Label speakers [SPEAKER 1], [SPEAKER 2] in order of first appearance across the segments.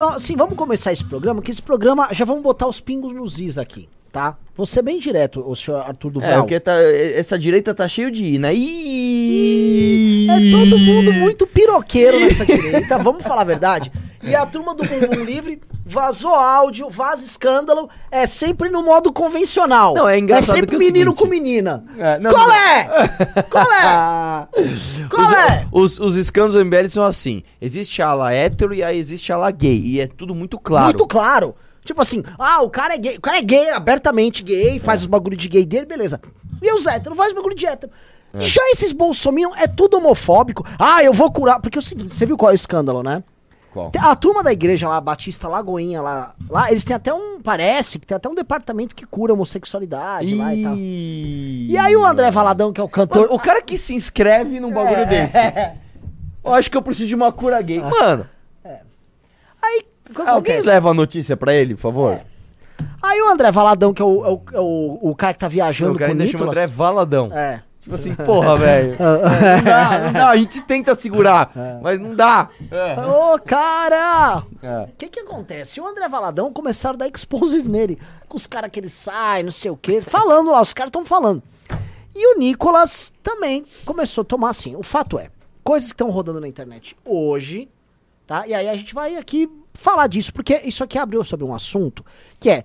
[SPEAKER 1] Assim, vamos começar esse programa, que esse programa, já vamos botar os pingos nos is aqui, tá? Vou ser bem direto, o senhor Arthur
[SPEAKER 2] É,
[SPEAKER 1] Duval.
[SPEAKER 2] porque tá, essa direita tá cheio de I, né? Ih!
[SPEAKER 1] É todo mundo muito piroqueiro nessa direita, vamos falar a verdade. E a turma do Bumbum Livre vazou áudio, vaza escândalo, é sempre no modo convencional.
[SPEAKER 2] Não, é engraçado
[SPEAKER 1] É sempre
[SPEAKER 2] que é o
[SPEAKER 1] menino
[SPEAKER 2] seguinte-
[SPEAKER 1] com menina.
[SPEAKER 2] É, não,
[SPEAKER 1] Qual
[SPEAKER 2] não.
[SPEAKER 1] é? Qual é? Qual
[SPEAKER 2] os,
[SPEAKER 1] é?
[SPEAKER 2] Os, os escândalos do MBL são assim: existe a ala hétero e aí existe a ala gay. E é tudo muito claro.
[SPEAKER 1] Muito claro. Tipo assim, ah, o cara é gay, o cara é gay, abertamente gay, faz os bagulho de gay dele, beleza. E os héteros, faz bagulho de hétero. Já esses bolsominions é tudo homofóbico. Ah, eu vou curar. Porque é o seguinte, você viu qual é o escândalo, né?
[SPEAKER 2] Qual?
[SPEAKER 1] A turma da igreja lá, Batista Lagoinha, lá, lá, eles têm até um. Parece que tem até um departamento que cura homossexualidade lá e tal.
[SPEAKER 2] Ih.
[SPEAKER 1] E aí o André Valadão, que é o cantor.
[SPEAKER 2] Mano, o cara que se inscreve num bagulho
[SPEAKER 1] É.
[SPEAKER 2] desse. Eu acho que eu preciso de uma cura gay. Mano,
[SPEAKER 1] Aí. o que
[SPEAKER 2] alguém leva a notícia pra ele, por favor?
[SPEAKER 1] Aí o André Valadão, que é o, é o, é o, o cara que tá viajando
[SPEAKER 2] o cara
[SPEAKER 1] com
[SPEAKER 2] chama
[SPEAKER 1] Nicolas.
[SPEAKER 2] André Valadão.
[SPEAKER 1] É.
[SPEAKER 2] Tipo assim, porra, velho. É, não dá, não dá. A gente tenta segurar, mas não dá.
[SPEAKER 1] Ô, cara!
[SPEAKER 2] É.
[SPEAKER 1] O que que acontece? O André Valadão começaram a dar exposes nele. Com os caras que ele sai, não sei o quê. Falando lá, os caras estão falando. E o Nicolas também começou a tomar assim. O fato é, coisas que estão rodando na internet hoje, tá? E aí a gente vai aqui falar disso, porque isso aqui abriu sobre um assunto que é.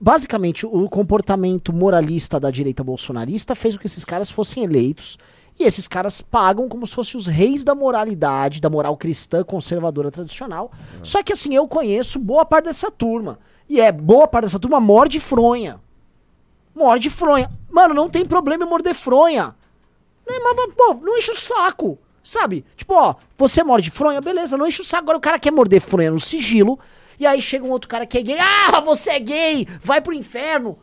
[SPEAKER 1] Basicamente, o comportamento moralista da direita bolsonarista fez com que esses caras fossem eleitos. E esses caras pagam como se fossem os reis da moralidade, da moral cristã conservadora tradicional. Só que assim, eu conheço boa parte dessa turma. E é boa parte dessa turma morde fronha. Morde fronha. Mano, não tem problema em morder fronha. Né, Mas, mas, pô, não enche o saco. Sabe? Tipo, ó, você morde fronha, beleza, não enche o saco. Agora o cara quer morder fronha no sigilo. E aí chega um outro cara que é gay. Ah, você é gay! Vai pro inferno.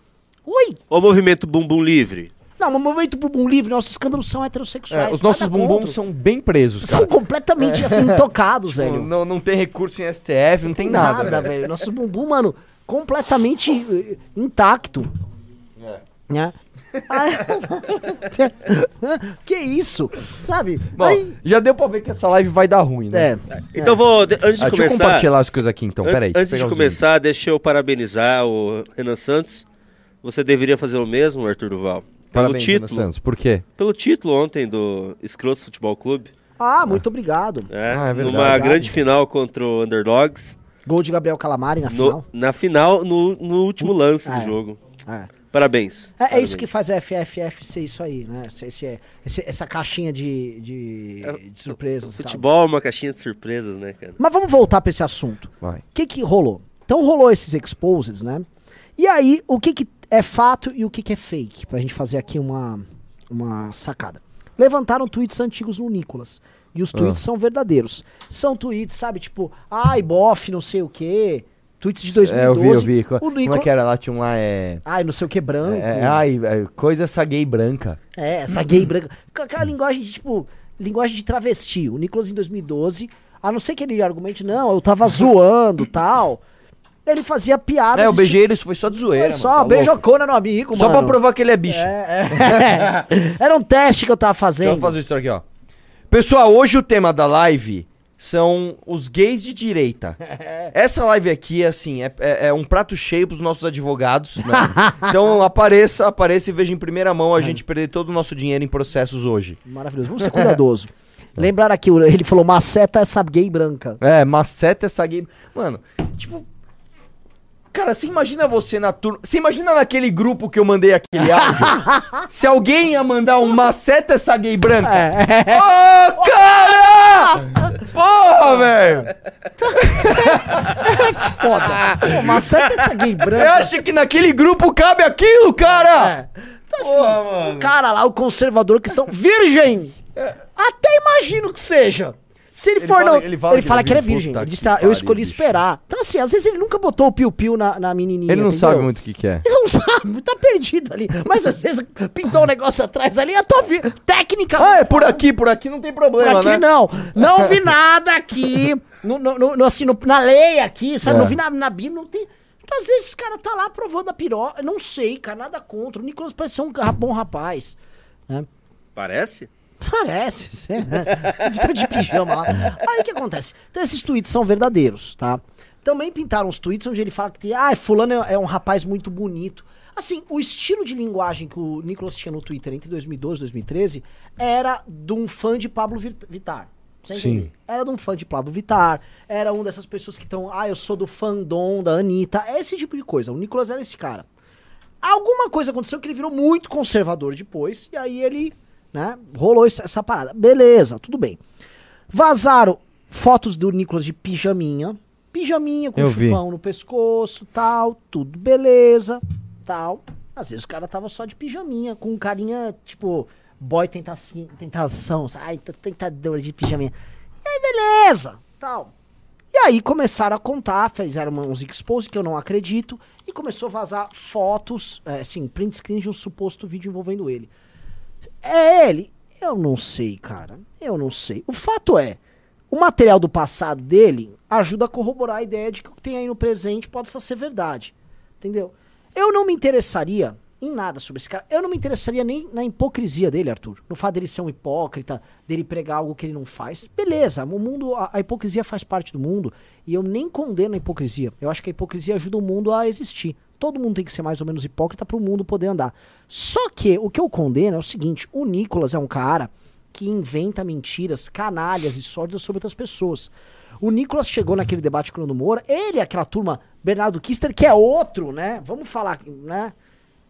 [SPEAKER 1] Oi!
[SPEAKER 3] O movimento Bumbum Livre.
[SPEAKER 1] Não, mas movimento bumbum livre, nossos escândalos são heterossexuais.
[SPEAKER 2] É, os nossos bumbuns são bem presos,
[SPEAKER 1] São
[SPEAKER 2] cara.
[SPEAKER 1] completamente assim, intocados, velho.
[SPEAKER 2] Não, não tem recurso em STF, não tem nada.
[SPEAKER 1] Nada, velho. Nosso bumbum, mano, completamente eh, intacto.
[SPEAKER 2] É.
[SPEAKER 1] Né? que isso? Sabe?
[SPEAKER 2] Bom,
[SPEAKER 1] Aí-
[SPEAKER 2] já deu pra ver que essa live vai dar ruim, né?
[SPEAKER 1] é.
[SPEAKER 3] Então vou, de- antes de
[SPEAKER 2] Ah, deixa eu
[SPEAKER 3] começar,
[SPEAKER 2] compartilhar as coisas aqui então,
[SPEAKER 3] an-
[SPEAKER 2] peraí.
[SPEAKER 3] antes de começar, deixa eu parabenizar o Renan Santos. Você deveria fazer o mesmo, Arthur Duval. Pelo
[SPEAKER 2] Parabéns,
[SPEAKER 3] título,
[SPEAKER 2] Santos. Por quê?
[SPEAKER 3] pelo título ontem do Scross Futebol Clube,
[SPEAKER 1] Ah, muito obrigado.
[SPEAKER 3] é,
[SPEAKER 2] Ah, é verdade.
[SPEAKER 3] numa
[SPEAKER 1] Verdade.
[SPEAKER 3] grande final contra o Underdogs,
[SPEAKER 1] Gol de Gabriel Calamari na
[SPEAKER 3] no-
[SPEAKER 1] final.
[SPEAKER 3] na final, no, no último lance
[SPEAKER 1] Ah,
[SPEAKER 3] do
[SPEAKER 1] é.
[SPEAKER 3] jogo.
[SPEAKER 1] É.
[SPEAKER 3] Parabéns.
[SPEAKER 1] É, é isso que faz a FFF ser isso aí, né? Esse, esse- esse- essa caixinha de, de, de surpresas. tal.
[SPEAKER 3] Futebol é uma caixinha de surpresas, né, cara?
[SPEAKER 1] Mas vamos voltar pra esse assunto.
[SPEAKER 2] Vai.
[SPEAKER 1] O que que rolou? Então rolou esses exposes, né? E aí, o que que é fato e o que que é fake? Pra gente fazer aqui uma, uma sacada. Levantaram tweets antigos no Nicolas. E os tweets são verdadeiros. São tweets, sabe, tipo, ai, bof, não sei o quê. Tweets de 2012.
[SPEAKER 2] É, eu vi, eu vi.
[SPEAKER 1] O
[SPEAKER 2] Como é que era lá? Tinha um lá, é...
[SPEAKER 1] Ai, não sei o que, branco.
[SPEAKER 2] é, ai, é, coisa essa gay branca.
[SPEAKER 1] É, essa gay branca. Aquela linguagem de, tipo, linguagem de travesti. O Nicolas em 2012, a não ser que ele argumente, não, eu tava zoando tal. Ele fazia piadas.
[SPEAKER 2] É, o
[SPEAKER 1] de,
[SPEAKER 2] beijeiro, isso foi só de zoeira,
[SPEAKER 1] Foi só,
[SPEAKER 2] mano, tá louco.
[SPEAKER 1] beijocona no amigo,
[SPEAKER 2] Só pra
[SPEAKER 1] mano.
[SPEAKER 2] provar que ele é bicho.
[SPEAKER 1] É, é. Era um teste que eu tava
[SPEAKER 2] Então, eu
[SPEAKER 1] fazendo.
[SPEAKER 2] vou fazer isso aqui, ó. Pessoal, hoje o tema da live são os gays de direita. Essa live aqui, assim, é, é- é um prato cheio pros nossos advogados, né? Então apareça, apareça e veja em primeira mão a gente perder todo o nosso dinheiro em processos hoje.
[SPEAKER 1] Maravilhoso. Vamos ser cuidadoso. Lembrar aqui, ele falou, maceta essa gay branca.
[SPEAKER 2] É, maceta essa gay. Mano, tipo. Cara, você imagina você na turma. Você imagina naquele grupo que eu mandei aquele áudio? se alguém ia mandar um maceta essa gay branca? Ô, cara! Porra, velho!
[SPEAKER 1] Foda. Pô, maceta essa gay
[SPEAKER 2] Você
[SPEAKER 1] branca.
[SPEAKER 2] acha que naquele grupo cabe aquilo, cara?
[SPEAKER 1] É. Então, assim,
[SPEAKER 2] Porra, mano.
[SPEAKER 1] o cara lá, o conservador cristão, virgem. Até imagino que seja. Se ele,
[SPEAKER 2] Ele
[SPEAKER 1] for
[SPEAKER 2] fala-
[SPEAKER 1] não.
[SPEAKER 2] ele
[SPEAKER 1] Ele
[SPEAKER 2] fala
[SPEAKER 1] fala,
[SPEAKER 2] que
[SPEAKER 1] que
[SPEAKER 2] ele
[SPEAKER 1] ele é virgem. Ele
[SPEAKER 2] que
[SPEAKER 1] disse, tá, eu escolhi
[SPEAKER 2] bicho.
[SPEAKER 1] esperar. Então, assim, às vezes ele nunca botou o piu-piu na, na menininha.
[SPEAKER 2] Ele não
[SPEAKER 1] entendeu?
[SPEAKER 2] sabe muito o que, que é.
[SPEAKER 1] Ele não sabe, tá perdido ali. Mas às vezes pintou um negócio atrás ali, eu tô vi. Técnica.
[SPEAKER 2] Ah, é por aqui, por aqui não tem
[SPEAKER 1] Por
[SPEAKER 2] problema,
[SPEAKER 1] aqui
[SPEAKER 2] né?
[SPEAKER 1] não. Não vi nada aqui. No, no- no- assim, no- na lei aqui, sabe?
[SPEAKER 2] É.
[SPEAKER 1] Não vi na, na Bíblia, não tem. Então, às vezes esse cara tá lá provando a piró. Eu não sei, cara, nada contra. O Nicolas parece ser um bom rapaz. Né?
[SPEAKER 3] Parece?
[SPEAKER 1] Parece, você, né? Tá de pijama lá. Aí o que acontece? Então esses tweets são verdadeiros, tá? Também pintaram uns tweets onde ele fala que ah, fulano é, é um rapaz muito bonito. Assim, o estilo de linguagem que o Nicolas tinha no Twitter entre 2012 e 2013 era de um fã de Pablo Vit- Vittar.
[SPEAKER 2] Sim.
[SPEAKER 1] Era de um fã de Pablo Vittar, era um dessas pessoas que estão, ah, eu sou do fandom da Anitta, é esse tipo de coisa. O Nicolas era esse cara. Alguma coisa aconteceu que ele virou muito conservador depois, e aí ele, né, rolou essa, parada. Beleza, tudo bem. Vazaram fotos do Nicolas de pijaminha, pijaminha com
[SPEAKER 2] Eu vi.
[SPEAKER 1] chupão no pescoço, tal, tudo beleza, tal. Às vezes o cara tava só de pijaminha, com um carinha, tipo, boy tentação, sabe? ai, tentador de pijaminha. E aí, beleza, tal. E aí começaram a contar, fizeram uns exposes que eu não acredito, e começou a vazar fotos, é, assim, print screen de um suposto vídeo envolvendo ele. É ele? Eu não sei, cara. Eu não sei. O fato é, o material do passado dele ajuda a corroborar a ideia de que o que tem aí no presente pode só ser verdade. Entendeu? Eu não me interessaria em nada sobre esse cara. Eu não me interessaria nem na hipocrisia dele, Arthur. No fato dele ser um hipócrita, dele pregar algo que ele não faz. Beleza, o mundo, a, a hipocrisia faz parte do mundo e eu nem condeno a hipocrisia. Eu acho que a hipocrisia ajuda o mundo a existir. Todo mundo tem que ser mais ou menos hipócrita para o mundo poder andar. Só que o que eu condeno é o seguinte: o Nicolas é um cara que inventa mentiras canalhas e sórdidas sobre outras pessoas. O Nicolas chegou naquele debate com o Nando Moura, ele aquela turma Bernardo Kister, que é outro, né? Vamos falar, né?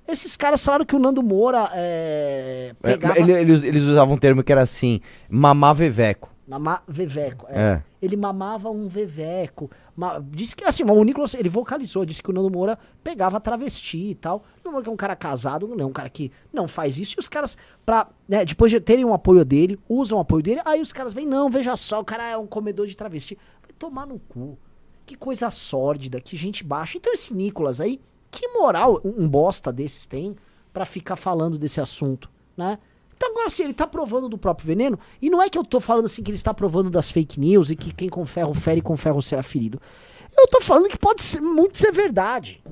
[SPEAKER 1] Esses caras falaram que o Nando Moura é,
[SPEAKER 2] É,
[SPEAKER 1] pegava...
[SPEAKER 2] ele- eles, eles usavam um termo que era assim, mamar veveco.
[SPEAKER 1] Mamar veveco. É.
[SPEAKER 2] É.
[SPEAKER 1] Ele mamava um veveco. Ma... Disse que, assim, o Nicolas, ele vocalizou, disse que o Nando Moura pegava travesti e tal. O Nando Moura que é um cara casado, não é um cara que não faz isso. E os caras, pra, né, depois de terem o apoio dele, usam o apoio dele, aí os caras vêm, não, veja só, o cara é um comedor de travesti. Vai tomar no cu. Que coisa sórdida, que gente baixa. Então esse Nicolas aí, que moral um um bosta desses tem pra ficar falando desse assunto, né? Então agora sim, ele tá provando do próprio veneno, e não é que eu tô falando assim que ele está provando das fake news e que quem com ferro fere, com ferro será ferido. Eu tô falando que pode ser, muito ser verdade.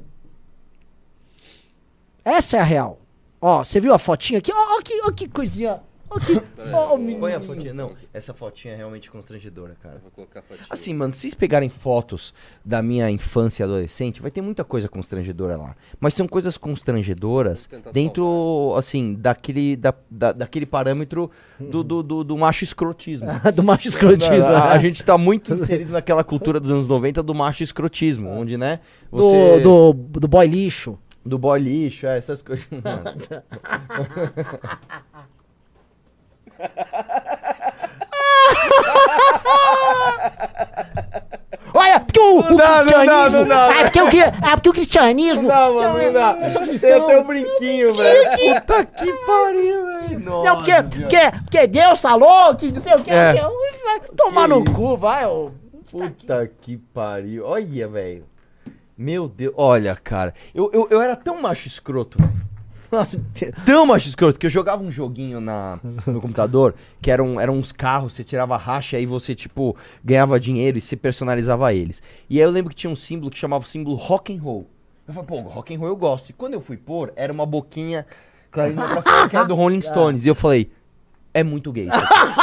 [SPEAKER 1] Essa é a real. Ó, você viu a fotinha aqui? Ó, ó que, ó que coisinha. Ó que... Ó.
[SPEAKER 2] Põe a fotinha. Não, essa fotinha é realmente constrangedora, cara.
[SPEAKER 3] Vou colocar a fotinha.
[SPEAKER 2] Assim, mano, se vocês pegarem fotos da minha infância e adolescente, vai ter muita coisa constrangedora lá. Mas são coisas constrangedoras
[SPEAKER 3] tentar
[SPEAKER 2] dentro, assim, daquele, da, da- daquele parâmetro do, do, do, do macho escrotismo.
[SPEAKER 1] do macho escrotismo.
[SPEAKER 2] A, a
[SPEAKER 1] né?
[SPEAKER 2] gente tá muito inserido naquela cultura dos anos 90 do macho escrotismo, onde, né?
[SPEAKER 1] do, do, do boy lixo.
[SPEAKER 2] do boy lixo, é, essas coisas. Mano.
[SPEAKER 1] Olha, porque o, o
[SPEAKER 2] dá, não dá,
[SPEAKER 1] cristianismo.
[SPEAKER 2] não dá.
[SPEAKER 1] É porque o, que- é porque o cristianismo.
[SPEAKER 2] Não, mano, não dá.
[SPEAKER 1] Eu sou
[SPEAKER 2] Tem até um brinquinho, velho. Puta que pariu, velho.
[SPEAKER 1] Não, porque, porque, porque Deus falou que não sei o que.
[SPEAKER 2] É.
[SPEAKER 1] Vai tomar no cu, vai, ô.
[SPEAKER 2] Puta que pariu. Olha, velho. Meu Deus. Olha, cara. Eu, eu, eu era tão macho escroto, velho. Tão macho escroto que eu jogava um joguinho na, no computador que eram, eram uns carros, você tirava racha e aí você, tipo, ganhava dinheiro e você personalizava eles. E aí eu lembro que tinha um símbolo que chamava o símbolo rock and roll. Eu falei, pô, rock and roll eu gosto. E quando eu fui pôr, era uma boquinha que era do Rolling Stones. E eu falei, é muito gay. isso aqui."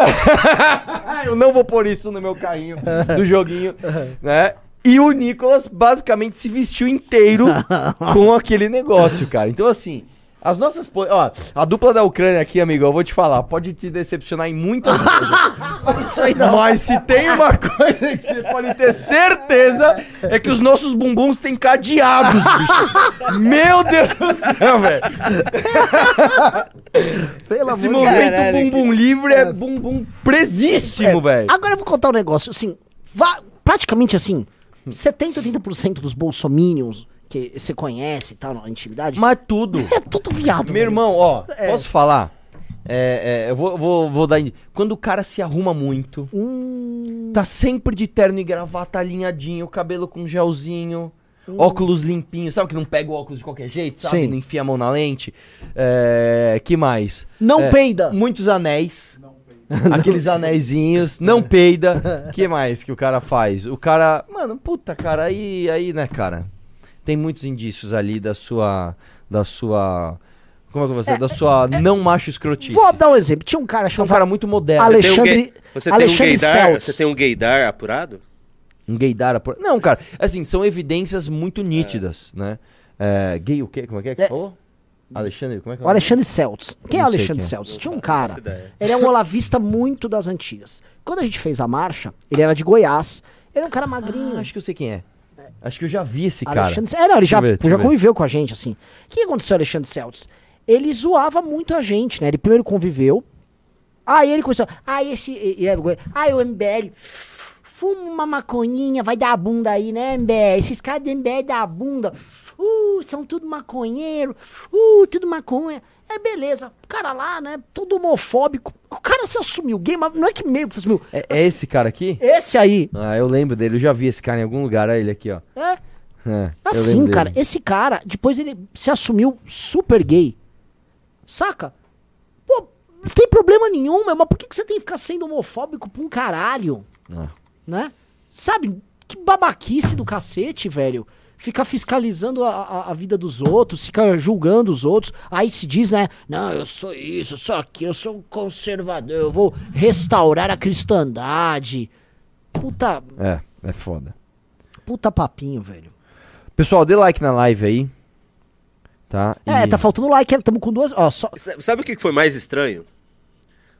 [SPEAKER 2] eu não vou pôr isso no meu carrinho do joguinho, né? E o Nicolas basicamente se vestiu inteiro com aquele negócio, cara. Então, assim, as nossas. Ó, a dupla da Ucrânia aqui, amigo, eu vou te falar, pode te decepcionar em muitas coisas. Mas se tem uma coisa que você pode ter certeza é que os nossos bumbuns têm cadeados, bicho. Meu Deus do céu, velho.
[SPEAKER 1] Pelo
[SPEAKER 2] Esse
[SPEAKER 1] amor
[SPEAKER 2] movimento
[SPEAKER 3] Caralho,
[SPEAKER 2] bumbum livre é bumbum presíssimo, velho.
[SPEAKER 1] Agora eu vou contar um negócio, assim, praticamente assim, 70, 80% dos bolsominions que você conhece e tal, na intimidade,
[SPEAKER 2] Mas tudo.
[SPEAKER 1] é tudo viado.
[SPEAKER 2] Meu
[SPEAKER 1] velho.
[SPEAKER 2] irmão, ó, posso falar? É, é, eu vou, vou, vou dar. Quando o cara se arruma muito,
[SPEAKER 1] Hum,
[SPEAKER 2] tá sempre de terno e gravata alinhadinho, cabelo com gelzinho, óculos limpinhos, sabe que não pega o óculos de qualquer jeito, sabe?
[SPEAKER 1] Sim.
[SPEAKER 2] Não enfia a mão na lente. É, que mais?
[SPEAKER 1] não
[SPEAKER 2] É,
[SPEAKER 1] peida.
[SPEAKER 2] Muitos anéis. Aqueles anéisinhos, não peida. que mais que o cara faz? O cara. Mano, puta, cara, aí, aí, né, cara? Tem muitos indícios ali da sua. Da sua. Como é que você. da sua não macho escrotice.
[SPEAKER 1] Vou dar um exemplo. Tinha um cara
[SPEAKER 2] É um
[SPEAKER 1] chamado
[SPEAKER 2] cara muito moderno.
[SPEAKER 1] Alexandre-
[SPEAKER 3] você, tem um
[SPEAKER 1] Alexandre
[SPEAKER 3] gaydar, você tem um gaydar apurado?
[SPEAKER 2] Um gaydar. apro- Não, cara, assim, são evidências muito nítidas, né? É, gay o quê? Como é que é que
[SPEAKER 1] É.
[SPEAKER 2] falou? Alexandre, como é que é?
[SPEAKER 1] O Alexandre Celtz. Quem é Alexandre
[SPEAKER 2] quem é.
[SPEAKER 1] Celtz? Tinha um cara. Ele é um olavista muito das antigas. Quando a gente fez a marcha, ele era de Goiás. Ele era um cara magrinho.
[SPEAKER 2] Ah, acho que eu sei quem é. Acho que eu já vi esse cara.
[SPEAKER 1] Alexandre É, não, ele já,
[SPEAKER 2] ver,
[SPEAKER 1] já conviveu com a gente, assim. O que aconteceu, Alexandre Celtz? Ele zoava muito a gente, né? Ele primeiro conviveu. Aí ele começou. Ah, esse. Ah, o MBL. Fuma uma maconhinha, vai dar a bunda aí, né, MBL? Esses caras do MBL dá a bunda. Uh, são tudo maconheiro. Uh, tudo maconha. É beleza. O cara lá, né? Todo homofóbico. O cara se assumiu gay, mas não é que meio que se assumiu.
[SPEAKER 2] É, é esse cara aqui?
[SPEAKER 1] Esse aí.
[SPEAKER 2] Ah, eu lembro dele, eu já vi esse cara em algum lugar. Olha ele aqui, ó.
[SPEAKER 1] É.
[SPEAKER 2] É,
[SPEAKER 1] Assim, cara,
[SPEAKER 2] dele.
[SPEAKER 1] esse cara, depois ele se assumiu super gay. Saca? Pô, não tem problema nenhum, mas por que, que você tem que ficar sendo homofóbico pra um caralho?
[SPEAKER 2] Ah.
[SPEAKER 1] Né? Sabe? Que babaquice do cacete, velho. Ficar fiscalizando a, a, a vida dos outros, ficar julgando os outros. Aí se diz, né? Não, eu sou isso, eu sou aquilo, eu sou um conservador, eu vou restaurar a cristandade. Puta,
[SPEAKER 2] É, é foda.
[SPEAKER 1] puta papinho, velho.
[SPEAKER 2] Pessoal, dê like na live aí. Tá?
[SPEAKER 1] É,
[SPEAKER 2] E-
[SPEAKER 1] tá faltando like, estamos com duas. Ó, só,
[SPEAKER 3] Sa- Sabe o que foi mais estranho?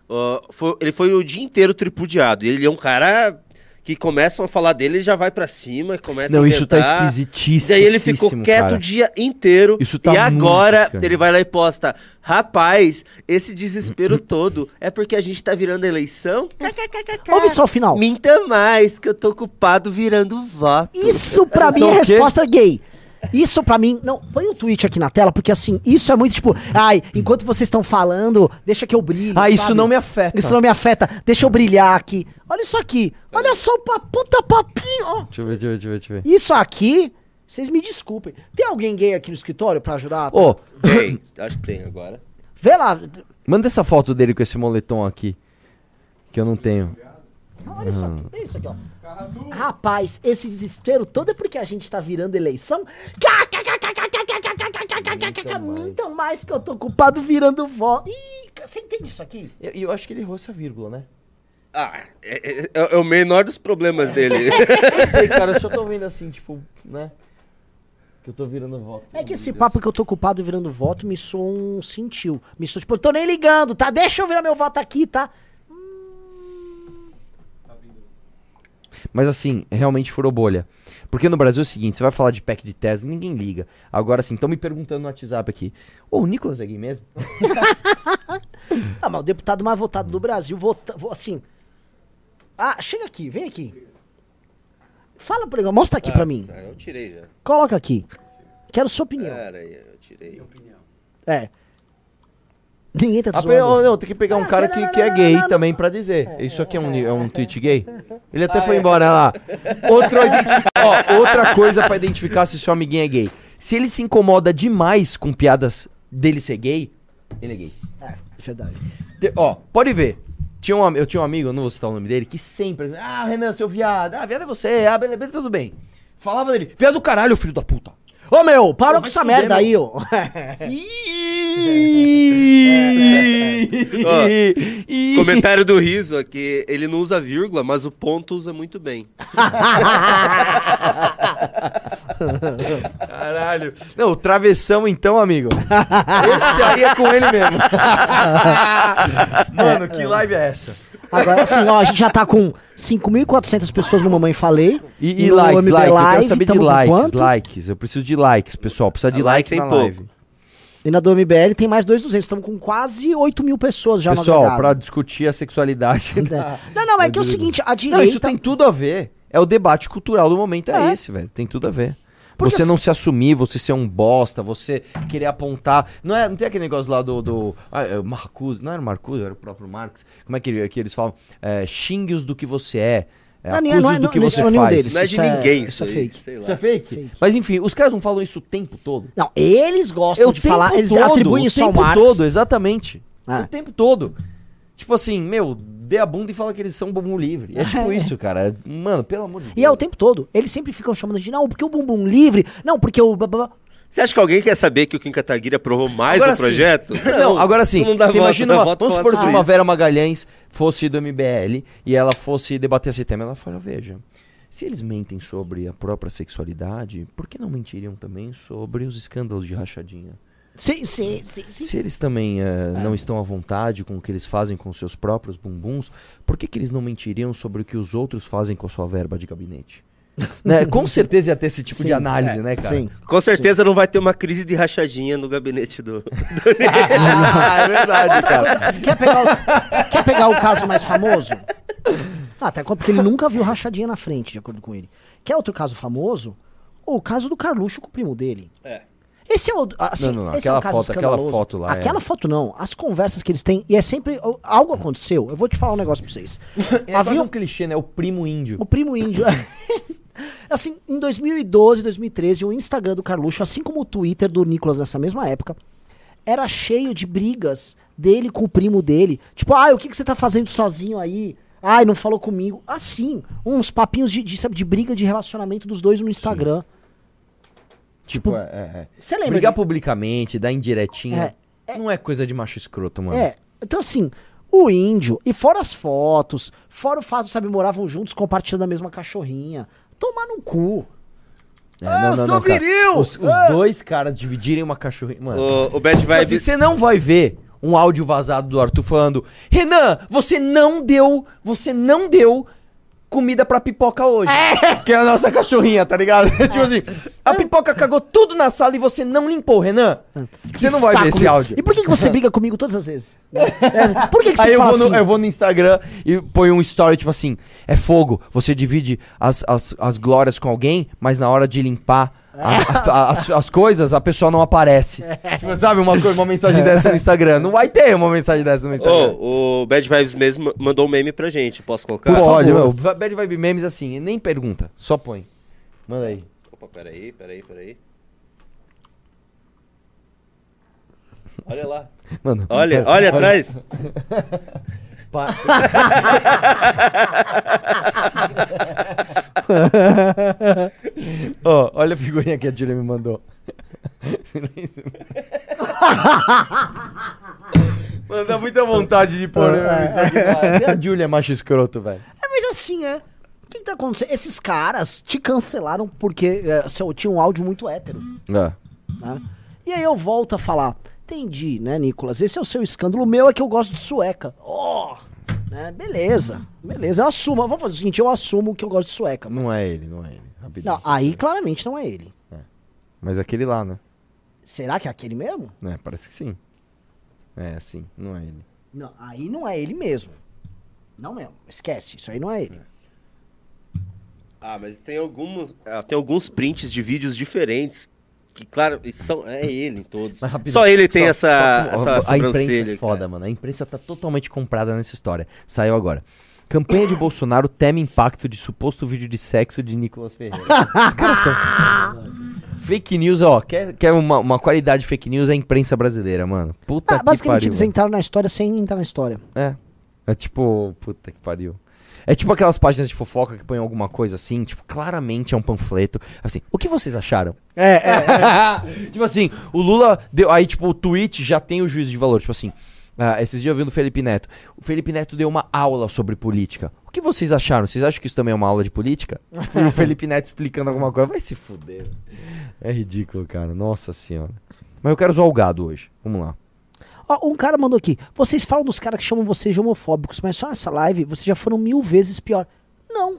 [SPEAKER 3] Ó, foi- ele foi o dia inteiro tripudiado. E ele é um cara que começam a falar dele, ele já vai pra cima, começa
[SPEAKER 2] Não,
[SPEAKER 3] a
[SPEAKER 2] isso tá esquisitíssimo.
[SPEAKER 3] Daí ele ficou quieto
[SPEAKER 2] cara.
[SPEAKER 3] o dia inteiro.
[SPEAKER 2] Isso tá
[SPEAKER 3] e
[SPEAKER 2] muito
[SPEAKER 3] agora ele vai lá e posta: Rapaz, esse desespero todo é porque a gente tá virando eleição?
[SPEAKER 1] ouve só o final.
[SPEAKER 3] Minta mais, que eu tô ocupado virando voto.
[SPEAKER 1] Isso pra mim é resposta gay. Isso pra mim. Não, põe o tweet aqui na tela, porque assim, isso é muito tipo. Ai, enquanto vocês estão falando, deixa que eu brilhe.
[SPEAKER 2] Ah, isso
[SPEAKER 1] sabe?
[SPEAKER 2] não me afeta.
[SPEAKER 1] Isso não me afeta. Deixa eu brilhar aqui. Olha isso aqui. Olha só o pa- puta papinho. ó.
[SPEAKER 2] Deixa eu ver, deixa eu ver, deixa eu ver. Deixa eu ver.
[SPEAKER 1] Isso aqui, vocês me desculpem. Tem alguém gay aqui no escritório pra ajudar?
[SPEAKER 2] Ô,
[SPEAKER 3] Tem, acho que tem agora.
[SPEAKER 1] Vê lá.
[SPEAKER 2] manda essa foto dele com esse moletom aqui. Que eu não tenho.
[SPEAKER 1] Olha isso aqui. Olha isso aqui, ó. Rapaz, esse desespero todo é porque a gente tá virando eleição. Mintam mais que eu tô ocupado virando voto. Ih, você entende isso aqui?
[SPEAKER 2] Eu, eu acho que ele errou essa vírgula, né?
[SPEAKER 3] Ah, é, é- é o menor dos problemas dele.
[SPEAKER 2] Não sei, cara, eu só tô vendo assim, tipo, né? Que eu tô virando voto.
[SPEAKER 1] É que esse papo que eu tô ocupado virando voto me soa um sentiu. Me soa tipo, eu tô nem ligando, tá? Deixa eu virar meu voto aqui, tá?
[SPEAKER 2] Mas assim, realmente furou bolha. Porque no Brasil é o seguinte, você vai falar de pack de Tesla, ninguém liga. Agora assim, estão me perguntando no WhatsApp aqui. Ô, o Nicolas é gay mesmo?
[SPEAKER 1] Ah, mas o deputado mais votado do Brasil, vota, vo- assim. Ah, chega aqui, vem aqui. Fala pro negócio, mostra aqui pra mim.
[SPEAKER 3] Ah, Eu tirei já.
[SPEAKER 1] Coloca aqui. Quero sua opinião.
[SPEAKER 3] Pera aí, eu tirei.
[SPEAKER 1] É. Ninguém tá te
[SPEAKER 2] Ah,
[SPEAKER 1] zoando.
[SPEAKER 2] não, não, tem que pegar um
[SPEAKER 1] Ah,
[SPEAKER 2] cara que, que é gay também pra dizer. Isso aqui é um, é um tweet gay? Ele até foi embora, olha lá. Outra, ó, outra coisa pra identificar se seu amiguinho é gay. Se ele se incomoda demais com piadas dele ser gay, ele é gay.
[SPEAKER 1] É, verdade.
[SPEAKER 2] Te- ó, pode ver. Tinha um, eu tinha um amigo, não vou citar o nome dele, que sempre. Ah, Renan, seu viado. Ah, viado é você. Ah, beleza, beleza, tudo bem. Falava dele. Viado do caralho, filho da puta.
[SPEAKER 1] Ô meu, para
[SPEAKER 2] Pô,
[SPEAKER 1] com essa merda
[SPEAKER 2] meu.
[SPEAKER 1] aí, ó.
[SPEAKER 2] Ih.
[SPEAKER 3] Comentário do Riso aqui, ele não usa vírgula, mas o ponto usa muito bem.
[SPEAKER 2] Caralho. Não, o travessão então, amigo. Esse aí é com ele mesmo. Mano, que live é essa?
[SPEAKER 1] Agora, assim, ó, a gente já tá com 5.400 pessoas no Mamãe Falei.
[SPEAKER 2] E, e
[SPEAKER 1] no
[SPEAKER 2] likes,
[SPEAKER 1] MB
[SPEAKER 2] likes. eu quero
[SPEAKER 1] Live,
[SPEAKER 2] saber de likes,
[SPEAKER 1] quanto?
[SPEAKER 2] likes. Eu preciso de likes, pessoal. Precisa de
[SPEAKER 3] A
[SPEAKER 2] like,
[SPEAKER 3] like tem
[SPEAKER 2] na
[SPEAKER 3] pouco.
[SPEAKER 2] live.
[SPEAKER 1] E na do MBL tem mais 2.200. Estamos com quase 8 mil pessoas já no
[SPEAKER 2] Pessoal, pra discutir a sexualidade. da-
[SPEAKER 1] Não, não, é que é o seguinte, a
[SPEAKER 2] Não,
[SPEAKER 1] direita...
[SPEAKER 2] isso tem tudo a ver. É o debate cultural do momento, é,
[SPEAKER 1] É.
[SPEAKER 2] esse, velho. Tem tudo a ver.
[SPEAKER 1] Porque
[SPEAKER 2] você
[SPEAKER 1] assim-
[SPEAKER 2] não se assumir, você ser um bosta, você querer apontar. Não, é, não tem aquele negócio lá do. do ah, é o Marcuse, não era o Marcuse, era o próprio Marx. Como é que, que eles falam? É, Xingue-os do que você é. é
[SPEAKER 1] Não, não é- não é-
[SPEAKER 2] do
[SPEAKER 1] não-
[SPEAKER 2] que
[SPEAKER 1] não
[SPEAKER 2] você
[SPEAKER 1] é nenhum
[SPEAKER 2] faz.
[SPEAKER 1] deles.
[SPEAKER 3] Não é de
[SPEAKER 1] Isso é-
[SPEAKER 3] ninguém
[SPEAKER 1] isso
[SPEAKER 3] isso,
[SPEAKER 1] é fake.
[SPEAKER 3] sei lá.
[SPEAKER 2] Isso é fake?
[SPEAKER 1] Fake.
[SPEAKER 2] Mas enfim, os caras não falam isso o tempo todo.
[SPEAKER 1] Não, eles gostam
[SPEAKER 2] É o
[SPEAKER 1] de
[SPEAKER 2] tempo
[SPEAKER 1] falar, eles
[SPEAKER 2] todo,
[SPEAKER 1] atribuem
[SPEAKER 2] o
[SPEAKER 1] isso ao
[SPEAKER 2] tempo
[SPEAKER 1] Marx.
[SPEAKER 2] todo, exatamente.
[SPEAKER 1] É.
[SPEAKER 2] O tempo todo. Tipo assim, meu, dê a bunda e fala que eles são bumbum livre. É tipo isso, cara. Mano, pelo amor de Deus.
[SPEAKER 1] E é o tempo todo. Eles sempre ficam chamando de não, porque o bumbum livre, não, porque o. babá.
[SPEAKER 3] Você acha que alguém quer saber que o Kim Kataguiri aprovou mais
[SPEAKER 2] Agora
[SPEAKER 3] o
[SPEAKER 2] sim.
[SPEAKER 3] projeto?
[SPEAKER 2] Não, agora sim.
[SPEAKER 3] isso não dá
[SPEAKER 2] Você
[SPEAKER 3] voto,
[SPEAKER 2] imagina uma, vamos supor se uma. Vera Magalhães fosse do MBL e ela fosse debater esse tema. Ela fala, veja, Se eles mentem sobre a própria sexualidade, por que não mentiriam também sobre os escândalos de rachadinha?
[SPEAKER 1] Sim, sim, sim, sim.
[SPEAKER 2] Se eles também eh, não estão à vontade com o que eles fazem com seus próprios bumbuns, por que, que eles não mentiriam sobre o que os outros fazem com a sua verba de gabinete? Né? Com certeza ia ter esse tipo
[SPEAKER 1] Sim,
[SPEAKER 2] de análise,
[SPEAKER 1] é,
[SPEAKER 2] né, cara?
[SPEAKER 1] Sim.
[SPEAKER 3] Com certeza não vai ter uma crise de rachadinha no gabinete do.
[SPEAKER 2] ah, é verdade,
[SPEAKER 1] Outra
[SPEAKER 2] cara.
[SPEAKER 1] coisa, quer pegar, o, quer pegar o caso mais famoso? Ah, até porque ele nunca viu rachadinha na frente, de acordo com ele. Quer outro caso famoso? O caso do Carluxo com o primo dele.
[SPEAKER 3] É.
[SPEAKER 1] Esse é o. Assim,
[SPEAKER 2] Não, não, não,
[SPEAKER 1] é
[SPEAKER 2] aquela
[SPEAKER 1] um caso
[SPEAKER 2] foto- aquela foto lá é-
[SPEAKER 1] Aquela foto não. As conversas que eles têm. E é sempre. Algo aconteceu. Eu vou te falar um negócio pra vocês.
[SPEAKER 2] É
[SPEAKER 1] Havia
[SPEAKER 2] um clichê, né? O primo índio.
[SPEAKER 1] o primo índio. assim, em 2012, 2013, o Instagram do Carluxo, assim como o Twitter do Nicolas nessa mesma época, era cheio de brigas dele com o primo dele. Tipo, ah, o que, que você tá fazendo sozinho aí? Ai, não falou comigo. Assim, uns papinhos de, de, sabe, de briga de relacionamento dos dois no Instagram.
[SPEAKER 2] Tipo,
[SPEAKER 1] Tipo,
[SPEAKER 2] é, é, é.
[SPEAKER 1] Você lembra?
[SPEAKER 2] Brigar
[SPEAKER 1] de-
[SPEAKER 2] publicamente, dar indiretinha, não é coisa de macho escroto, mano.
[SPEAKER 1] É. Então, assim, o índio, e fora as fotos, fora o fato, sabe, moravam juntos compartilhando a mesma cachorrinha. Tomar no cu.
[SPEAKER 2] É,
[SPEAKER 1] Ah,
[SPEAKER 2] não,
[SPEAKER 1] eu
[SPEAKER 2] não,
[SPEAKER 1] sou
[SPEAKER 2] não,
[SPEAKER 1] viril!
[SPEAKER 2] Os, os
[SPEAKER 1] Ah!
[SPEAKER 2] dois caras dividirem uma cachorrinha. Mano.
[SPEAKER 3] O, o Bad
[SPEAKER 2] Tipo assim, você não vai ver um áudio vazado do Arthur falando: Renan, você não deu, você não deu comida pra pipoca hoje. Que é a nossa cachorrinha, tá ligado? tipo assim, a pipoca cagou tudo na sala e você não limpou, Renan. Você não vai
[SPEAKER 1] saco,
[SPEAKER 2] ver esse
[SPEAKER 1] meu.
[SPEAKER 2] áudio.
[SPEAKER 1] E por que, que você briga comigo todas as vezes? É, Por que, que você
[SPEAKER 2] Aí eu
[SPEAKER 1] fala
[SPEAKER 2] vou, no,
[SPEAKER 1] assim?
[SPEAKER 2] eu vou no Instagram e põe um story tipo assim: é fogo, você divide as, as, as glórias com alguém, mas na hora de limpar a- a- as, as coisas, a pessoa não aparece. Tipo, sabe, uma, uma mensagem dessa no Instagram. Não vai ter uma mensagem dessa no Instagram.
[SPEAKER 3] Ô, o Bad Vibes mesmo mandou um meme pra gente. Posso colocar?
[SPEAKER 2] Pode, meu. Bad Vibe Memes assim, nem pergunta, só põe. Manda aí.
[SPEAKER 3] Opa, peraí, peraí, peraí. Olha lá.
[SPEAKER 2] Mano.
[SPEAKER 3] Olha, olha atrás.
[SPEAKER 2] Pa- Ó, olha a figurinha que a Julia me mandou. Silêncio. Mano, dá muita vontade de pôr né, isso aqui. Até a Julia é macho escroto, velho.
[SPEAKER 1] É, mas assim, é. O que, que tá acontecendo? Esses caras te cancelaram porque é, seu, tinha um áudio muito hétero.
[SPEAKER 2] É.
[SPEAKER 1] né? E aí eu volto a falar. Entendi, né, Nicolas? Esse é o seu escândalo. O meu é que eu gosto de sueca. Ó, né? Beleza. Beleza, eu assumo. Vamos fazer o seguinte, eu assumo que eu gosto de sueca.
[SPEAKER 2] Não é ele, não é ele. Rapidinho.
[SPEAKER 1] Não, aí claramente não é ele.
[SPEAKER 2] Mas aquele lá, né?
[SPEAKER 1] Será que é aquele mesmo?
[SPEAKER 2] É, parece que sim. É, sim, não é ele.
[SPEAKER 1] Não, aí não é ele mesmo. Não mesmo. Esquece, isso aí não é ele.
[SPEAKER 3] Ah, mas tem alguns, ah, tem alguns prints de vídeos diferentes que, claro, são, é ele todos.
[SPEAKER 2] Mas rapidinho,
[SPEAKER 3] Só ele tem
[SPEAKER 2] só-
[SPEAKER 3] essa,
[SPEAKER 2] só-
[SPEAKER 3] essa
[SPEAKER 2] a imprensa é foda,
[SPEAKER 3] cara.
[SPEAKER 2] mano. A imprensa tá totalmente comprada nessa história. Saiu agora. Campanha de Bolsonaro teme impacto de suposto vídeo de sexo de Nicolas Ferreira. Os caras são. Fake news, ó. Quer, quer uma, uma qualidade de fake news é a imprensa brasileira, mano. Puta
[SPEAKER 1] Ah,
[SPEAKER 2] que
[SPEAKER 1] basicamente
[SPEAKER 2] pariu.
[SPEAKER 1] eles entraram na história sem entrar na história.
[SPEAKER 2] É. É tipo, puta que pariu. É tipo aquelas páginas de fofoca que põem alguma coisa assim, tipo, claramente é um panfleto. Assim, o que vocês acharam?
[SPEAKER 1] É, é.
[SPEAKER 2] tipo assim, o Lula deu. Aí, tipo, o tweet já tem o juízo de valor. Tipo assim, ah, esses dias eu vi do Felipe Neto. O Felipe Neto deu uma aula sobre política. O que vocês acharam? Vocês acham que isso também é uma aula de política? Tipo, o Felipe Neto explicando alguma coisa. Vai se fuder. É ridículo, cara. Nossa senhora. Mas eu quero usar o gado hoje. Vamos lá.
[SPEAKER 1] Ó, um cara mandou aqui. Vocês falam dos caras que chamam vocês de homofóbicos, mas só nessa live vocês já foram mil vezes pior. Não.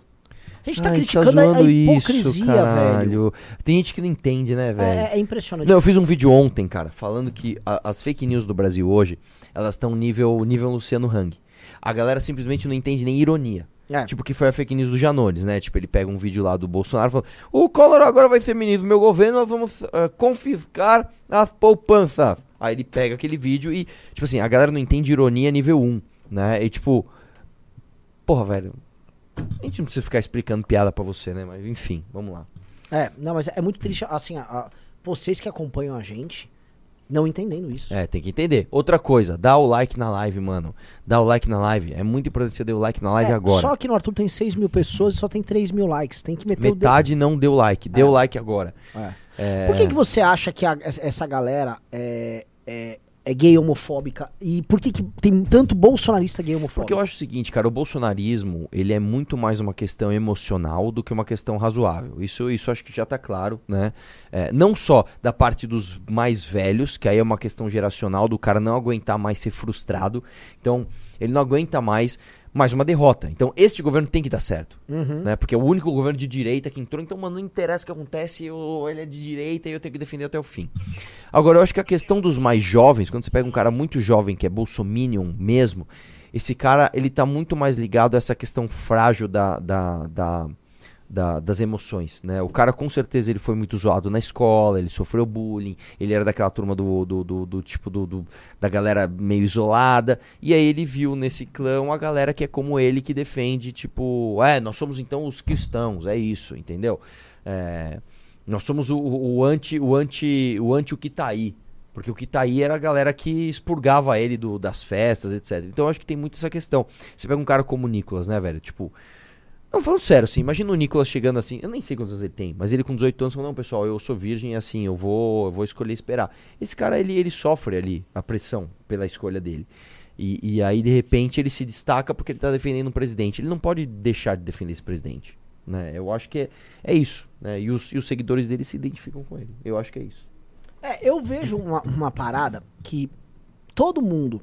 [SPEAKER 1] A gente tá
[SPEAKER 2] Ai,
[SPEAKER 1] criticando a, a
[SPEAKER 2] zoando
[SPEAKER 1] hipocrisia, velho.
[SPEAKER 2] caralho. Tem gente que não entende, né, velho?
[SPEAKER 1] É, é impressionante.
[SPEAKER 2] Não, eu fiz um vídeo ontem, cara, falando que a- as fake news do Brasil hoje, elas estão nível, nível Luciano Hang. A galera simplesmente não entende nem ironia.
[SPEAKER 1] É.
[SPEAKER 2] Tipo, que foi a fake news do Janones, né? Tipo, ele pega um vídeo lá do Bolsonaro falando: O Collor agora vai ser ministro do meu governo, nós vamos eh, confiscar as poupanças. Aí ele pega aquele vídeo e, tipo assim, a galera não entende ironia nível 1, né? E tipo, porra, velho. A gente não precisa ficar explicando piada pra você, né? Mas enfim, vamos lá.
[SPEAKER 1] É, não, mas é muito triste, assim, a- a- vocês que acompanham a gente não entendendo isso.
[SPEAKER 2] É, tem que entender. Outra coisa, dá o like na live, mano. Dá o like na live. É muito importante você dar o like na live
[SPEAKER 1] É,
[SPEAKER 2] agora.
[SPEAKER 1] Só que no Arthur tem 6 mil pessoas e só tem 3 mil likes. Tem que meter o dedo.
[SPEAKER 2] Metade não deu like. Deu like agora.
[SPEAKER 1] É.
[SPEAKER 2] É,
[SPEAKER 1] Por que, que você acha que a- essa essa galera é, é, gay homofóbica? E por que, que tem tanto bolsonarista gay homofóbico?
[SPEAKER 2] Porque eu acho o seguinte, cara, o bolsonarismo, ele é muito mais uma questão emocional do que uma questão razoável. Isso, isso acho que já tá claro, né? É, não só da parte dos mais velhos, que aí é uma questão geracional do cara não aguentar mais ser frustrado. Então, ele não aguenta mais mais uma derrota. Então, este governo tem que dar certo.
[SPEAKER 1] Uhum.
[SPEAKER 2] Né? Porque é o único governo de direita que entrou. Então, mano, não interessa o que acontece, eu, ele é de direita e eu tenho que defender até o fim. Agora, eu acho que a questão dos mais jovens, quando você pega um cara muito jovem, que é bolsominion mesmo, esse cara, ele tá muito mais ligado a essa questão frágil da, da, da, da- das emoções, né? O cara, com certeza, ele foi muito zoado na escola, ele sofreu bullying, ele era daquela turma do, do, do- do tipo do, da galera meio isolada, e aí ele viu nesse clã a galera que é como ele, que defende, tipo, é, nós somos então os cristãos, é isso, entendeu? É, nós somos o, o, o anti, o anti, o anti o que tá aí. Porque o que tá aí era a galera que expurgava ele do, das festas, etc. Então eu acho que tem muito essa questão. Você pega um cara como o Nicolas, né, velho? Tipo, não, falando sério, assim, imagina o Nicolas chegando assim, eu nem sei quantos anos ele tem, mas ele com 18 anos falou, não, pessoal, eu sou virgem, assim, eu vou, eu vou escolher esperar. Esse cara, ele, ele sofre ali a pressão pela escolha dele. E, e aí, de repente, ele se destaca porque ele tá defendendo um presidente. Ele não pode deixar de defender esse presidente, né? Eu acho que é, é isso, né? E os, e os seguidores dele se identificam com ele. Eu acho que é isso.
[SPEAKER 1] É, eu vejo uma, uma parada que todo mundo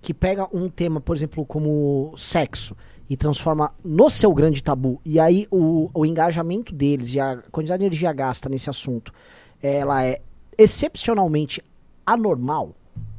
[SPEAKER 1] que pega um tema, por exemplo, como sexo e transforma no seu grande tabu, e aí o, o engajamento deles e a quantidade de energia gasta nesse assunto, ela é excepcionalmente anormal,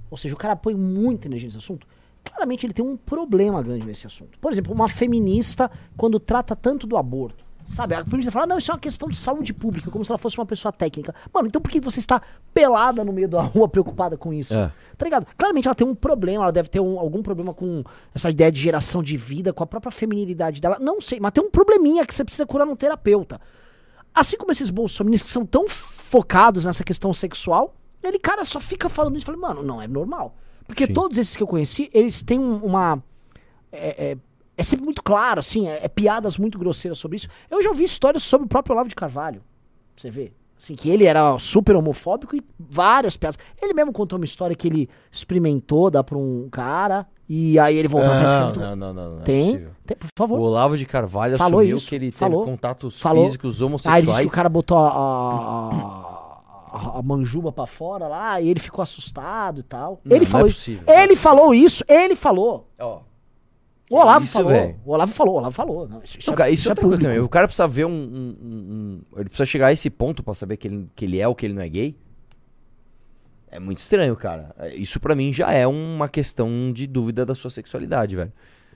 [SPEAKER 1] ou seja, o cara põe muita energia nesse assunto, claramente ele tem um problema grande nesse assunto. Por exemplo, uma feminista, quando trata tanto do aborto, sabe? A feminista fala, não, isso é uma questão de saúde pública, como se ela fosse uma pessoa técnica. Mano, então por que você está pelada no meio da rua preocupada com isso?
[SPEAKER 2] É.
[SPEAKER 1] Tá ligado? Claramente ela tem um problema, ela deve ter um- algum problema com essa ideia de geração de vida, com a própria feminilidade dela. Não sei, mas tem um probleminha que você precisa curar num terapeuta. Assim como esses bolsoministas que são tão focados nessa questão sexual, ele, cara, só fica falando isso. Falei, mano, não é normal. Porque
[SPEAKER 2] Sim.
[SPEAKER 1] todos esses que eu conheci, eles têm um- uma. É, é- é sempre muito claro, assim, é, é piadas muito grosseiras sobre isso. Eu já ouvi histórias sobre o próprio Olavo de Carvalho. Você vê. Assim, que ele era super homofóbico e várias piadas. Ele mesmo contou uma história que ele experimentou dar pra um cara e aí ele voltou atrás. é muito-
[SPEAKER 2] não, não, não, não é
[SPEAKER 1] Tem,
[SPEAKER 2] possível.
[SPEAKER 1] tem, por
[SPEAKER 2] O
[SPEAKER 1] favor.
[SPEAKER 2] Olavo de Carvalho
[SPEAKER 1] Falou
[SPEAKER 2] assumiu
[SPEAKER 1] isso,
[SPEAKER 2] que ele teve
[SPEAKER 1] falou,
[SPEAKER 2] contatos
[SPEAKER 1] falou.
[SPEAKER 2] físicos
[SPEAKER 1] Ah, ele
[SPEAKER 2] homossexuais.
[SPEAKER 1] disse que o cara botou a, a, a- a manjuba pra fora lá e ele ficou assustado e tal.
[SPEAKER 2] Não,
[SPEAKER 1] ele
[SPEAKER 2] não
[SPEAKER 1] falou
[SPEAKER 2] é
[SPEAKER 1] isso.
[SPEAKER 2] possível.
[SPEAKER 1] Ele falou isso, ele falou.
[SPEAKER 2] Ó,
[SPEAKER 1] O Olavo
[SPEAKER 2] isso,
[SPEAKER 1] falou.
[SPEAKER 2] velho?
[SPEAKER 1] O Olavo falou, o Olavo falou. Não, isso, isso
[SPEAKER 2] Não,
[SPEAKER 1] é-
[SPEAKER 2] cara, isso é outra coisa
[SPEAKER 1] público.
[SPEAKER 2] também. O cara precisa ver um, um- um- um- Ele precisa chegar a esse ponto pra saber que ele, que ele é ou que ele não é gay. É muito estranho, cara. É, Isso pra mim já é uma questão de dúvida da sua sexualidade, velho.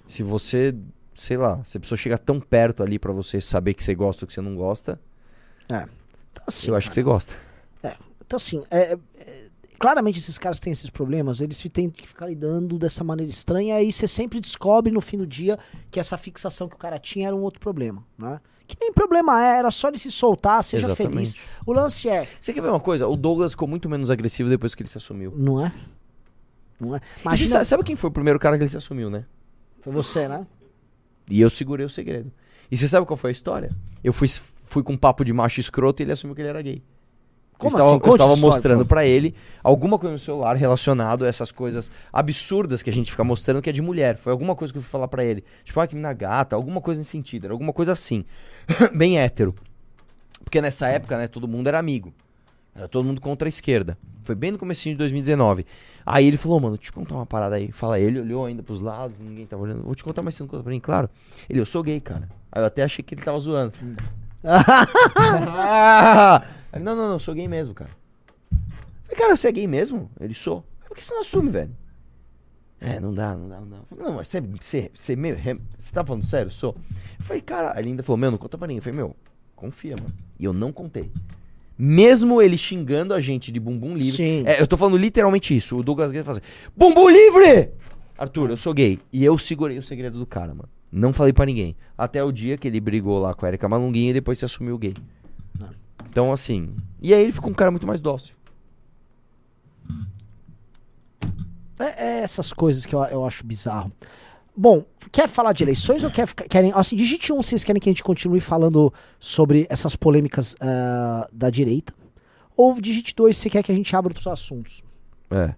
[SPEAKER 2] Se você, sei lá, se a pessoa chega tão perto ali pra você saber que você gosta ou que você não gosta,
[SPEAKER 1] É. Então, assim,
[SPEAKER 2] eu acho que você gosta.
[SPEAKER 1] Então, assim, é- é- claramente esses caras têm esses problemas, eles têm que ficar lidando dessa maneira estranha, e aí você sempre descobre no fim do dia que essa fixação que o cara tinha era um outro problema, né? Que nem problema é, era só ele se soltar, seja
[SPEAKER 2] Exatamente.
[SPEAKER 1] feliz. O lance é,
[SPEAKER 2] Você quer ver uma coisa? O Douglas ficou muito menos agressivo depois que ele se assumiu.
[SPEAKER 1] não é? Não é? Imagina,
[SPEAKER 2] sabe, sabe quem foi o primeiro cara que ele se assumiu, né?
[SPEAKER 1] foi você, né?
[SPEAKER 2] E eu segurei o segredo. E você sabe qual foi a história? Eu fui, fui com um papo de macho escroto e ele assumiu que ele era gay.
[SPEAKER 1] Como
[SPEAKER 2] eu estava,
[SPEAKER 1] assim?
[SPEAKER 2] eu estava mostrando
[SPEAKER 1] pô.
[SPEAKER 2] pra ele alguma coisa no celular relacionado a essas coisas absurdas que a gente fica mostrando que é de mulher. Foi alguma coisa que eu fui falar pra ele. Tipo, ah, que mina gata, alguma coisa nesse sentido. Era alguma coisa assim. Bem hétero. Porque nessa época, né, todo mundo era amigo. Era todo mundo contra a esquerda. Foi bem no comecinho de 2019. Aí ele falou, mano, deixa eu te contar uma parada aí. Fala, ele olhou ainda pros lados, ninguém tava olhando. Vou te contar mais cinco coisas pra mim, claro. Ele, eu sou gay, cara. Aí eu até achei que ele tava zoando. Não, não, não, sou gay mesmo, cara. Falei, cara, você é gay mesmo? Ele sou. Por que você não assume, velho? É, não dá, não dá, não dá. Falei, não, mas você, você, você, meu, re- você tá falando sério? Sou. Eu falei, cara, ele ainda falou, meu, não conta pra ninguém. Eu falei, meu, confia, mano. E eu não contei. Mesmo ele xingando a gente de bumbum livre.
[SPEAKER 1] Sim.
[SPEAKER 2] É, eu tô falando literalmente isso. O Douglas Guedes fala assim: bumbum livre! Arthur, eu sou gay. E eu segurei o segredo do cara, mano. Não falei pra ninguém. Até o dia que ele brigou lá com a Erika Malunguinha e depois se assumiu gay.
[SPEAKER 1] Não.
[SPEAKER 2] Então, assim. E aí ele ficou um cara muito mais dócil.
[SPEAKER 1] É, é essas coisas que eu, eu acho bizarro. Bom, quer falar de eleições ou quer querem. Assim, digite um, vocês querem que a gente continue falando sobre essas polêmicas ah, da direita? Ou digite dois, se quer que a gente abra outros assuntos.
[SPEAKER 2] É.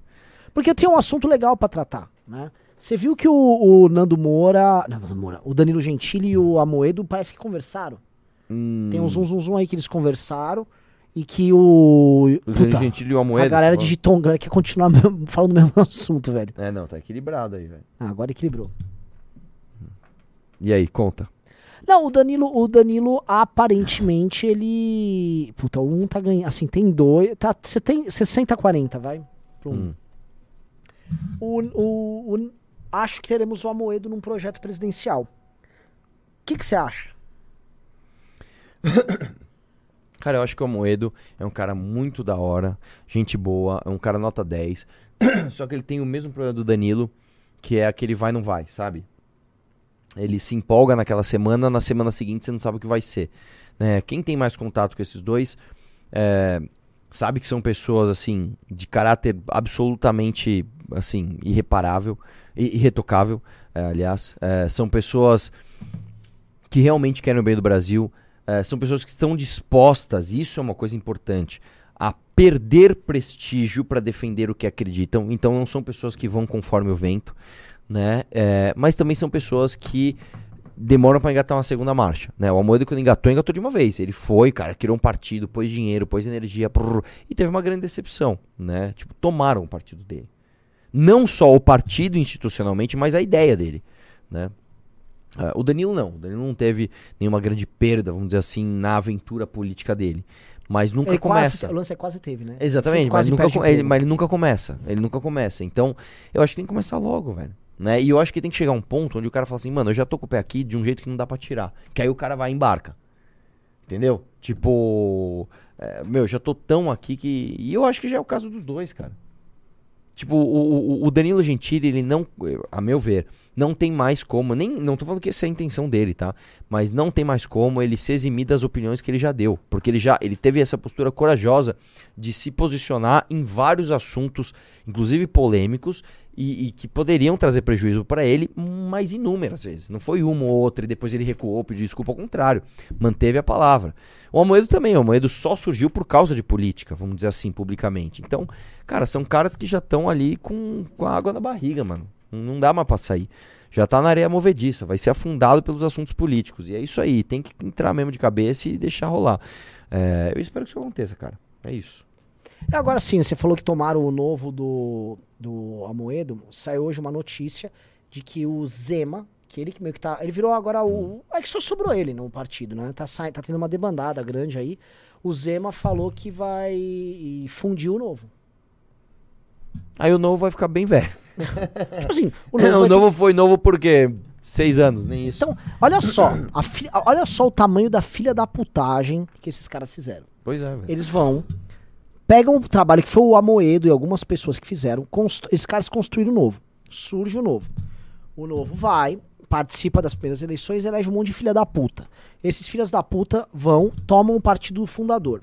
[SPEAKER 1] Porque tem um assunto legal pra tratar, né? Você viu que o, o Nando Moura, não, Nando Moura, o Danilo Gentili e o Amoedo parece que conversaram.
[SPEAKER 2] Hum,
[SPEAKER 1] Tem um zoom, zoom aí que eles conversaram e que o...
[SPEAKER 2] O
[SPEAKER 1] Puta,
[SPEAKER 2] Danilo Gentili e o Amoedo,
[SPEAKER 1] a galera
[SPEAKER 2] você
[SPEAKER 1] digitou, a galera quer continuar falando do mesmo assunto, velho.
[SPEAKER 2] É, não, tá equilibrado aí, velho.
[SPEAKER 1] Ah, agora equilibrou.
[SPEAKER 2] E aí, conta.
[SPEAKER 1] Não, o Danilo, o Danilo aparentemente ele. Puta, um tá ganhando. Assim, tem dois. Tá, você tem 60-40, vai. Pro um.
[SPEAKER 2] Hum.
[SPEAKER 1] O, o, o- acho que teremos o Amoedo num projeto presidencial. O que você acha?
[SPEAKER 2] Cara, eu acho que o Amoedo é um cara muito da hora, gente boa, é um cara nota 10. Só que ele tem o mesmo problema do Danilo, que é aquele vai não vai, sabe? Ele se empolga naquela semana, na semana seguinte você não sabe o que vai ser. né? quem tem mais contato com esses dois é, sabe que são pessoas assim de caráter absolutamente assim irreparável, irretocável, é, aliás, É, são pessoas que realmente querem o bem do Brasil, é, são pessoas que estão dispostas, isso é uma coisa importante, a perder prestígio para defender o que acreditam. Então não são pessoas que vão conforme o vento, né? É, mas também são pessoas que demoram para engatar uma segunda marcha, né? O Amoedo quando engatou, engatou de uma vez. Ele foi, cara, criou um partido, pôs dinheiro, pôs energia, prrr, e teve uma grande decepção, né? Tipo, tomaram o partido dele. Não só o partido institucionalmente, mas a ideia dele, né? Ah, o Danilo não. O Danilo não teve nenhuma grande perda, vamos dizer assim, na aventura política dele. Mas nunca
[SPEAKER 1] Ele
[SPEAKER 2] começa.
[SPEAKER 1] Quase, o lance é quase teve, né?
[SPEAKER 2] Exatamente, mas, nunca, ele, mas ele nunca começa. Ele nunca começa. Então, eu acho que tem que começar logo, velho. Né? E eu acho que tem que chegar um ponto onde o cara fala assim, mano, eu já tô com o pé aqui de um jeito que não dá pra tirar. Que aí o cara vai e embarca. Entendeu? Tipo, é, meu, já tô tão aqui que. E eu acho que já é o caso dos dois, cara. Tipo, o, o- Danilo Gentili, ele não, a meu ver, não tem mais como, nem, não tô falando que essa é a intenção dele, tá? Mas não tem mais como ele se eximir das opiniões que ele já deu, porque ele já, ele teve essa postura corajosa de se posicionar em vários assuntos, inclusive polêmicos, e, e que poderiam trazer prejuízo para ele, mas inúmeras vezes. Não foi uma ou outra e depois ele recuou, pediu desculpa, ao contrário, manteve a palavra. O Amoedo também, o Amoedo só surgiu por causa de política, vamos dizer assim, publicamente. Então, cara, são caras que já estão ali com, com a água na barriga, mano. Não dá mais pra sair. Já tá na areia movediça, vai ser afundado pelos assuntos políticos. E é isso aí, tem que entrar mesmo de cabeça e deixar rolar. É, eu espero que isso aconteça, cara. É isso.
[SPEAKER 1] Agora sim, você falou que tomaram o novo do, do Amoedo. Saiu hoje uma notícia de que o Zema, que ele que meio que tá. Ele virou agora o. É que só sobrou ele no partido, né? Tá, sai, tá tendo uma debandada grande aí. O Zema falou que vai fundir o novo.
[SPEAKER 2] Aí o novo vai ficar bem velho.
[SPEAKER 1] Tipo assim, o
[SPEAKER 2] O
[SPEAKER 1] novo.
[SPEAKER 2] novo,
[SPEAKER 1] vai ter-
[SPEAKER 2] foi novo porque seis anos, nem isso.
[SPEAKER 1] Então, olha só, a fi- olha só o tamanho da filha da putagem que esses caras fizeram.
[SPEAKER 2] pois é, velho.
[SPEAKER 1] Eles vão, pegam o trabalho que foi o Amoedo e algumas pessoas que fizeram, constru- esses caras construíram o novo. Surge o novo. O novo vai, participa das primeiras eleições e elege um monte de filha da puta. Esses filhas da puta vão, tomam o partido fundador.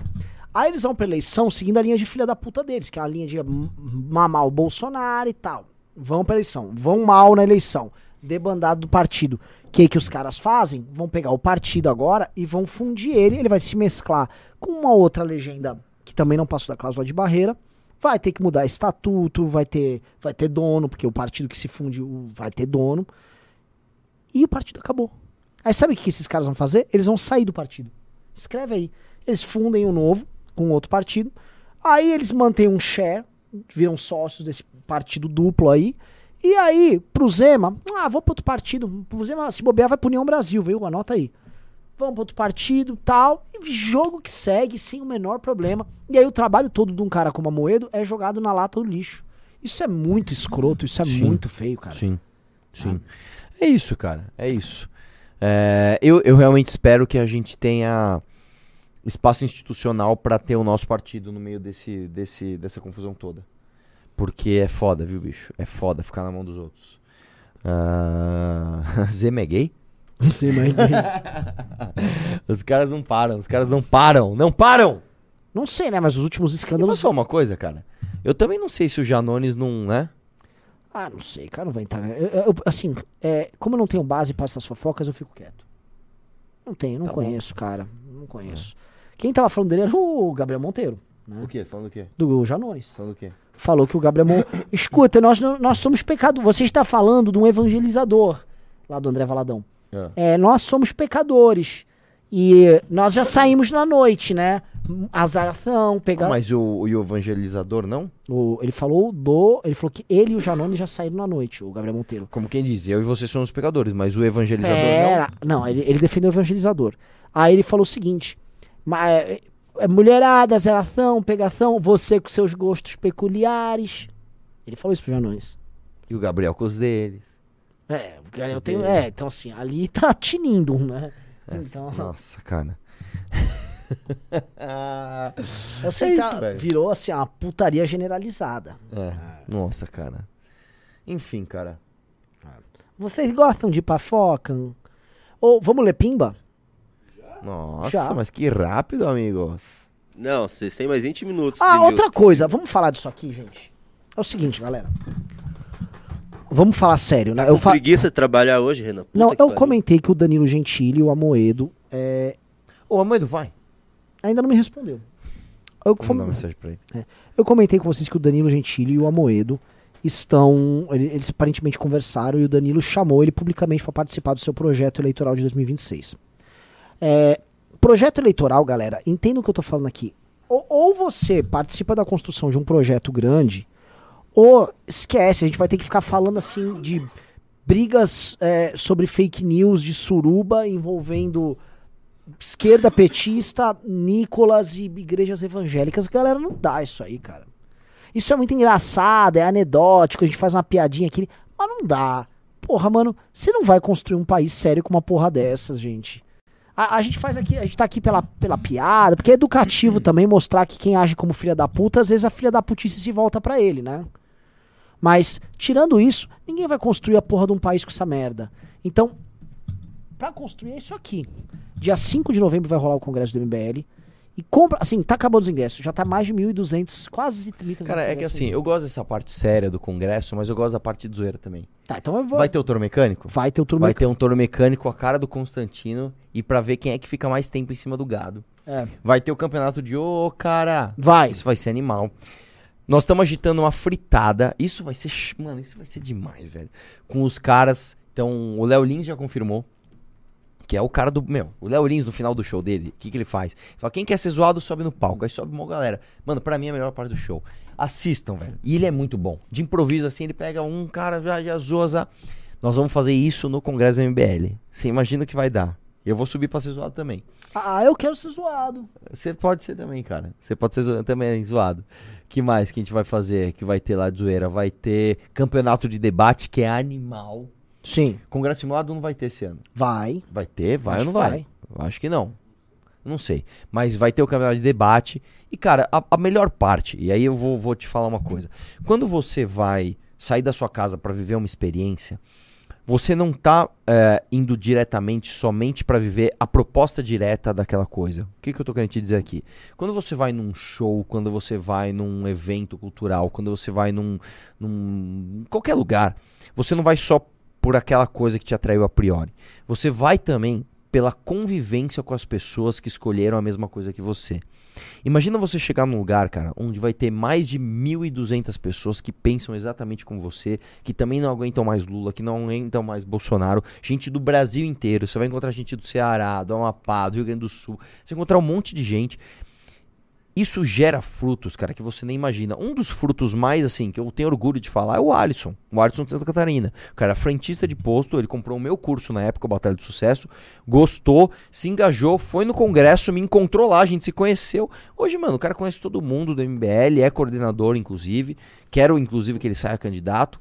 [SPEAKER 1] Aí eles vão pra eleição seguindo a linha de filha da puta deles, que é a linha de mamar o Bolsonaro e tal. Vão pra eleição, vão mal na eleição, debandado do partido. O que, que os caras fazem? Vão pegar o partido agora e vão fundir ele, ele vai se mesclar com uma outra legenda que também não passou da cláusula de barreira. Vai ter que mudar estatuto, vai ter, vai ter dono, porque o partido que se fundiu vai ter dono. E o partido acabou. Aí sabe o que esses caras vão fazer? Eles vão sair do partido. Escreve aí. Eles fundem um novo com outro partido. Aí eles mantêm um share, viram sócios desse partido duplo aí. E aí, pro Zema, ah, vou pro outro partido. Pro Zema, se bobear, vai pro União Brasil, viu? Anota aí. Vamos pro outro partido, tal. E jogo que segue sem o menor problema. E aí o trabalho todo de um cara como a Moedo é jogado na lata do lixo. Isso é muito escroto, isso é
[SPEAKER 2] Sim.
[SPEAKER 1] muito feio, cara.
[SPEAKER 2] Sim, sim. É isso, cara. É isso. É, eu, eu realmente espero que a gente tenha espaço institucional pra ter o nosso partido no meio desse, desse, dessa confusão toda. Porque é foda, viu, bicho? É foda ficar na mão dos outros. Ah, Zema é gay?
[SPEAKER 1] Sim, mas...
[SPEAKER 2] Os caras não param, os caras não param, não param!
[SPEAKER 1] Não sei, né? Mas os últimos escândalos.
[SPEAKER 2] só uma coisa, cara. Eu também não sei se o Janones não, né?
[SPEAKER 1] Ah, não sei, cara, não vai entrar. né? Eu- eu- assim, é, como eu não tenho base para essas fofocas, eu fico quieto. Não tenho, não
[SPEAKER 2] Tá bom.
[SPEAKER 1] conheço, cara. Não conheço. Quem tava falando dele era o Gabriel Monteiro, né?
[SPEAKER 2] O quê? Falando o quê?
[SPEAKER 1] Do Janones.
[SPEAKER 2] Falando o quê?
[SPEAKER 1] Falou que o Gabriel Mon... Escuta, nós, não- nós somos pecadores. Você está falando de um evangelizador, lá do André Valadão. É, nós somos pecadores. E nós já saímos na noite, né? Azaração, pegar.
[SPEAKER 2] Mas o, o evangelizador não?
[SPEAKER 1] O- ele falou do. Ele falou que ele e o Janone já saíram na noite, o Gabriel Monteiro.
[SPEAKER 2] Como quem diz, eu e você somos pecadores, mas o evangelizador
[SPEAKER 1] Era, não, ele, ele defendeu o evangelizador. Aí ele falou o seguinte: ma- é, é, mulherada, azaração, pegação, você com seus gostos peculiares. Ele falou isso pro Janões.
[SPEAKER 2] E o Gabriel com os deles.
[SPEAKER 1] É, porque eu tenho. É, então assim, ali tá tinindo, né? Então,
[SPEAKER 2] Nossa, cara.
[SPEAKER 1] eu sei
[SPEAKER 2] é isso,
[SPEAKER 1] tá- virou assim, uma putaria generalizada.
[SPEAKER 2] É. Nossa, cara. Enfim, cara.
[SPEAKER 1] Vocês gostam de pafoca? Ou vamos ler pimba?
[SPEAKER 2] Nossa,
[SPEAKER 1] Já.
[SPEAKER 2] mas que rápido, amigos.
[SPEAKER 3] Não, vocês têm mais 20 minutos.
[SPEAKER 1] Ah, outra coisa, vamos falar disso aqui, gente. É o seguinte, galera. Vamos falar sério, né?
[SPEAKER 3] Com
[SPEAKER 1] Eu, fa-
[SPEAKER 3] preguiça de trabalhar hoje, Renan. Puta
[SPEAKER 1] Não, eu
[SPEAKER 3] pariu.
[SPEAKER 1] comentei que o Danilo Gentili e o Amoedo é,
[SPEAKER 2] Ô, Amoedo, vai.
[SPEAKER 1] ainda não me respondeu. Eu,
[SPEAKER 2] uma mensagem pra ele.
[SPEAKER 1] eu comentei com vocês que o Danilo Gentili e o Amoedo estão. ele- Eles aparentemente conversaram e o Danilo chamou ele publicamente para participar do seu projeto eleitoral de 2026. É, projeto eleitoral, galera, entenda o que eu tô falando aqui. Ou, ou você participa da construção de um projeto grande, ou esquece, a gente vai ter que ficar falando assim de brigas é, sobre fake news de suruba envolvendo esquerda petista, Nicolas e igrejas evangélicas. Galera, não dá isso aí, cara. Isso é muito engraçado, é anedótico, a gente faz uma piadinha aqui, mas não dá. Porra, mano, você não vai construir um país sério com uma porra dessas, gente. A, a gente faz aqui, a gente tá aqui pela, pela piada, porque é educativo também mostrar que quem age como filha da puta, às vezes a filha da putice se volta pra ele, né? Mas, tirando isso, ninguém vai construir a porra de um país com essa merda. Então, pra construir é isso aqui. Dia 5 de novembro vai rolar o congresso do MBL. E compra, assim, tá acabando os ingressos. Já tá mais de 1.200, quase 1.300
[SPEAKER 2] Cara, é que assim, eu gosto dessa parte séria do congresso, mas eu gosto da parte de zoeira também.
[SPEAKER 1] Tá, então eu vou...
[SPEAKER 2] Vai ter o touro mecânico?
[SPEAKER 1] Vai ter o turma...
[SPEAKER 2] Vai ter um touro mecânico a cara do Constantino e pra ver quem é que fica mais tempo em cima do gado.
[SPEAKER 1] É,
[SPEAKER 2] Vai ter o campeonato de ô, cara.
[SPEAKER 1] vai.
[SPEAKER 2] Isso vai ser animal. Nós estamos agitando uma fritada. Isso vai ser. Mano, isso vai ser demais, velho. Com os caras. Então, o Léo Lins já confirmou. Que é o cara do. Meu, o Léo Lins no final do show dele, o que, que ele faz? Ele fala: quem quer ser zoado, sobe no palco. Aí sobe uma galera. Mano, pra mim é a melhor parte do show. Assistam, velho. E ele é muito bom. De improviso assim, ele pega um cara, já, já zoa. já. Nós vamos fazer isso no Congresso MBL. Você imagina o que vai dar. Eu vou subir pra ser zoado também.
[SPEAKER 1] Ah, eu quero ser zoado.
[SPEAKER 2] Você pode ser também, cara. Você pode ser zo- também zoado. que mais que a gente vai fazer? Que vai ter lá de zoeira? Vai ter campeonato de debate, que é animal.
[SPEAKER 1] Sim,
[SPEAKER 2] Congresso simulado não vai ter esse ano.
[SPEAKER 1] vai.
[SPEAKER 2] Vai ter? Vai
[SPEAKER 1] Acho
[SPEAKER 2] ou não vai? Eu Acho que não. Não sei. Mas vai ter o campeonato de debate. E, cara, a, a melhor parte, e aí eu vou, vou te falar uma coisa. Quando você vai sair da sua casa pra viver uma experiência, você não tá é, indo diretamente somente pra viver a proposta direta daquela coisa. O que, que eu tô querendo te dizer aqui? Quando você vai num show, quando você vai num evento cultural, quando você vai num, num qualquer lugar, você não vai só por aquela coisa que te atraiu a priori. Você vai também pela convivência com as pessoas que escolheram a mesma coisa que você. Imagina você chegar num lugar, cara, onde vai ter mais de 1.200 pessoas que pensam exatamente como você, que também não aguentam mais Lula, que não aguentam mais Bolsonaro, gente do Brasil inteiro. Você vai encontrar gente do Ceará, do Amapá, do Rio Grande do Sul. Você vai encontrar um monte de gente. Isso gera frutos, cara, que você nem imagina. Um dos frutos mais, assim, que eu tenho orgulho de falar é o Alisson. O Alisson de Santa Catarina. O cara é frentista de posto, ele comprou o meu curso na época, Batalha do Sucesso, gostou, se engajou, foi no congresso, me encontrou lá, a gente se conheceu. Hoje, mano, o cara conhece todo mundo do MBL, é coordenador, inclusive. Quero, inclusive, que ele saia candidato.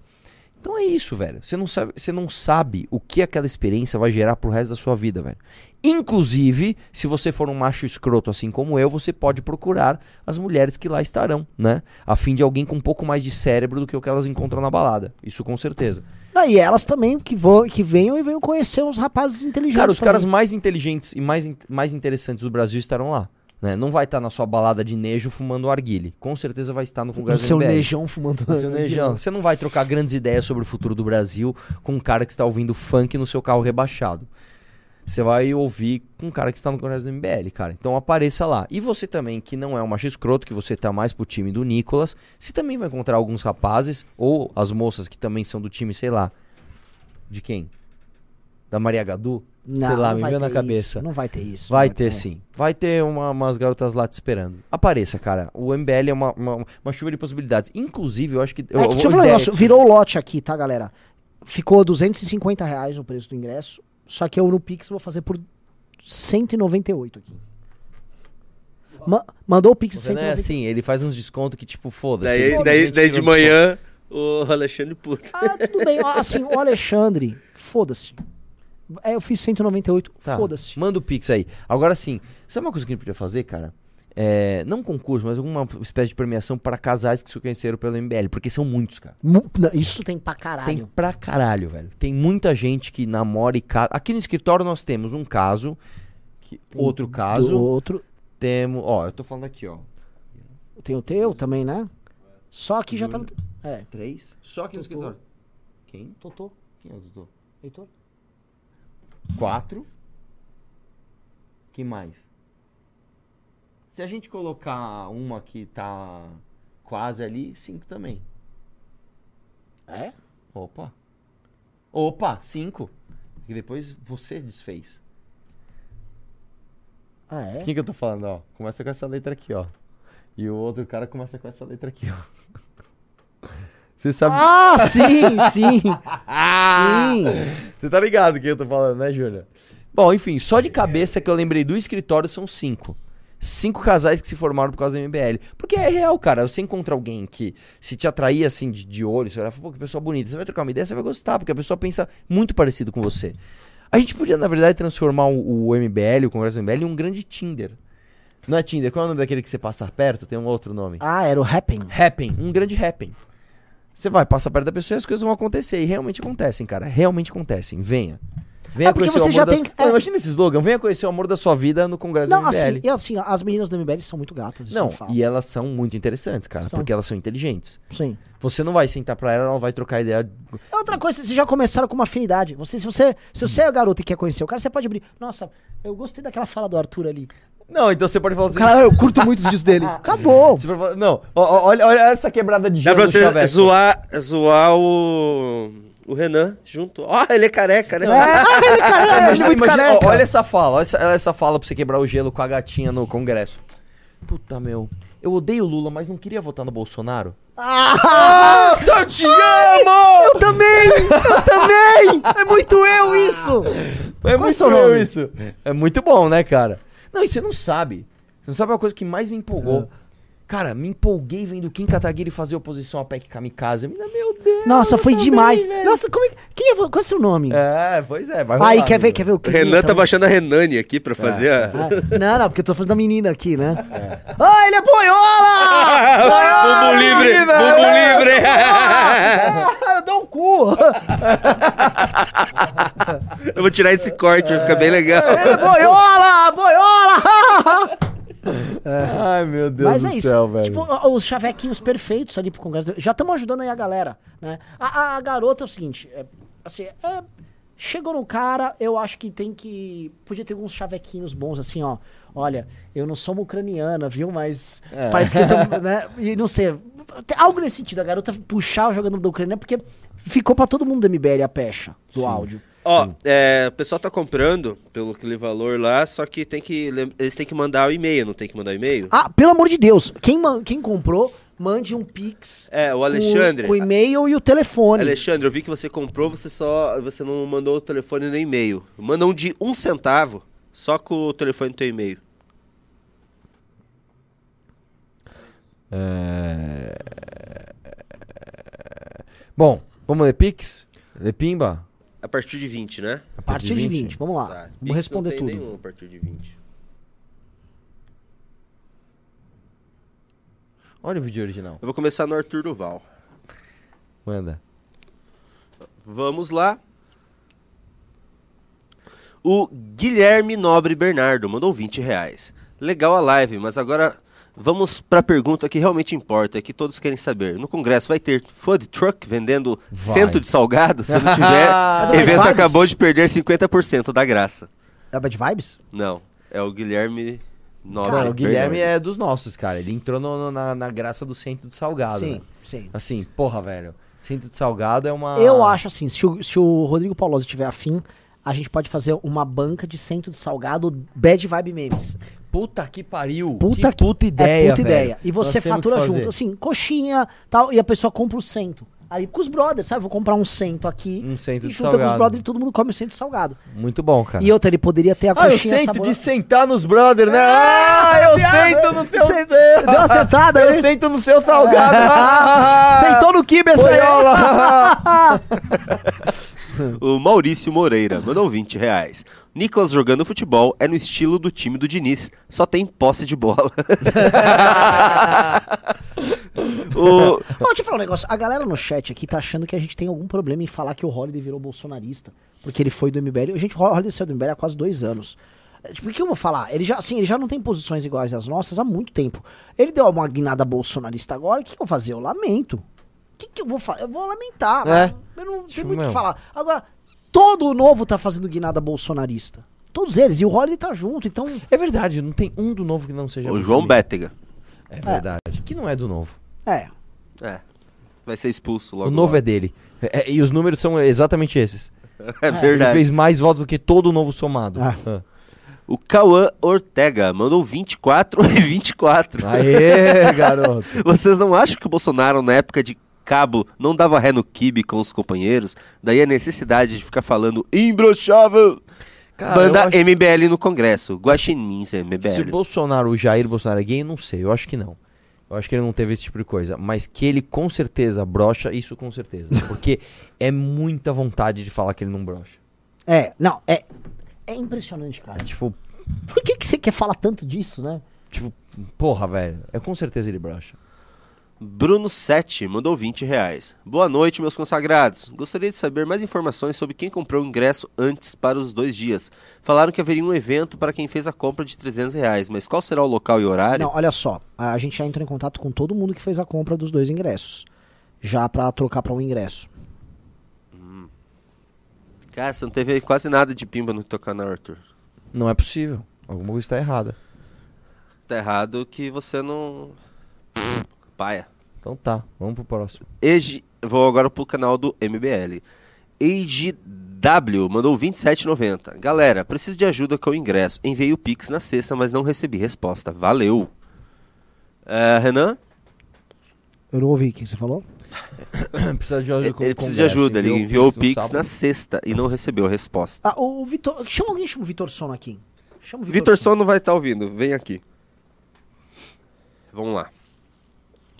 [SPEAKER 2] Então é isso, velho. Você não sabe, você não sabe o que aquela experiência vai gerar pro resto da sua vida, velho. Inclusive, se você for um macho escroto assim como eu, você pode procurar as mulheres que lá estarão, né? A fim de alguém com um pouco mais de cérebro do que o que elas encontram na balada. Isso com certeza.
[SPEAKER 1] Ah, e elas também que, vão, que venham e venham conhecer uns rapazes inteligentes.
[SPEAKER 2] Cara, os caras
[SPEAKER 1] também.
[SPEAKER 2] mais inteligentes e mais, mais interessantes do Brasil estarão lá. Né? Não vai estar na sua balada de nejo fumando arguile. Com certeza vai estar no Congresso
[SPEAKER 1] seu
[SPEAKER 2] do MBL.
[SPEAKER 1] nejão fumando.
[SPEAKER 2] No seu nejão. Você não vai trocar grandes ideias sobre o futuro do Brasil com um cara que está ouvindo funk no seu carro rebaixado. você vai ouvir com um cara que está no Congresso do MBL, cara. Então apareça lá. E você também, que não é um macho escroto, que você tá mais pro time do Nicolas, você também vai encontrar alguns rapazes, ou as moças que também são do time, sei lá. De quem? Da Maria Gadu?
[SPEAKER 1] Não,
[SPEAKER 2] sei lá,
[SPEAKER 1] não
[SPEAKER 2] me veio na cabeça.
[SPEAKER 1] isso, Não vai ter isso.
[SPEAKER 2] Vai ter sim. Vai ter uma- umas garotas lá te esperando. Apareça, cara. O MBL é uma, uma, uma chuva de possibilidades. Inclusive, eu acho que. eu-
[SPEAKER 1] É
[SPEAKER 2] eu-
[SPEAKER 1] que deixa eu falar um negócio.
[SPEAKER 2] aqui-
[SPEAKER 1] Virou o lote aqui, tá, galera? Ficou 250 reais o preço do ingresso. Só que eu no Pix vou fazer por 198 aqui. Ma- mandou o Pix de
[SPEAKER 2] Você não é
[SPEAKER 1] 198.
[SPEAKER 2] assim, ele faz uns descontos que, tipo, foda-se.
[SPEAKER 3] Daí, daí, daí de manhã, o Alexandre puta.
[SPEAKER 1] Ah, tudo bem. Assim, o Alexandre, foda-se. É, eu fiz 198,
[SPEAKER 2] Tá.
[SPEAKER 1] foda-se.
[SPEAKER 2] Manda o Pix aí. Agora sim, sabe uma coisa que a gente podia fazer, cara? É, não concurso, mas alguma espécie de premiação para casais que se conheceram pelo MBL, porque são muitos, cara.
[SPEAKER 1] Isso tem pra
[SPEAKER 2] Tem
[SPEAKER 1] caralho.
[SPEAKER 2] pra caralho, velho. Tem muita gente que namora e casa. Aqui no escritório nós temos um caso, que- outro caso,
[SPEAKER 1] outro.
[SPEAKER 2] temos. Ó, eu tô falando aqui, ó.
[SPEAKER 1] Tem o teu também, né? Só que já tá no. É.
[SPEAKER 2] Três? Só aqui no
[SPEAKER 1] Totô.
[SPEAKER 2] escritório. Quem?
[SPEAKER 1] Totô.
[SPEAKER 2] Quem é o doutor?
[SPEAKER 1] Heitor?
[SPEAKER 2] Quatro. Que mais? Se a gente colocar uma que tá quase ali, cinco também.
[SPEAKER 1] É?
[SPEAKER 2] Opa. Opa, cinco. E depois você desfez.
[SPEAKER 1] Ah, é?
[SPEAKER 2] Quem que eu tô falando, ó? Começa com essa letra aqui, ó. E o outro cara começa com essa letra aqui, ó. Você sabe.
[SPEAKER 1] Ah, sim, sim. sim.
[SPEAKER 2] Você tá ligado que eu tô falando, né, Júnior? Bom, enfim, só de cabeça que eu lembrei do escritório são cinco. Cinco casais que se formaram por causa do MBL. Porque é real, cara. Você encontra alguém que se te atrair assim de, de olho, você vai falar, pô, que pessoa bonita. Você vai trocar uma ideia, você vai gostar, porque a pessoa pensa muito parecido com você. A gente podia, na verdade, transformar o, o MBL, o Congresso do MBL, em um grande Tinder. Não é Tinder, qual é o nome daquele que você passa perto? Tem um outro nome.
[SPEAKER 1] Ah, era o Happen.
[SPEAKER 2] Happen, um grande happen. Você vai passar perto da pessoa e as coisas vão acontecer. E realmente acontecem, cara. Realmente acontecem. Venha. Venha
[SPEAKER 1] É
[SPEAKER 2] conhecer o
[SPEAKER 1] você
[SPEAKER 2] amor
[SPEAKER 1] já
[SPEAKER 2] da...
[SPEAKER 1] tem-
[SPEAKER 2] Mano,
[SPEAKER 1] é.
[SPEAKER 2] Imagina esse slogan. Venha conhecer o amor da sua vida no Congresso
[SPEAKER 1] Não,
[SPEAKER 2] do MBL.
[SPEAKER 1] assim, e assim, as meninas do MBL são muito gatas. Isso
[SPEAKER 2] Não,
[SPEAKER 1] não,
[SPEAKER 2] e elas são muito interessantes, cara.
[SPEAKER 1] São.
[SPEAKER 2] Porque elas são inteligentes.
[SPEAKER 1] Sim.
[SPEAKER 2] Você não vai sentar pra ela, ela vai trocar ideia.
[SPEAKER 1] É Outra coisa, vocês já começaram com uma afinidade. Você, se você, se você é a garota e quer conhecer o cara, você pode abrir. Nossa, eu gostei daquela fala do Arthur ali.
[SPEAKER 2] Não, então você pode falar assim.
[SPEAKER 1] Cara, eu curto muito os vídeos dele. Acabou.
[SPEAKER 2] Você pode falar, não, ó, ó, olha, olha essa quebrada de
[SPEAKER 3] Dá
[SPEAKER 2] gelo
[SPEAKER 3] pra
[SPEAKER 2] do
[SPEAKER 3] você
[SPEAKER 2] Chaveco.
[SPEAKER 3] zoar, zoar o, o Renan junto. Ó, ele é careca, né?
[SPEAKER 1] É, ah, ele, é
[SPEAKER 2] Imagina,
[SPEAKER 1] muito
[SPEAKER 2] imagina-
[SPEAKER 1] careca.
[SPEAKER 2] ó, olha essa fala, olha essa, olha essa fala pra você quebrar o gelo com a gatinha no congresso. Puta, meu. Eu odeio o Lula, mas não queria votar no Bolsonaro.
[SPEAKER 1] Ah,
[SPEAKER 2] Nossa, eu te amo!
[SPEAKER 1] eu também! Eu também! É muito eu isso!
[SPEAKER 2] É
[SPEAKER 1] é
[SPEAKER 2] muito eu isso. É muito bom, né, cara? Não, e você não sabe. Você não sabe uma coisa que mais me empolgou. Cara, me empolguei vendo Kim Kataguiri fazer oposição à PEC Kamikaze. Meu Deus!
[SPEAKER 1] Nossa, foi
[SPEAKER 2] eu
[SPEAKER 1] demais.
[SPEAKER 2] também, velho.
[SPEAKER 1] Nossa, como é que. Quem é, qual é o seu nome?
[SPEAKER 2] É, pois é, vai
[SPEAKER 1] Aí,
[SPEAKER 2] rolar,
[SPEAKER 1] quer ver, quer ver o
[SPEAKER 3] O
[SPEAKER 1] clipe
[SPEAKER 3] Renan tá
[SPEAKER 1] também?
[SPEAKER 3] baixando a Renani aqui pra fazer a...
[SPEAKER 1] Ah, não, não, porque eu tô falando da menina aqui, né? Ah, ele é boiola!
[SPEAKER 3] Bumbum livre!
[SPEAKER 2] menina!
[SPEAKER 3] Bumbum livre!
[SPEAKER 1] Ah, eu dou um cu!
[SPEAKER 3] Eu vou tirar esse corte, vai ficar bem legal.
[SPEAKER 1] Ele é boiola! Boiola!
[SPEAKER 2] Ai, meu Deus
[SPEAKER 1] Mas
[SPEAKER 2] do
[SPEAKER 1] é isso.
[SPEAKER 2] céu, velho.
[SPEAKER 1] Tipo, os chavequinhos perfeitos ali pro Congresso. Já estamos ajudando aí a galera, né? A, a- a garota é o seguinte, é, assim, é, chegou no cara, eu acho que tem que... Podia ter alguns chavequinhos bons, assim, ó. Olha, eu não sou uma ucraniana, viu? Mas
[SPEAKER 2] É.
[SPEAKER 1] parece que... Tam, né? E não sei, algo nesse sentido. A garota puxar o jogador da Ucrânia, porque ficou pra todo mundo do MBL a pecha do áudio.
[SPEAKER 3] Ó, é, o pessoal tá comprando pelo aquele valor lá, só que tem que eles têm que mandar o e-mail, não tem que mandar o e-mail?
[SPEAKER 1] Ah, pelo amor de Deus, quem, quem comprou, mande um pix
[SPEAKER 3] É, o Alexandre.
[SPEAKER 1] com o e-mail e o telefone.
[SPEAKER 3] Alexandre, eu vi que você comprou, você só você não mandou o telefone nem e-mail. Manda um de um centavo, só com o telefone do teu e-mail.
[SPEAKER 2] É... Bom, vamos ler Pix? Ler Pimba?
[SPEAKER 3] A partir de 20, né?
[SPEAKER 1] A partir de 20, vamos lá.
[SPEAKER 3] Tá.
[SPEAKER 1] Vamos
[SPEAKER 3] Pix
[SPEAKER 1] responder
[SPEAKER 3] não tem
[SPEAKER 1] tudo.
[SPEAKER 3] Nenhum a partir de 20.
[SPEAKER 2] Olha o vídeo original.
[SPEAKER 3] Eu vou começar no Arthur Duval.
[SPEAKER 2] Manda.
[SPEAKER 3] Vamos lá. O Guilherme Nobre Bernardo mandou 20 reais. Legal a live, mas agora vamos para a pergunta que realmente importa, que todos querem saber. No congresso vai ter food truck vendendo
[SPEAKER 2] Vai.
[SPEAKER 3] cento de salgado? Se não tiver,
[SPEAKER 1] É do
[SPEAKER 3] evento acabou de perder 50% da graça.
[SPEAKER 1] É o Bad Vibes?
[SPEAKER 3] Não, é o Guilherme Nobre.
[SPEAKER 2] Mano, o Guilherme é dos nossos, cara. Ele entrou no- no- na, na graça do centro de salgado.
[SPEAKER 1] sim,
[SPEAKER 2] né?
[SPEAKER 1] sim.
[SPEAKER 2] Assim, porra, velho. Centro de salgado é uma.
[SPEAKER 1] Eu acho assim, se o, se o Rodrigo Pauloso tiver afim, a gente pode fazer uma banca de centro de salgado Bad Vibe Memes.
[SPEAKER 2] Puta que pariu.
[SPEAKER 1] Puta
[SPEAKER 2] que puta ideia.
[SPEAKER 1] É puta
[SPEAKER 2] velho.
[SPEAKER 1] ideia. E você
[SPEAKER 2] Nós
[SPEAKER 1] fatura junto, assim, coxinha tal, e a pessoa compra o cento. Aí com os brothers, sabe? Vou comprar um cento aqui.
[SPEAKER 2] Um cento
[SPEAKER 1] e
[SPEAKER 2] de
[SPEAKER 1] junta com os
[SPEAKER 2] salgado.
[SPEAKER 1] brothers e todo mundo come o cento salgado.
[SPEAKER 2] Muito bom, cara.
[SPEAKER 1] E outra, ele poderia ter a
[SPEAKER 2] Ah,
[SPEAKER 1] coxinha
[SPEAKER 2] sento
[SPEAKER 1] saborosa.
[SPEAKER 2] de sentar nos brothers, né? Ah, eu sento no seu
[SPEAKER 1] deu uma sentada,
[SPEAKER 2] Eu sento no seu salgado.
[SPEAKER 1] Sentou no kibe essa.
[SPEAKER 3] O Maurício Moreira mandou 20 reais. Nicolas jogando futebol é no estilo do time do Diniz, só tem posse de bola. o,
[SPEAKER 1] Ó, deixa eu falar um negócio. A galera no chat aqui tá achando que a gente tem algum problema em falar que o Holiday virou bolsonarista. Porque ele foi do MBL. Gente, o Holiday saiu do MBL há quase dois anos. É, Tipo, o que eu vou falar? Ele já, assim, ele já não tem posições iguais às nossas há muito tempo. Ele deu uma guinada bolsonarista agora. O que, que eu vou fazer? Eu lamento. O que, que eu vou fazer? Eu vou lamentar.
[SPEAKER 2] É.
[SPEAKER 1] Eu não tenho
[SPEAKER 2] Tipo
[SPEAKER 1] muito o que falar. Agora, todo o novo tá fazendo guinada bolsonarista. Todos eles. E o Holiday tá junto. Então,
[SPEAKER 2] É verdade, não tem um do novo que não seja.
[SPEAKER 3] o João. Bétega.
[SPEAKER 2] É verdade. Que não é do novo.
[SPEAKER 1] é.
[SPEAKER 3] É, vai ser expulso logo.
[SPEAKER 2] o novo
[SPEAKER 3] logo.
[SPEAKER 2] é dele. É- é- e os números são exatamente esses.
[SPEAKER 3] É
[SPEAKER 2] Ele
[SPEAKER 3] verdade.
[SPEAKER 2] fez mais votos do que todo o novo somado.
[SPEAKER 1] Ah.
[SPEAKER 2] Ah.
[SPEAKER 3] O Cauã Ortega mandou 24 e 24.
[SPEAKER 2] Aê, garoto.
[SPEAKER 3] Vocês não acham que o Bolsonaro, na época de cabo, não dava ré no kibe com os companheiros? Daí a necessidade de ficar falando imbrochável.
[SPEAKER 2] Cara,
[SPEAKER 3] Banda
[SPEAKER 2] acho-
[SPEAKER 3] MBL no Congresso. Guaxinins MBL.
[SPEAKER 2] Se o Bolsonaro, o Jair Bolsonaro é gay, eu não sei. Eu acho que não. Eu acho que ele não teve esse tipo de coisa. Mas que ele com certeza brocha, isso com certeza. Porque é muita vontade de falar que ele não brocha.
[SPEAKER 1] É. Não, é. É impressionante, cara.
[SPEAKER 2] É tipo,
[SPEAKER 1] Por que, que você quer falar tanto disso, né?
[SPEAKER 2] tipo, porra, velho. É com certeza ele brocha.
[SPEAKER 3] Bruno 7 mandou 20 reais. Boa noite, meus consagrados. Gostaria de saber mais informações sobre quem comprou o ingresso antes para os dois dias. Falaram que haveria um evento para quem fez a compra de 300 reais, mas qual será o local e horário?
[SPEAKER 1] Não, olha só. A gente já entrou em contato com todo mundo que fez a compra dos dois ingressos. Já pra trocar pra um ingresso.
[SPEAKER 3] Cara, você não teve quase nada de pimba no teu canal, Arthur.
[SPEAKER 2] Não é possível. Alguma coisa está errada.
[SPEAKER 3] Tá errado que você não. Paia.
[SPEAKER 2] Então tá, vamos pro próximo.
[SPEAKER 3] EG... Vou agora pro canal do MBL. EGW mandou 27,90. Galera, preciso de ajuda com o ingresso. Enviei o Pix na sexta, mas não recebi resposta. Valeu. É, Renan?
[SPEAKER 1] Eu não ouvi o que você falou?
[SPEAKER 2] precisa de ajuda
[SPEAKER 3] Ele,
[SPEAKER 2] com o
[SPEAKER 3] ele precisa de ajuda. Ele
[SPEAKER 2] Enviou
[SPEAKER 3] o Pix
[SPEAKER 2] sábado.
[SPEAKER 3] na sexta e não recebeu a resposta.
[SPEAKER 1] Ah, o Vitor. Chama alguém, chama o Vitor Sono aqui. Chama o
[SPEAKER 3] Vitor Son não vai estar ouvindo. Vem aqui. Vamos lá.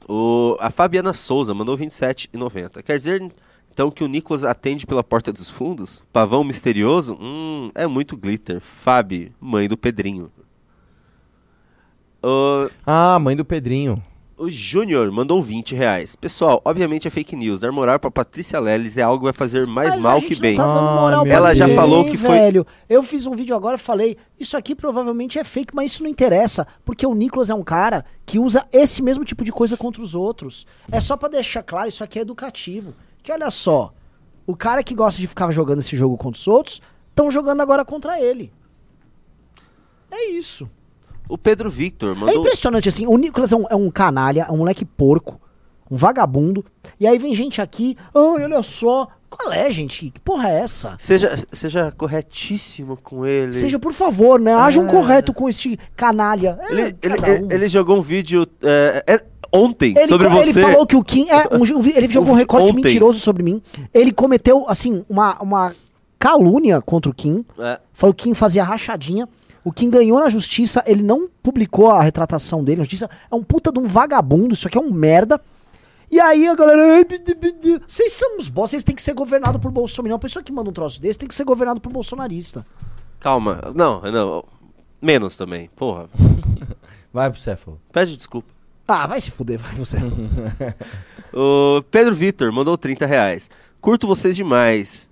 [SPEAKER 3] O, a Fabiana Souza mandou 27,90. Quer dizer, então, que o Nicolas atende pela porta dos fundos? Pavão misterioso? Hum, é muito glitter. Fabi, mãe do Pedrinho.
[SPEAKER 2] Ah, mãe do Pedrinho.
[SPEAKER 3] O Júnior mandou 20 reais. Pessoal, obviamente é fake news. Dar moral pra Patrícia Leles é algo que vai fazer mais
[SPEAKER 1] Mas a
[SPEAKER 3] mal
[SPEAKER 1] gente
[SPEAKER 3] que
[SPEAKER 1] não
[SPEAKER 3] bem.
[SPEAKER 1] tá dando
[SPEAKER 2] Ah,
[SPEAKER 3] Ela já falou que foi-
[SPEAKER 1] velho. Eu fiz um vídeo agora e falei, isso aqui provavelmente é fake, mas isso não interessa, porque o Nicolas é um cara que usa esse mesmo tipo de coisa contra os outros. É só pra deixar claro, isso aqui é educativo. Que olha só, o cara que gosta de ficar jogando esse jogo contra os outros, estão jogando agora contra ele. É isso.
[SPEAKER 3] O Pedro Victor
[SPEAKER 1] É
[SPEAKER 3] mandou.
[SPEAKER 1] impressionante, assim, o Nicolas é um, é um canalha, é um moleque porco, um vagabundo, e aí vem gente aqui, ai, olha só, qual é, gente? Que porra é essa?
[SPEAKER 3] Seja, seja corretíssimo com ele.
[SPEAKER 1] Seja, por favor, né? Haja um correto com este canalha. É,
[SPEAKER 3] Ele, ele,
[SPEAKER 1] um.
[SPEAKER 3] ele- jogou um vídeo é, é, ontem
[SPEAKER 1] Ele
[SPEAKER 3] sobre
[SPEAKER 1] co- ele
[SPEAKER 3] você.
[SPEAKER 1] falou que o Kim. É, um, ele jogou um recorte
[SPEAKER 3] ontem.
[SPEAKER 1] mentiroso sobre mim. Ele cometeu, assim, uma, uma calúnia contra o Kim.
[SPEAKER 3] É,
[SPEAKER 1] Falou que o Kim fazia rachadinha. O Kim ganhou na justiça, ele não publicou a retratação dele na justiça. É um puta de um vagabundo, isso aqui é um merda. E aí a galera. Vocês são uns bosta, vocês têm que ser governados por Bolsonaro. Uma pessoa que manda um troço desse tem que ser governado por bolsonarista.
[SPEAKER 3] calma. Não, não. Menos também. Porra.
[SPEAKER 2] Vai pro Céfalo.
[SPEAKER 3] Pede desculpa.
[SPEAKER 1] Ah, vai se fuder, vai você.
[SPEAKER 3] O Pedro Vitor mandou 30 reais. Curto vocês demais.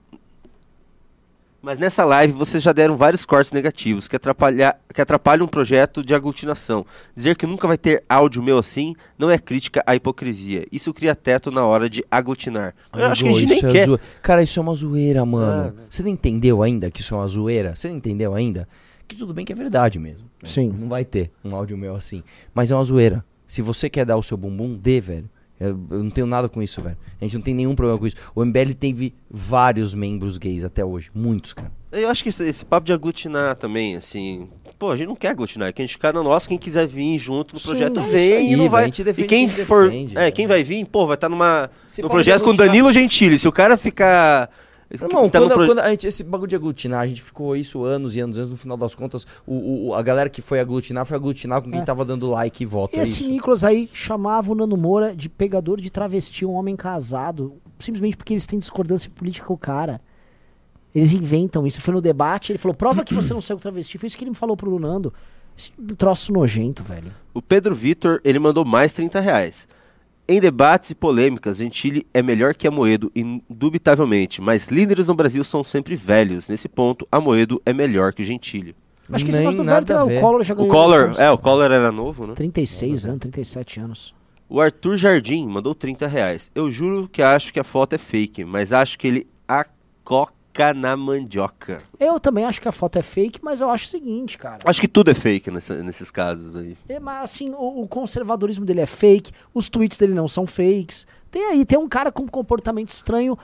[SPEAKER 3] Mas nessa live vocês já deram vários cortes negativos que, atrapalha, que atrapalham um projeto de aglutinação. Dizer que nunca vai ter áudio meu assim não é crítica à hipocrisia. Isso cria teto na hora de aglutinar. Eu acho que a gente nem
[SPEAKER 2] Isso é
[SPEAKER 3] quer.
[SPEAKER 2] zoe- Cara, isso é uma zoeira, mano. Você não entendeu ainda que isso é uma zoeira? Você não entendeu ainda? Que tudo bem que é verdade mesmo. né?
[SPEAKER 1] Sim.
[SPEAKER 2] Não vai ter um áudio meu assim. Mas é uma zoeira. Se você quer dar o seu bumbum, dê, velho. Eu, eu não tenho nada com isso, velho. A gente não tem nenhum problema com isso. O MBL teve vários membros gays até hoje. Muitos, cara.
[SPEAKER 3] Eu acho que esse, esse papo de aglutinar também, assim. Pô, a gente não quer aglutinar, que a gente fica na nossa, quem quiser vir junto no projeto
[SPEAKER 1] é
[SPEAKER 3] vem
[SPEAKER 2] aí,
[SPEAKER 3] e não vai.
[SPEAKER 2] defende
[SPEAKER 3] e quem
[SPEAKER 2] quem
[SPEAKER 3] for.
[SPEAKER 2] defende,
[SPEAKER 3] é,
[SPEAKER 2] velho.
[SPEAKER 3] quem vai vir, pô, vai estar numa.
[SPEAKER 2] Esse
[SPEAKER 3] no projeto com Danilo Gentili. Se o cara ficar.
[SPEAKER 2] Irmão,
[SPEAKER 3] tá
[SPEAKER 2] quando,
[SPEAKER 3] pro-
[SPEAKER 2] quando a gente, esse bagulho de aglutinar, a gente ficou isso anos e anos, anos, no final das contas, o, o- a galera que foi aglutinar foi aglutinar com quem
[SPEAKER 1] É.
[SPEAKER 2] tava dando like e voto. é
[SPEAKER 1] Esse
[SPEAKER 2] isso.
[SPEAKER 1] Nicolas aí chamava o Nando Moura de pegador de travesti, um homem casado, simplesmente porque eles têm discordância política com o cara. Eles inventam isso. Foi no debate, ele falou: prova que você não saiu travesti. Foi isso que ele me falou pro Nando. Esse troço nojento, velho.
[SPEAKER 3] O Pedro Vitor, ele mandou mais 30 reais. Em debates e polêmicas, Gentili é melhor que Amoedo, indubitavelmente, mas líderes no Brasil são sempre velhos. Nesse ponto, Amoedo é melhor que o Gentili.
[SPEAKER 1] Acho que esse negócio do
[SPEAKER 2] nada
[SPEAKER 1] velho, o. Collor já
[SPEAKER 3] O
[SPEAKER 1] ganhou.
[SPEAKER 3] Collor,
[SPEAKER 1] eleições.
[SPEAKER 3] é, o Collor era novo, né?
[SPEAKER 1] 36 anos, 37 anos.
[SPEAKER 3] O Arthur Jardim mandou 30 reais. Eu juro que acho que a foto é fake, mas acho que ele acoca na mandioca.
[SPEAKER 1] Eu também acho que a foto é fake, mas eu acho o seguinte, cara.
[SPEAKER 3] Acho que tudo é fake nessa- nesses casos aí.
[SPEAKER 1] É, mas assim, o, o conservadorismo dele é fake, os tweets dele não são fakes. Tem aí, tem um cara com comportamento estranho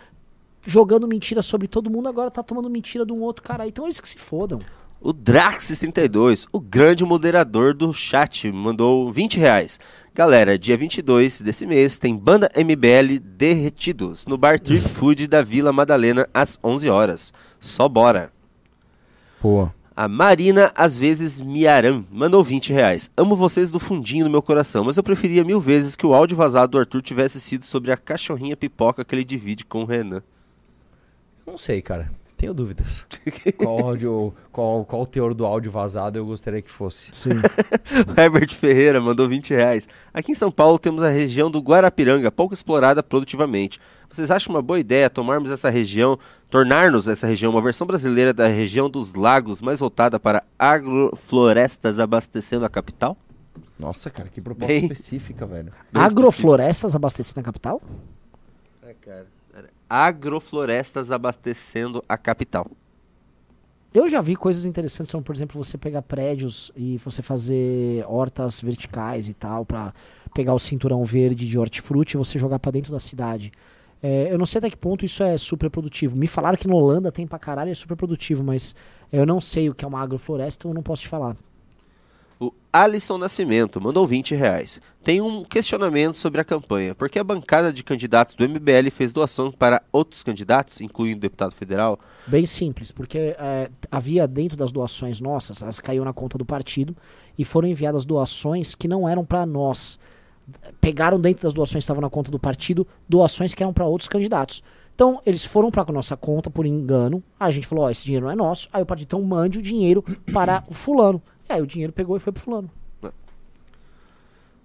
[SPEAKER 1] jogando mentira sobre todo mundo, agora tá tomando mentira de um outro cara aí. Então eles que se fodam.
[SPEAKER 3] O Draxis32, o grande moderador do chat, mandou 20 reais. Galera, dia 22 desse mês tem Banda MBL Derretidos no Bar Trip Food da Vila Madalena às 11 horas. Só bora.
[SPEAKER 2] Pô.
[SPEAKER 3] A Marina, às vezes Miaran, mandou 20 reais. Amo vocês do fundinho do meu coração, mas eu preferia mil vezes que o áudio vazado do Arthur tivesse sido sobre a cachorrinha pipoca que ele divide com o Renan.
[SPEAKER 2] Não sei, cara. Tenho dúvidas. qual, áudio, qual, qual o teor do áudio vazado eu gostaria que fosse?
[SPEAKER 1] Sim.
[SPEAKER 3] Herbert Ferreira mandou 20 reais. Aqui em São Paulo temos a região do Guarapiranga, pouco explorada produtivamente. Vocês acham uma boa ideia tomarmos essa região, tornar-nos essa região uma versão brasileira da região dos lagos, mais voltada para agroflorestas abastecendo a capital?
[SPEAKER 2] Nossa, cara, que proposta
[SPEAKER 3] Bem-
[SPEAKER 2] específica, velho.
[SPEAKER 3] Bem
[SPEAKER 1] Agroflorestas abastecidas na capital?
[SPEAKER 3] É, cara. Agroflorestas abastecendo a capital.
[SPEAKER 1] Eu já vi coisas interessantes, como por exemplo você pegar prédios e você fazer hortas verticais e tal, pra pegar o cinturão verde de hortifruti e você jogar pra dentro da cidade. É, eu não sei até que ponto isso é super produtivo. Me falaram que na Holanda tem pra caralho, é super produtivo, mas eu não sei o que é uma agrofloresta, eu não posso te falar.
[SPEAKER 3] Alisson Nascimento mandou 20 reais. Tem um questionamento sobre a campanha. Por que a bancada de candidatos do MBL fez doação para outros candidatos, incluindo o deputado federal?
[SPEAKER 1] Bem simples, porque é, havia dentro das doações nossas, elas caíram na conta do partido e foram enviadas doações que não eram para nós. Pegaram dentro das doações que estavam na conta do partido doações que eram para outros candidatos. Então, eles foram para nossa conta por engano. A gente falou: Ó, esse dinheiro não é nosso. Aí o partido, então, mande o dinheiro para o fulano. E aí o dinheiro pegou e foi pro fulano.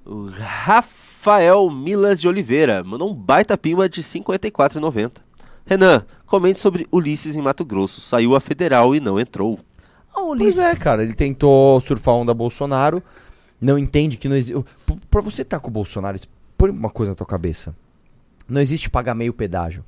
[SPEAKER 3] O Rafael Milas de Oliveira mandou um baita pima de R$ 54,90. Renan, comente sobre Ulisses em Mato Grosso. Saiu a federal e não entrou.
[SPEAKER 1] Ó, o
[SPEAKER 2] Pois
[SPEAKER 1] Ulisses.
[SPEAKER 2] é, cara, ele tentou surfar a onda Bolsonaro, não entende que não existe. Pra você estar com o Bolsonaro, põe uma coisa na tua cabeça. Não existe pagar meio pedágio.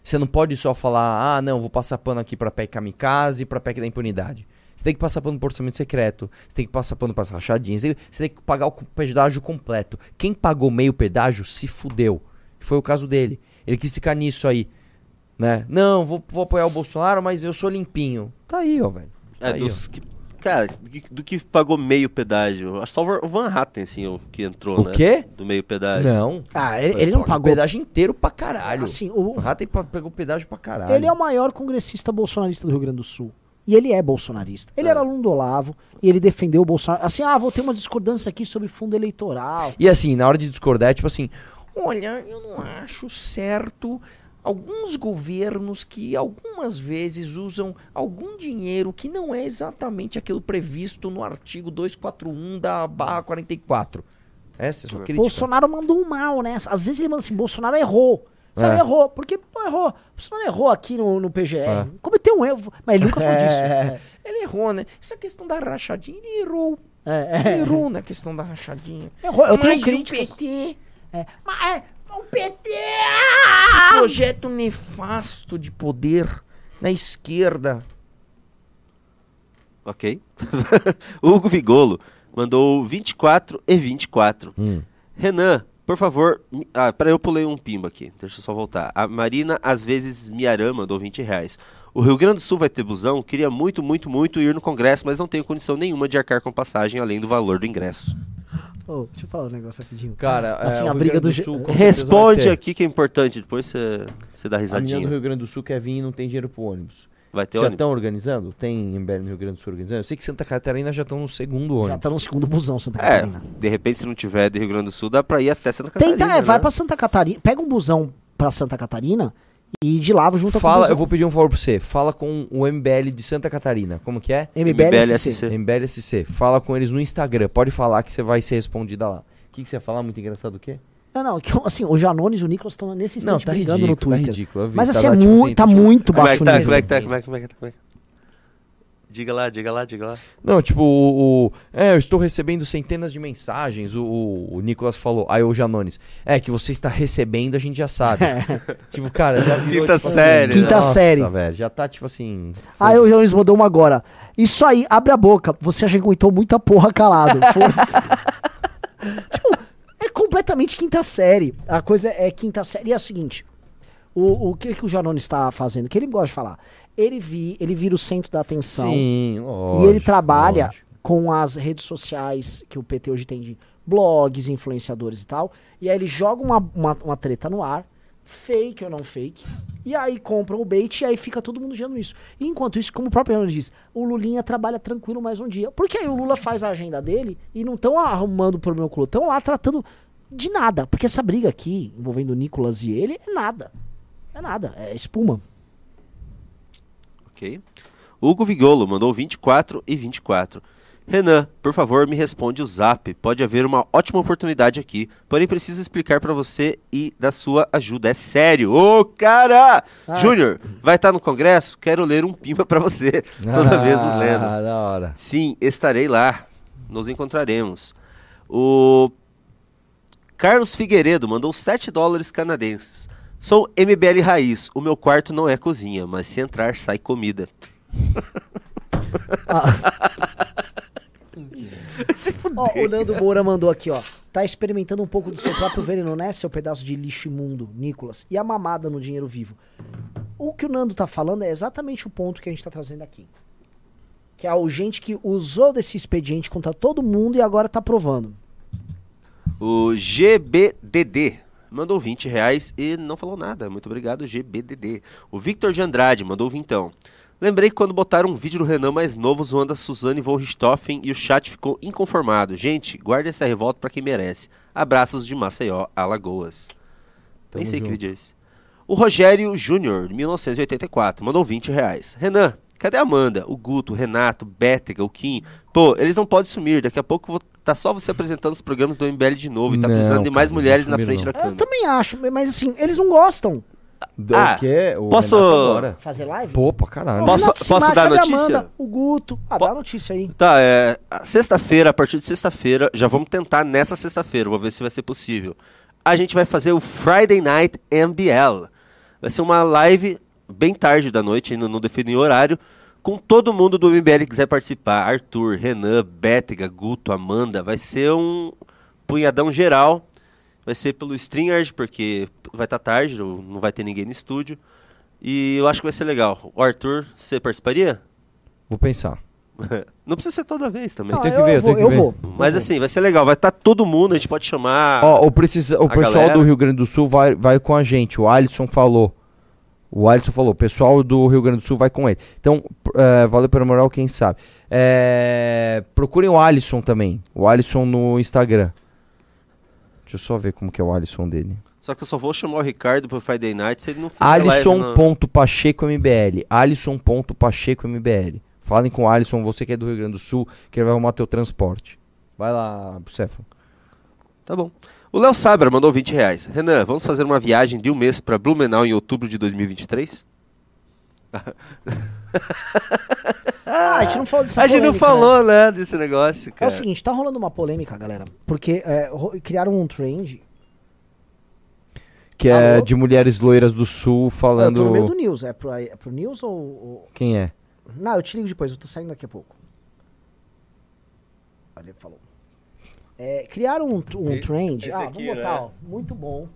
[SPEAKER 2] Você não pode só falar, ah, não, vou passar pano aqui pra PEC kamikaze e pra PEC da impunidade. Você tem que passar pano pro orçamento secreto, você tem que passar pano pras rachadinhas, você tem- que pagar o pedágio completo. Quem pagou meio pedágio se fudeu. Foi o caso dele. Ele quis ficar nisso aí, né? Não, vou, vou apoiar o Bolsonaro, mas eu sou limpinho. Tá aí, ó, velho.
[SPEAKER 3] É,
[SPEAKER 2] Aí,
[SPEAKER 3] dos que, cara, do que, pagou meio pedágio. Acho só o Van Hatten, assim, o que entrou,
[SPEAKER 2] O
[SPEAKER 3] né?
[SPEAKER 2] quê?
[SPEAKER 3] Do meio pedágio.
[SPEAKER 2] Não.
[SPEAKER 1] Ah, ele, ele não
[SPEAKER 2] o
[SPEAKER 1] pagou.
[SPEAKER 2] pedágio inteiro pra caralho.
[SPEAKER 1] Assim, o,
[SPEAKER 2] O Ratten pa- pegou pedágio pra caralho.
[SPEAKER 1] Ele é o maior congressista bolsonarista do Rio Grande do Sul. E ele é bolsonarista. Ele
[SPEAKER 3] É.
[SPEAKER 1] era aluno do Olavo e ele defendeu o Bolsonaro. Assim, ah, vou ter uma discordância aqui sobre fundo eleitoral.
[SPEAKER 2] E assim, na hora de discordar, é tipo assim: olha, eu não acho certo alguns governos que algumas vezes usam algum dinheiro que não é exatamente aquilo previsto no artigo 241 da barra 44. Essa é a sua crítica.
[SPEAKER 1] Bolsonaro mandou um mal, né? Às vezes ele manda assim, Bolsonaro errou. Sabe,
[SPEAKER 2] É.
[SPEAKER 1] errou. Porque, pô, errou. Você não errou aqui no, no PGR.
[SPEAKER 2] É.
[SPEAKER 1] Cometeu um erro. Mas ele nunca falou disso.
[SPEAKER 2] É, Ele errou, né? Essa questão da rachadinha, ele errou.
[SPEAKER 1] É,
[SPEAKER 2] Ele
[SPEAKER 1] é.
[SPEAKER 2] errou na questão da rachadinha.
[SPEAKER 1] Errou. Eu tenho
[SPEAKER 2] Mas o
[SPEAKER 1] críticas.
[SPEAKER 2] PT,
[SPEAKER 1] É. Mas é, o PT!
[SPEAKER 2] esse projeto nefasto de poder na esquerda.
[SPEAKER 3] Ok. Hugo Vigolo mandou 24 e 24.
[SPEAKER 2] Hum.
[SPEAKER 3] Renan, por favor. Ah, peraí, eu pulei um pimba aqui. Deixa eu só voltar. A Marina, às vezes, Miarã mandou 20 reais. O Rio Grande do Sul vai ter busão? Queria muito, muito, muito ir no Congresso, mas não tenho condição nenhuma de arcar com passagem além do valor do ingresso.
[SPEAKER 1] Ô, deixa eu falar um negócio rapidinho.
[SPEAKER 2] Cara,
[SPEAKER 1] Assim,
[SPEAKER 2] é,
[SPEAKER 1] a
[SPEAKER 2] o Rio
[SPEAKER 1] briga
[SPEAKER 2] Grande
[SPEAKER 1] do
[SPEAKER 2] do Sul,
[SPEAKER 3] Responde aqui que é importante, depois você dá
[SPEAKER 2] A menina do
[SPEAKER 3] risadinha.
[SPEAKER 2] Rio Grande do Sul quer vir e não tem dinheiro pro ônibus.
[SPEAKER 3] Vai ter
[SPEAKER 2] já
[SPEAKER 3] ônibus?
[SPEAKER 2] estão organizando? Tem MBL no Rio Grande do Sul organizando? Eu sei que Santa Catarina já estão no segundo ônibus.
[SPEAKER 1] Já tá no segundo busão, Santa
[SPEAKER 3] É,
[SPEAKER 1] Catarina.
[SPEAKER 3] de repente, se não tiver de Rio Grande do Sul, dá pra ir até Santa Catarina.
[SPEAKER 1] Tenta, é, vai
[SPEAKER 3] né?
[SPEAKER 1] pra Santa Catarina. Pega um busão pra Santa Catarina e de lá junta com o
[SPEAKER 2] Fala,
[SPEAKER 1] busão.
[SPEAKER 2] eu vou pedir um favor pra você. Fala com o MBL de Santa Catarina. Como que é?
[SPEAKER 1] MBLSC.
[SPEAKER 3] MBLSC.
[SPEAKER 2] MBLSC. Fala com eles no Instagram. Pode falar que você vai ser respondida lá. O que, que você ia falar? Muito engraçado o quê?
[SPEAKER 1] Não, não, que, assim, o Janones e o Nicolas estão nesse instante
[SPEAKER 2] tá
[SPEAKER 1] brigando no
[SPEAKER 2] ridículo, tá
[SPEAKER 1] Twitter.
[SPEAKER 2] ridículo. eu vi,
[SPEAKER 1] Mas
[SPEAKER 2] tá
[SPEAKER 1] assim, é
[SPEAKER 2] lá, tipo
[SPEAKER 1] mu
[SPEAKER 2] assim,
[SPEAKER 1] tá
[SPEAKER 2] tipo-
[SPEAKER 1] muito
[SPEAKER 3] Como é
[SPEAKER 1] baixo
[SPEAKER 3] que tá?
[SPEAKER 1] nível.
[SPEAKER 3] Como é que tá? Como é que, como é que tá? Como é que tá? Diga lá, diga lá, diga lá.
[SPEAKER 2] Não, tipo, o, o- É, eu estou recebendo centenas de mensagens. O, o, o Nicolas falou. Aí o Janones. É, que você está recebendo, a gente já sabe. tipo, cara, já virou,
[SPEAKER 3] Quinta
[SPEAKER 2] tipo,
[SPEAKER 3] série,
[SPEAKER 2] assim,
[SPEAKER 1] né? Quinta
[SPEAKER 2] nossa,
[SPEAKER 1] série.
[SPEAKER 2] velho. Já tá, tipo assim.
[SPEAKER 1] Aí o Janones mandou uma agora. Isso aí, abre a boca. Você já aguentou muita porra calado. Força. tipo, é completamente quinta série. A coisa é quinta série. E é o seguinte: o, o que, que o Janones está fazendo? Que ele gosta de falar. Ele, vi, ele vira o centro da atenção.
[SPEAKER 2] Sim,
[SPEAKER 1] e ele trabalha com as redes sociais que o PT hoje tem de blogs, influenciadores e tal. E aí ele joga uma, uma, uma treta no ar, fake ou não fake. E aí compram o bait e aí fica todo mundo gerando isso. E enquanto isso, como o próprio Renan diz, o Lulinha trabalha tranquilo mais um dia. Porque aí o Lula faz a agenda dele e não estão arrumando problema com o estão lá tratando de nada. Porque essa briga aqui, envolvendo o Nicolas e ele, é nada. É nada, é espuma.
[SPEAKER 3] Ok. Hugo Vigolo mandou 24 e 24. Renan, por favor, me responde o zap. Pode haver uma ótima oportunidade aqui, porém preciso explicar pra você e da sua ajuda. É sério. Ô, cara!
[SPEAKER 1] Ah.
[SPEAKER 3] Júnior, vai estar no congresso? Quero ler um pimba pra você. Toda vez nos lendo.
[SPEAKER 2] Ah, da hora.
[SPEAKER 3] Sim, estarei lá. Nos encontraremos. O Carlos Figueiredo mandou 7 dólares canadenses. Sou MBL Raiz. O meu quarto não é cozinha, mas se entrar, sai comida.
[SPEAKER 1] Ó, o Nando Moura mandou aqui, ó. Tá experimentando um pouco do seu próprio veneno, né, seu pedaço de lixo imundo, Nicolas? E a mamada no dinheiro vivo. O que o Nando tá falando é exatamente o ponto que a gente tá trazendo aqui. Que é o gente que usou desse expediente contra todo mundo e agora tá provando.
[SPEAKER 3] O GBDD mandou 20 reais e não falou nada. Muito obrigado, GBDD. O Victor de Andrade mandou vintão. Lembrei que quando botaram um vídeo do Renan mais novo zoando a Suzane von Richthofen e o chat ficou inconformado. Gente, guarde essa revolta pra quem merece. Abraços de Maceió, Alagoas. Nem
[SPEAKER 2] Tamo
[SPEAKER 3] sei que
[SPEAKER 2] junto.
[SPEAKER 3] vídeo é esse. O Rogério Júnior, de 1984, mandou 20 reais. Renan, cadê a Amanda, o Guto, o Renato, o Bétega, o Kim? Pô, eles não podem sumir. Daqui a pouco vou- tá só você apresentando os programas do MBL de novo e tá
[SPEAKER 2] Não,
[SPEAKER 3] precisando de mais
[SPEAKER 2] cara,
[SPEAKER 3] mulheres na frente
[SPEAKER 2] não.
[SPEAKER 3] da
[SPEAKER 1] Eu
[SPEAKER 3] câmera.
[SPEAKER 1] também acho, mas assim, eles não gostam.
[SPEAKER 2] Do
[SPEAKER 3] Ah,
[SPEAKER 2] quê? O
[SPEAKER 3] posso-.
[SPEAKER 1] Fazer live?
[SPEAKER 2] Pô, pra caralho.
[SPEAKER 3] Posso-
[SPEAKER 1] Renato
[SPEAKER 3] posso dar notícia?
[SPEAKER 1] Amanda? O Guto. Ah,
[SPEAKER 3] Po-
[SPEAKER 1] dá a notícia aí.
[SPEAKER 3] Tá, é. Sexta-feira, a partir de sexta-feira, já vamos tentar nessa sexta-feira, vou ver se vai ser possível. A gente vai fazer o Friday Night MBL. Vai ser uma live bem tarde da noite, ainda não defini o horário, com todo mundo do MBL que quiser participar. Arthur, Renan, Bétega, Guto, Amanda. Vai ser um punhadão geral. Vai ser pelo StreamYard, porque vai estar tarde, não não vai ter ninguém no estúdio. E eu acho que vai ser legal. O Arthur, você participaria?
[SPEAKER 2] Vou pensar.
[SPEAKER 3] Não precisa ser toda vez também.
[SPEAKER 1] Não,
[SPEAKER 2] tenho que
[SPEAKER 1] eu
[SPEAKER 2] ver, eu
[SPEAKER 1] vou,
[SPEAKER 2] que
[SPEAKER 1] eu
[SPEAKER 2] ver.
[SPEAKER 1] vou.
[SPEAKER 3] Mas assim, vai ser legal. Vai estar todo mundo, a gente pode chamar.
[SPEAKER 2] Ó, o, precisa, o
[SPEAKER 3] a
[SPEAKER 2] pessoal
[SPEAKER 3] galera-
[SPEAKER 2] do Rio Grande do Sul vai, vai com a gente. O Alisson falou. O Alisson falou. O pessoal do Rio Grande do Sul vai com ele. Então, é, valeu pela moral, quem sabe. É, procurem o Alisson também. O Alisson no Instagram. Deixa eu só ver como que é o Alisson dele.
[SPEAKER 3] Só que eu só vou chamar o Ricardo pro Friday Night se ele não fizer
[SPEAKER 2] Alisson.pachecombl. Alisson.pachecombl. Falem com o Alisson, você que é do Rio Grande do Sul, que ele vai arrumar teu transporte. Vai lá, Cefo.
[SPEAKER 3] Tá bom. O Léo Sabra mandou 20 reais. Renan, vamos fazer uma viagem de um mês pra Blumenau em outubro de 2023?
[SPEAKER 1] Ah, a gente não falou dessa
[SPEAKER 3] a gente não
[SPEAKER 1] polêmica, né?
[SPEAKER 3] falou, né, desse negócio,
[SPEAKER 1] É
[SPEAKER 3] cara.
[SPEAKER 1] o seguinte, tá rolando uma polêmica, galera. Porque é, criaram um trend.
[SPEAKER 2] Que é
[SPEAKER 1] Alô?
[SPEAKER 2] de mulheres loiras do sul
[SPEAKER 1] Eu
[SPEAKER 2] falando.
[SPEAKER 1] tô no meio do news. É pro, é pro news ou, ou-
[SPEAKER 2] Quem é?
[SPEAKER 1] Não, eu te ligo depois. Eu tô saindo daqui a pouco. Olha, ele falou. É, criaram um, um trend.
[SPEAKER 3] esse
[SPEAKER 1] Ah,
[SPEAKER 3] aqui,
[SPEAKER 1] vamos botar,
[SPEAKER 3] né?
[SPEAKER 1] ó. Muito bom.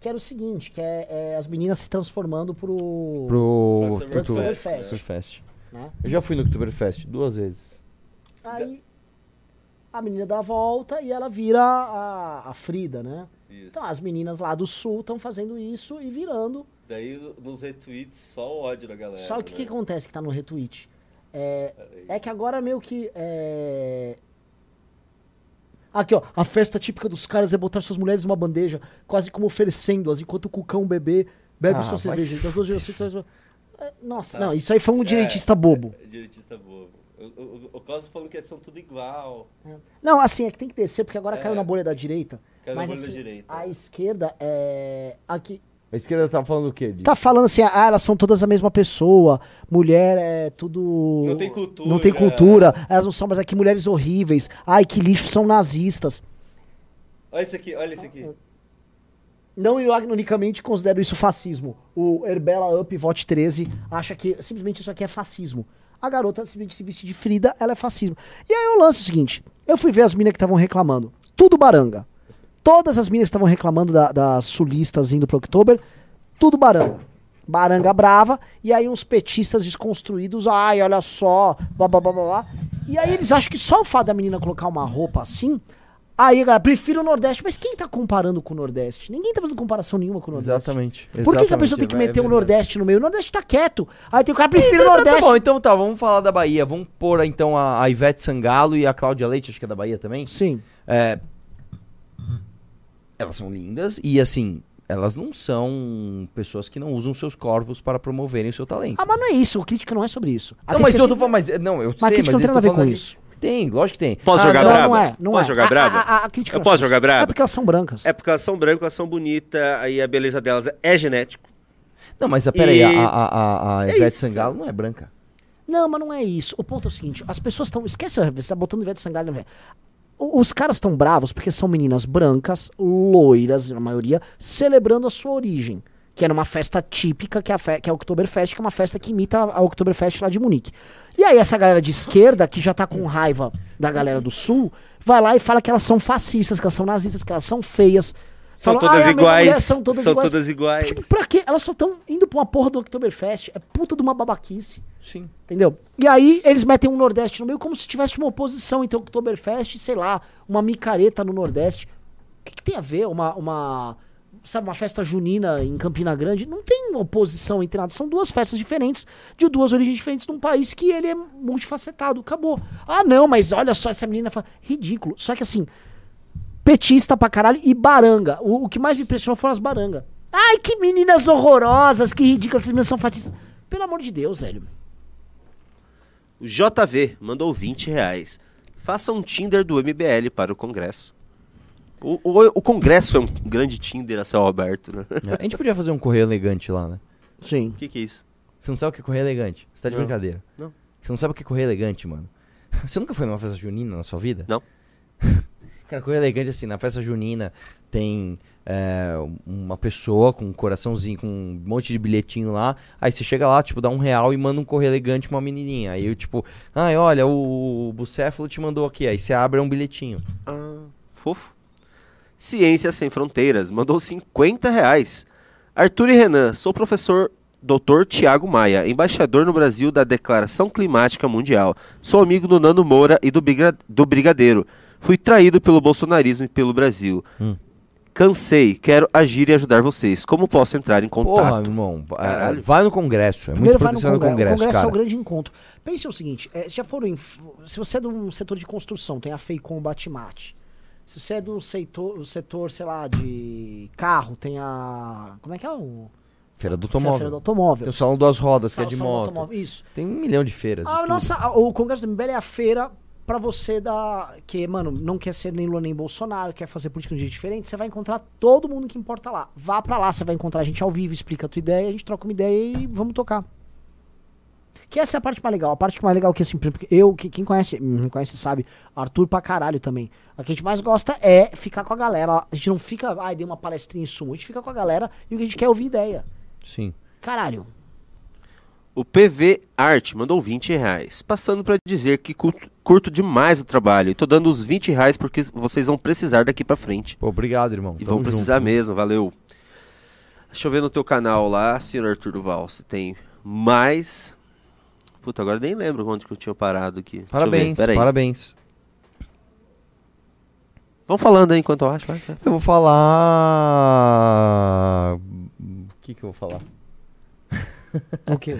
[SPEAKER 1] Que era o seguinte, que é, é as meninas se transformando pro...
[SPEAKER 2] Pro
[SPEAKER 1] Oktoberfest. Né?
[SPEAKER 2] Eu já fui no Oktoberfest duas vezes.
[SPEAKER 1] Aí a menina dá a volta e ela vira a, a Frida, né?
[SPEAKER 3] Isso.
[SPEAKER 1] Então as meninas lá do sul estão fazendo isso e virando.
[SPEAKER 3] Daí nos retweets só o ódio da galera.
[SPEAKER 1] Só que o que, que acontece que tá no retweet? É, é que agora meio que. é, Aqui, ó. A festa típica dos caras é botar suas mulheres numa bandeja, quase como oferecendo-as, enquanto o cucão bebê bebe
[SPEAKER 2] Ah,
[SPEAKER 1] sua cerveja. Então, as duas gerações- É, Nossa, não, isso aí foi um direitista bobo.
[SPEAKER 3] Direitista bobo. O, o, o Cosmo falando que são tudo igual.
[SPEAKER 1] Não, assim, é que tem que descer, porque agora
[SPEAKER 3] É.
[SPEAKER 1] caiu na bolha da direita.
[SPEAKER 3] Caiu na
[SPEAKER 1] mas
[SPEAKER 3] bolha da
[SPEAKER 1] assim,
[SPEAKER 3] direita.
[SPEAKER 1] a esquerda é. Aqui.
[SPEAKER 2] A esquerda tá falando o quê? De-
[SPEAKER 1] Tá falando assim, ah, elas são todas a mesma pessoa, mulher é tudo...
[SPEAKER 3] Não tem cultura.
[SPEAKER 1] Não tem cultura, elas não são, mas aqui mulheres horríveis, ai que lixo, são nazistas.
[SPEAKER 3] Olha esse aqui, olha esse aqui.
[SPEAKER 1] Não ironicamente considero isso fascismo. O Herbela Up Vote 13 acha que simplesmente isso aqui é fascismo. A garota simplesmente se vestir de Frida, ela é fascismo. E aí eu lanço o seguinte: eu fui ver as minas que estavam reclamando. Tudo baranga. Todas as minas que estavam reclamando da- das sulistas indo pro Oktober, tudo baranga. Baranga brava, e aí uns petistas desconstruídos, ai, olha só, blá blá blá blá blá. E aí eles acham que só o fato da menina colocar uma roupa assim, aí, galera, prefiro o Nordeste. Mas quem tá comparando com o Nordeste? Ninguém tá fazendo comparação nenhuma com o Nordeste.
[SPEAKER 2] Exatamente.
[SPEAKER 1] Por que, que a
[SPEAKER 2] exatamente,
[SPEAKER 1] pessoa tem que
[SPEAKER 2] é
[SPEAKER 1] meter o
[SPEAKER 2] verdade.
[SPEAKER 1] Nordeste no meio? O Nordeste tá quieto. Aí tem o cara, prefiro o
[SPEAKER 2] Tá, tá
[SPEAKER 1] Nordeste.
[SPEAKER 2] bom, então tá, vamos falar da Bahia. Vamos pôr então a, a Ivete Sangalo e a Cláudia Leite, acho que é da Bahia também.
[SPEAKER 1] Sim.
[SPEAKER 2] É, elas são lindas e assim, elas não são pessoas que não usam seus corpos para promoverem o seu talento.
[SPEAKER 1] Ah, mas não é isso. A crítica não é sobre isso. A
[SPEAKER 2] não, mas
[SPEAKER 1] crítica
[SPEAKER 2] eu tô
[SPEAKER 1] é
[SPEAKER 2] falando, mas não, eu
[SPEAKER 1] Mas a
[SPEAKER 2] sei,
[SPEAKER 1] crítica não
[SPEAKER 2] mas
[SPEAKER 1] tem nada a ver com
[SPEAKER 2] falando
[SPEAKER 1] isso.
[SPEAKER 2] que- Tem, lógico que tem.
[SPEAKER 3] Posso
[SPEAKER 2] Ah,
[SPEAKER 3] jogar
[SPEAKER 1] não,
[SPEAKER 3] braba?
[SPEAKER 1] não é. Não
[SPEAKER 3] Posso
[SPEAKER 1] é.
[SPEAKER 3] jogar
[SPEAKER 1] A-
[SPEAKER 3] braba?
[SPEAKER 1] A, a, a crítica
[SPEAKER 3] Eu
[SPEAKER 1] não é
[SPEAKER 3] posso
[SPEAKER 1] sobre
[SPEAKER 3] jogar
[SPEAKER 1] isso.
[SPEAKER 3] braba?
[SPEAKER 1] É porque elas são brancas.
[SPEAKER 3] É porque elas são brancas, elas são bonitas, aí a beleza delas é genético.
[SPEAKER 2] Não, mas ah, peraí,
[SPEAKER 3] E-
[SPEAKER 2] a, a, a, a
[SPEAKER 3] É
[SPEAKER 2] Ivete
[SPEAKER 3] isso,
[SPEAKER 2] Sangalo não é branca.
[SPEAKER 1] Não, mas não é isso. O ponto é o seguinte: as pessoas estão. Esquece, você tá botando Ivete Sangalo. na- O- Os caras estão bravos porque são meninas brancas, loiras, na maioria, celebrando a sua origem. Que era uma festa típica, que é a, fe que é a Oktoberfest, que é uma festa que imita a a Oktoberfest lá de Munique. E aí, essa galera de esquerda, que já tá com raiva da galera do sul, vai lá e fala que elas são fascistas, que elas são nazistas, que elas são feias.
[SPEAKER 3] São todas
[SPEAKER 1] "Ai, a minha
[SPEAKER 3] iguais.
[SPEAKER 1] mulher São todas iguais.
[SPEAKER 3] todas iguais.
[SPEAKER 1] Tipo, pra quê? Elas só estão indo pra uma porra do Oktoberfest. É puta de uma babaquice.
[SPEAKER 2] Sim.
[SPEAKER 1] Entendeu? E aí eles metem um Nordeste no meio como se tivesse uma oposição entre o Oktoberfest e, sei lá, uma micareta no Nordeste. O que, que tem a ver? Uma, uma. Sabe, uma festa junina em Campina Grande? Não tem oposição entre nada. São duas festas diferentes, de duas origens diferentes, num país que ele é multifacetado. Acabou. Ah, não, mas olha só, essa menina fala. Ridículo. Só que assim, petista pra caralho e baranga. O, o que mais me impressionou foram as barangas. Ai, que meninas horrorosas, que ridículas, essas meninas são fatistas. Pelo amor de Deus, velho.
[SPEAKER 3] O JV mandou 20 reais. Faça um Tinder do MBL para o Congresso. O, o, o Congresso é um grande Tinder a céu aberto, né?
[SPEAKER 2] É, A gente podia fazer um correio elegante lá, né?
[SPEAKER 1] Sim.
[SPEAKER 3] O que, que é isso?
[SPEAKER 2] Você não sabe o que é correio elegante? Você tá de
[SPEAKER 3] Não.
[SPEAKER 2] brincadeira.
[SPEAKER 3] Não.
[SPEAKER 2] Você não sabe o que é correio elegante, mano? Você nunca foi numa festa junina na sua vida?
[SPEAKER 3] Não.
[SPEAKER 2] Cara, correio elegante assim, na festa junina tem é, uma pessoa com um coraçãozinho, com um monte de bilhetinho lá. Aí você chega lá, tipo, dá um real e manda um correio elegante pra uma menininha. Aí eu, tipo, ai, olha, o, Bucéfalo te mandou aqui. Aí você abre um bilhetinho.
[SPEAKER 3] Ah, fofo. Ciências Sem Fronteiras mandou 50 reais. Arthur e Renan, sou professor Dr. Tiago Maia, embaixador no Brasil da Declaração Climática Mundial. Sou amigo do Nando Moura e do Brigadeiro. Fui traído pelo bolsonarismo e pelo Brasil.
[SPEAKER 2] Hum.
[SPEAKER 3] Cansei, quero agir e ajudar vocês. Como posso entrar em
[SPEAKER 2] Porra,
[SPEAKER 3] contato?
[SPEAKER 2] irmão, é,
[SPEAKER 3] Caralho.
[SPEAKER 2] vai no congresso. É
[SPEAKER 1] Primeiro
[SPEAKER 2] muito
[SPEAKER 1] vai no
[SPEAKER 2] no congresso,
[SPEAKER 1] o congresso
[SPEAKER 2] cara.
[SPEAKER 1] é o grande encontro. Pense o seguinte: é, já foram. se você é de um setor de construção, tem a FEICOM Batimate. Se você é do setor, setor, sei lá, de carro, tem a. Como é que é o.
[SPEAKER 2] Feira do
[SPEAKER 1] Feira
[SPEAKER 2] automóvel.
[SPEAKER 1] do automóvel.
[SPEAKER 2] Tem o Salão das Rodas, que é de
[SPEAKER 1] do
[SPEAKER 2] moto.
[SPEAKER 1] automóvel, Isso.
[SPEAKER 2] Tem um milhão de feiras. de
[SPEAKER 1] A
[SPEAKER 2] tudo.
[SPEAKER 1] nossa, o Congresso do MBL é a feira pra você dar. Que, mano, não quer ser nem Lula nem Bolsonaro, quer fazer política de um jeito diferente, você vai encontrar todo mundo que importa lá. Vá pra lá, você vai encontrar a gente ao vivo, explica a tua ideia, a gente troca uma ideia e vamos tocar. Que essa é a parte mais legal. A parte mais legal que assim, eu, que, quem conhece, me conhece sabe, Arthur pra caralho também. A que a gente mais gosta é ficar com a galera. A gente não fica, ai, dei uma palestrinha em sumo. A gente fica com a galera e o que a gente quer é ouvir ideia.
[SPEAKER 2] Sim.
[SPEAKER 1] Caralho.
[SPEAKER 3] O PV Art mandou 20 reais, passando pra dizer que curto, demais o trabalho e tô dando os 20 reais porque vocês vão precisar daqui pra frente.
[SPEAKER 2] Pô, obrigado, irmão.
[SPEAKER 3] E
[SPEAKER 2] Tamo
[SPEAKER 3] vão precisar
[SPEAKER 2] junto.
[SPEAKER 3] mesmo, valeu. Deixa eu ver no teu canal lá, senhor Arthur Duval, se tem mais. Puta, agora nem lembro onde que eu tinha parado aqui.
[SPEAKER 2] Parabéns, parabéns.
[SPEAKER 3] Vamos falando aí enquanto eu acho. vai, vai.
[SPEAKER 2] Eu vou falar. O que que eu vou falar?
[SPEAKER 1] O quê?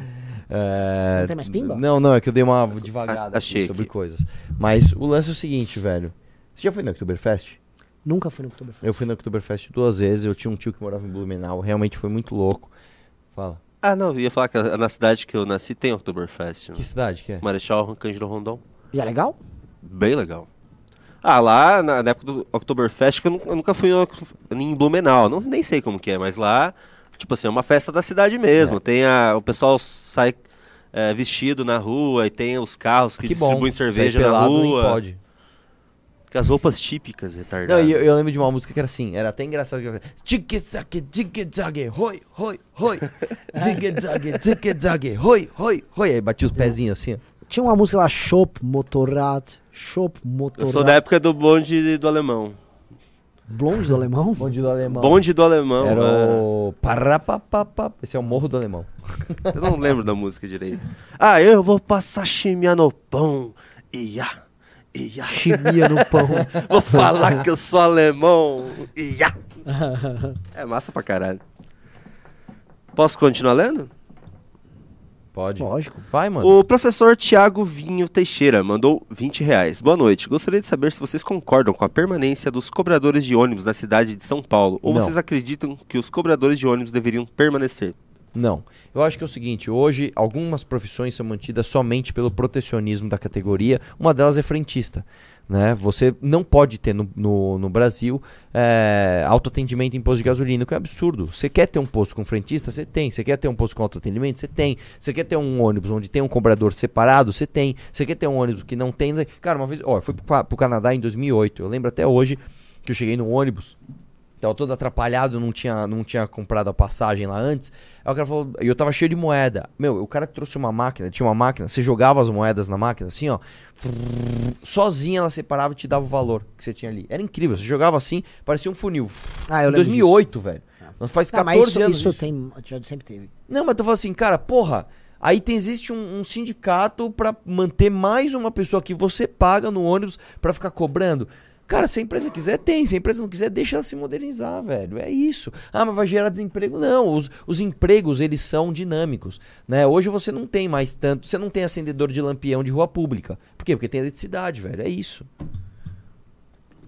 [SPEAKER 2] É,
[SPEAKER 1] Não tem mais pimba?
[SPEAKER 2] Não, não, é que eu dei uma devagada
[SPEAKER 3] A- achei
[SPEAKER 2] sobre
[SPEAKER 3] aqui.
[SPEAKER 2] coisas. Mas o lance é o seguinte, velho. Você já foi no Oktoberfest?
[SPEAKER 1] Nunca fui no Oktoberfest.
[SPEAKER 2] Eu fui no Oktoberfest duas vezes, eu tinha um tio que morava em Blumenau, realmente foi muito louco. Fala.
[SPEAKER 3] Ah, não, eu ia falar que a- na cidade que eu nasci tem Oktoberfest. né?
[SPEAKER 2] Que cidade que é?
[SPEAKER 3] Marechal Cândido Rondon.
[SPEAKER 1] E é legal?
[SPEAKER 3] Bem legal. Ah, lá na, época do Oktoberfest, que eu, nu- eu nunca fui em Blumenau, não, nem sei como que é, mas lá, tipo assim, é uma festa da cidade mesmo.
[SPEAKER 2] É.
[SPEAKER 3] Tem a, o pessoal sai é, vestido na rua e tem os carros que,
[SPEAKER 2] que bom.
[SPEAKER 3] distribuem cerveja
[SPEAKER 2] Sair
[SPEAKER 3] na
[SPEAKER 2] pelado
[SPEAKER 3] rua.
[SPEAKER 2] pode.
[SPEAKER 3] Com as roupas típicas,
[SPEAKER 2] Não,
[SPEAKER 3] retardado.
[SPEAKER 2] e eu, eu lembro de uma música que era assim, era até engraçado. que era, Tchique-zague, tchique-zague, hoi, hoi, hoi. Tchique-zague, tchique-zague, hoi, hoi, hoi. Aí batia os pezinhos assim.
[SPEAKER 1] Tinha uma música lá, Shop Motorrad. Shop
[SPEAKER 3] Eu
[SPEAKER 1] Motorrad.
[SPEAKER 3] sou da época do bonde do alemão.
[SPEAKER 1] Blonde do alemão?
[SPEAKER 2] Bonde do Alemão.
[SPEAKER 3] Bonde do alemão.
[SPEAKER 2] Era
[SPEAKER 3] é.
[SPEAKER 2] o... Parapapapá. Esse é o Morro do Alemão.
[SPEAKER 3] Eu não lembro da música direito. Ah, eu vou passar chimia no pão. Ia, ia.
[SPEAKER 1] Chimia no pão.
[SPEAKER 3] Vou falar que eu sou alemão. Ia. É massa pra caralho. Posso continuar lendo?
[SPEAKER 2] Pode.
[SPEAKER 1] Lógico.
[SPEAKER 2] Vai, mano.
[SPEAKER 3] O professor Tiago Vinho Teixeira mandou 20 reais. Boa noite. Gostaria de saber se vocês concordam com a permanência dos cobradores de ônibus na cidade de São Paulo. Ou
[SPEAKER 2] Não.
[SPEAKER 3] vocês acreditam que os cobradores de ônibus deveriam permanecer?
[SPEAKER 2] Não. Eu acho que é o seguinte, hoje algumas profissões são mantidas somente pelo protecionismo da categoria. Uma delas é frentista. Né? Você não pode ter no, no, no Brasil é, autoatendimento em posto de gasolina, que é absurdo. Você quer ter um posto com frentista? Você tem. Você quer ter um posto com autoatendimento? Você tem. Você quer ter um ônibus onde tem um cobrador separado? Você tem. Você quer ter um ônibus que não tem. Cara, uma vez. Ó, eu fui pro, pro Canadá em 2008. Eu lembro até hoje que eu cheguei no ônibus. Tava todo atrapalhado, não tinha, não tinha comprado a passagem lá antes. Aí o cara falou, e eu tava cheio de moeda. Meu, o cara trouxe uma máquina, tinha uma máquina, você jogava as moedas na máquina, assim, ó. Sozinha ela separava e te dava o valor que você tinha ali. Era incrível, você jogava assim, parecia um funil.
[SPEAKER 1] Ah, eu
[SPEAKER 2] Em
[SPEAKER 1] lembro
[SPEAKER 2] 2008, velho. Nós faz
[SPEAKER 1] Ah,
[SPEAKER 2] 14
[SPEAKER 1] mas isso,
[SPEAKER 2] anos.
[SPEAKER 1] isso
[SPEAKER 2] isso.
[SPEAKER 1] tem, já sempre teve.
[SPEAKER 2] Não, mas tu fala assim, cara, porra, aí tem, existe um, um sindicato pra manter mais uma pessoa que você paga no ônibus pra ficar cobrando. Cara, se a empresa quiser, tem. Se a empresa não quiser, deixa ela se modernizar, velho. É isso. Ah, mas vai gerar desemprego? Não, os, os empregos, eles são dinâmicos. Né? Hoje você não tem mais tanto. Você não tem acendedor de lampião de rua pública. Por quê? Porque tem eletricidade, velho. É isso.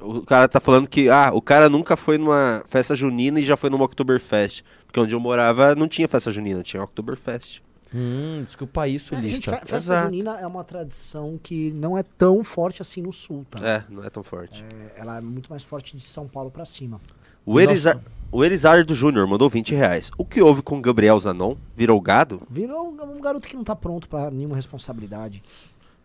[SPEAKER 3] O cara tá falando que, ah, o cara nunca foi numa festa junina e já foi numa Oktoberfest. Porque onde eu morava não tinha festa junina, tinha Oktoberfest.
[SPEAKER 2] Hum, desculpa isso,
[SPEAKER 1] É, gente,
[SPEAKER 2] lista.
[SPEAKER 1] fe- festa
[SPEAKER 3] Exato.
[SPEAKER 1] junina é uma tradição que não é tão forte assim no sul, tá?
[SPEAKER 3] É, não é tão forte.
[SPEAKER 1] É, ela é muito mais forte de São Paulo pra cima.
[SPEAKER 3] O, Elisa... o Elisardo Júnior mandou 20 reais. O que houve com Gabriel Zanon? Virou gado?
[SPEAKER 1] Virou um, um garoto que não tá pronto pra nenhuma responsabilidade.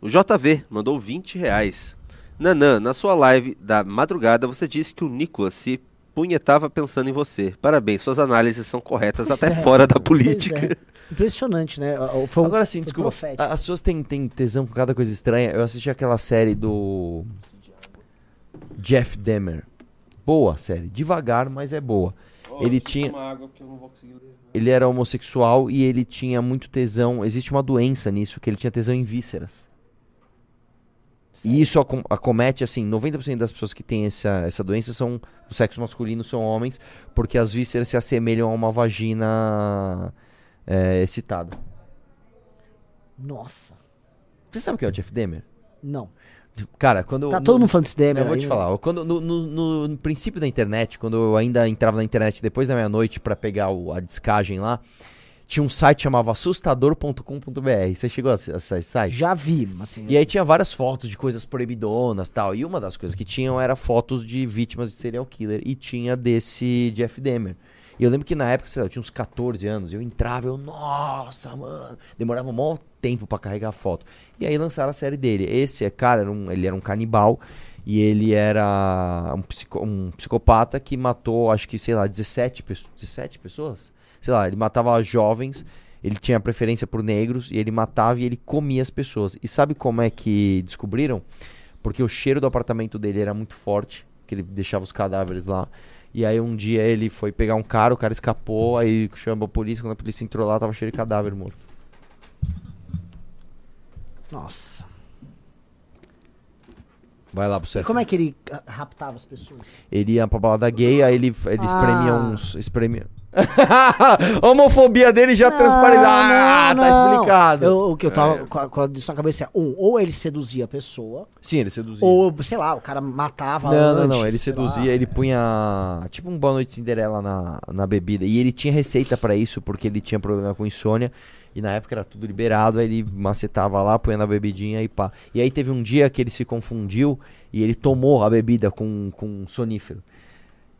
[SPEAKER 3] O JV mandou 20 reais. Nanã, na sua live da madrugada, você disse que o Nicolas se punhetava pensando em você. Parabéns, suas análises são corretas
[SPEAKER 1] Pois
[SPEAKER 3] até
[SPEAKER 1] é,
[SPEAKER 3] fora da
[SPEAKER 1] pois
[SPEAKER 3] política.
[SPEAKER 1] Impressionante, né? O- Foi um-
[SPEAKER 2] Agora sim, desculpa.
[SPEAKER 1] profético.
[SPEAKER 2] As pessoas têm, têm tesão com cada coisa estranha. Eu assisti aquela série do. Jeff Demer. Boa série. Devagar, mas é boa. Ele tinha- Ele era homossexual e ele tinha muito tesão. Existe uma doença nisso, que ele tinha tesão em vísceras. E isso acom- acomete, assim, 90% das pessoas que têm essa, essa doença são do sexo masculino, são homens, porque as vísceras se assemelham a uma vagina é, excitada.
[SPEAKER 1] Nossa.
[SPEAKER 2] Você sabe o que é o Jeff Demer?
[SPEAKER 1] Não.
[SPEAKER 2] Cara, quando.
[SPEAKER 1] Tá
[SPEAKER 2] no-
[SPEAKER 1] todo mundo falando desse Demer
[SPEAKER 2] eu vou te
[SPEAKER 1] né?
[SPEAKER 2] falar. Quando, no, no- no- princípio da internet, quando eu ainda entrava na internet depois da meia-noite pra pegar o- a descagem lá, tinha um site que chamava assustador.com.br. Você chegou a acessar esse site?
[SPEAKER 1] Já vi, assim.
[SPEAKER 2] E aí tinha várias fotos de coisas proibidonas tal. E uma das coisas que tinham era fotos de vítimas de serial killer. E tinha desse Jeff Demer. E eu lembro que na época, sei lá, eu tinha uns 14 anos. Eu entrava, eu, nossa, mano. Demorava um maior tempo pra carregar a foto. E aí lançaram a série dele. Esse cara, era um- ele era um canibal. E ele era um, psico- um psicopata que matou, acho que, sei lá, 17, pesso- 17 pessoas? Sei lá, ele matava jovens. Ele tinha preferência por negros e ele matava e ele comia as pessoas. E sabe como é que descobriram? Porque o cheiro do apartamento dele era muito forte, que ele deixava os cadáveres lá. E aí um dia ele foi pegar um cara, o cara escapou, aí chamou a polícia, quando a polícia entrou lá, tava cheio de cadáver morto.
[SPEAKER 1] Nossa.
[SPEAKER 2] Vai lá pro
[SPEAKER 1] E
[SPEAKER 2] certo.
[SPEAKER 1] como é que ele ah, raptava as pessoas?
[SPEAKER 2] Ele ia pra balada gay, aí ele, ele espremia
[SPEAKER 1] Ah.
[SPEAKER 2] uns. Espremia. a homofobia dele já transpareceu. Ah,
[SPEAKER 1] não,
[SPEAKER 2] tá
[SPEAKER 1] não.
[SPEAKER 2] explicado.
[SPEAKER 1] Eu- o que eu tava com, a, com a- na cabeça é, um, ou ele seduzia a pessoa,
[SPEAKER 2] Sim, ele seduzia.
[SPEAKER 1] ou, sei lá, o cara matava
[SPEAKER 2] Não, não,
[SPEAKER 1] antes,
[SPEAKER 2] não. Ele
[SPEAKER 1] sei lá.
[SPEAKER 2] seduzia, ele punha tipo um Boa Noite Cinderela na, na bebida. E ele tinha receita pra isso, porque ele tinha problema com insônia. E na época era tudo liberado, aí ele macetava lá, punha na bebidinha e pá. E aí teve um dia que ele se confundiu e ele tomou a bebida com, com sonífero.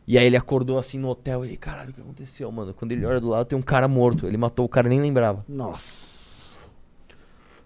[SPEAKER 2] E aí ele acordou assim no hotel, ele, caralho, o que aconteceu, mano? Quando ele olha do lado, tem um cara morto. Ele matou o cara e nem lembrava.
[SPEAKER 1] Nossa.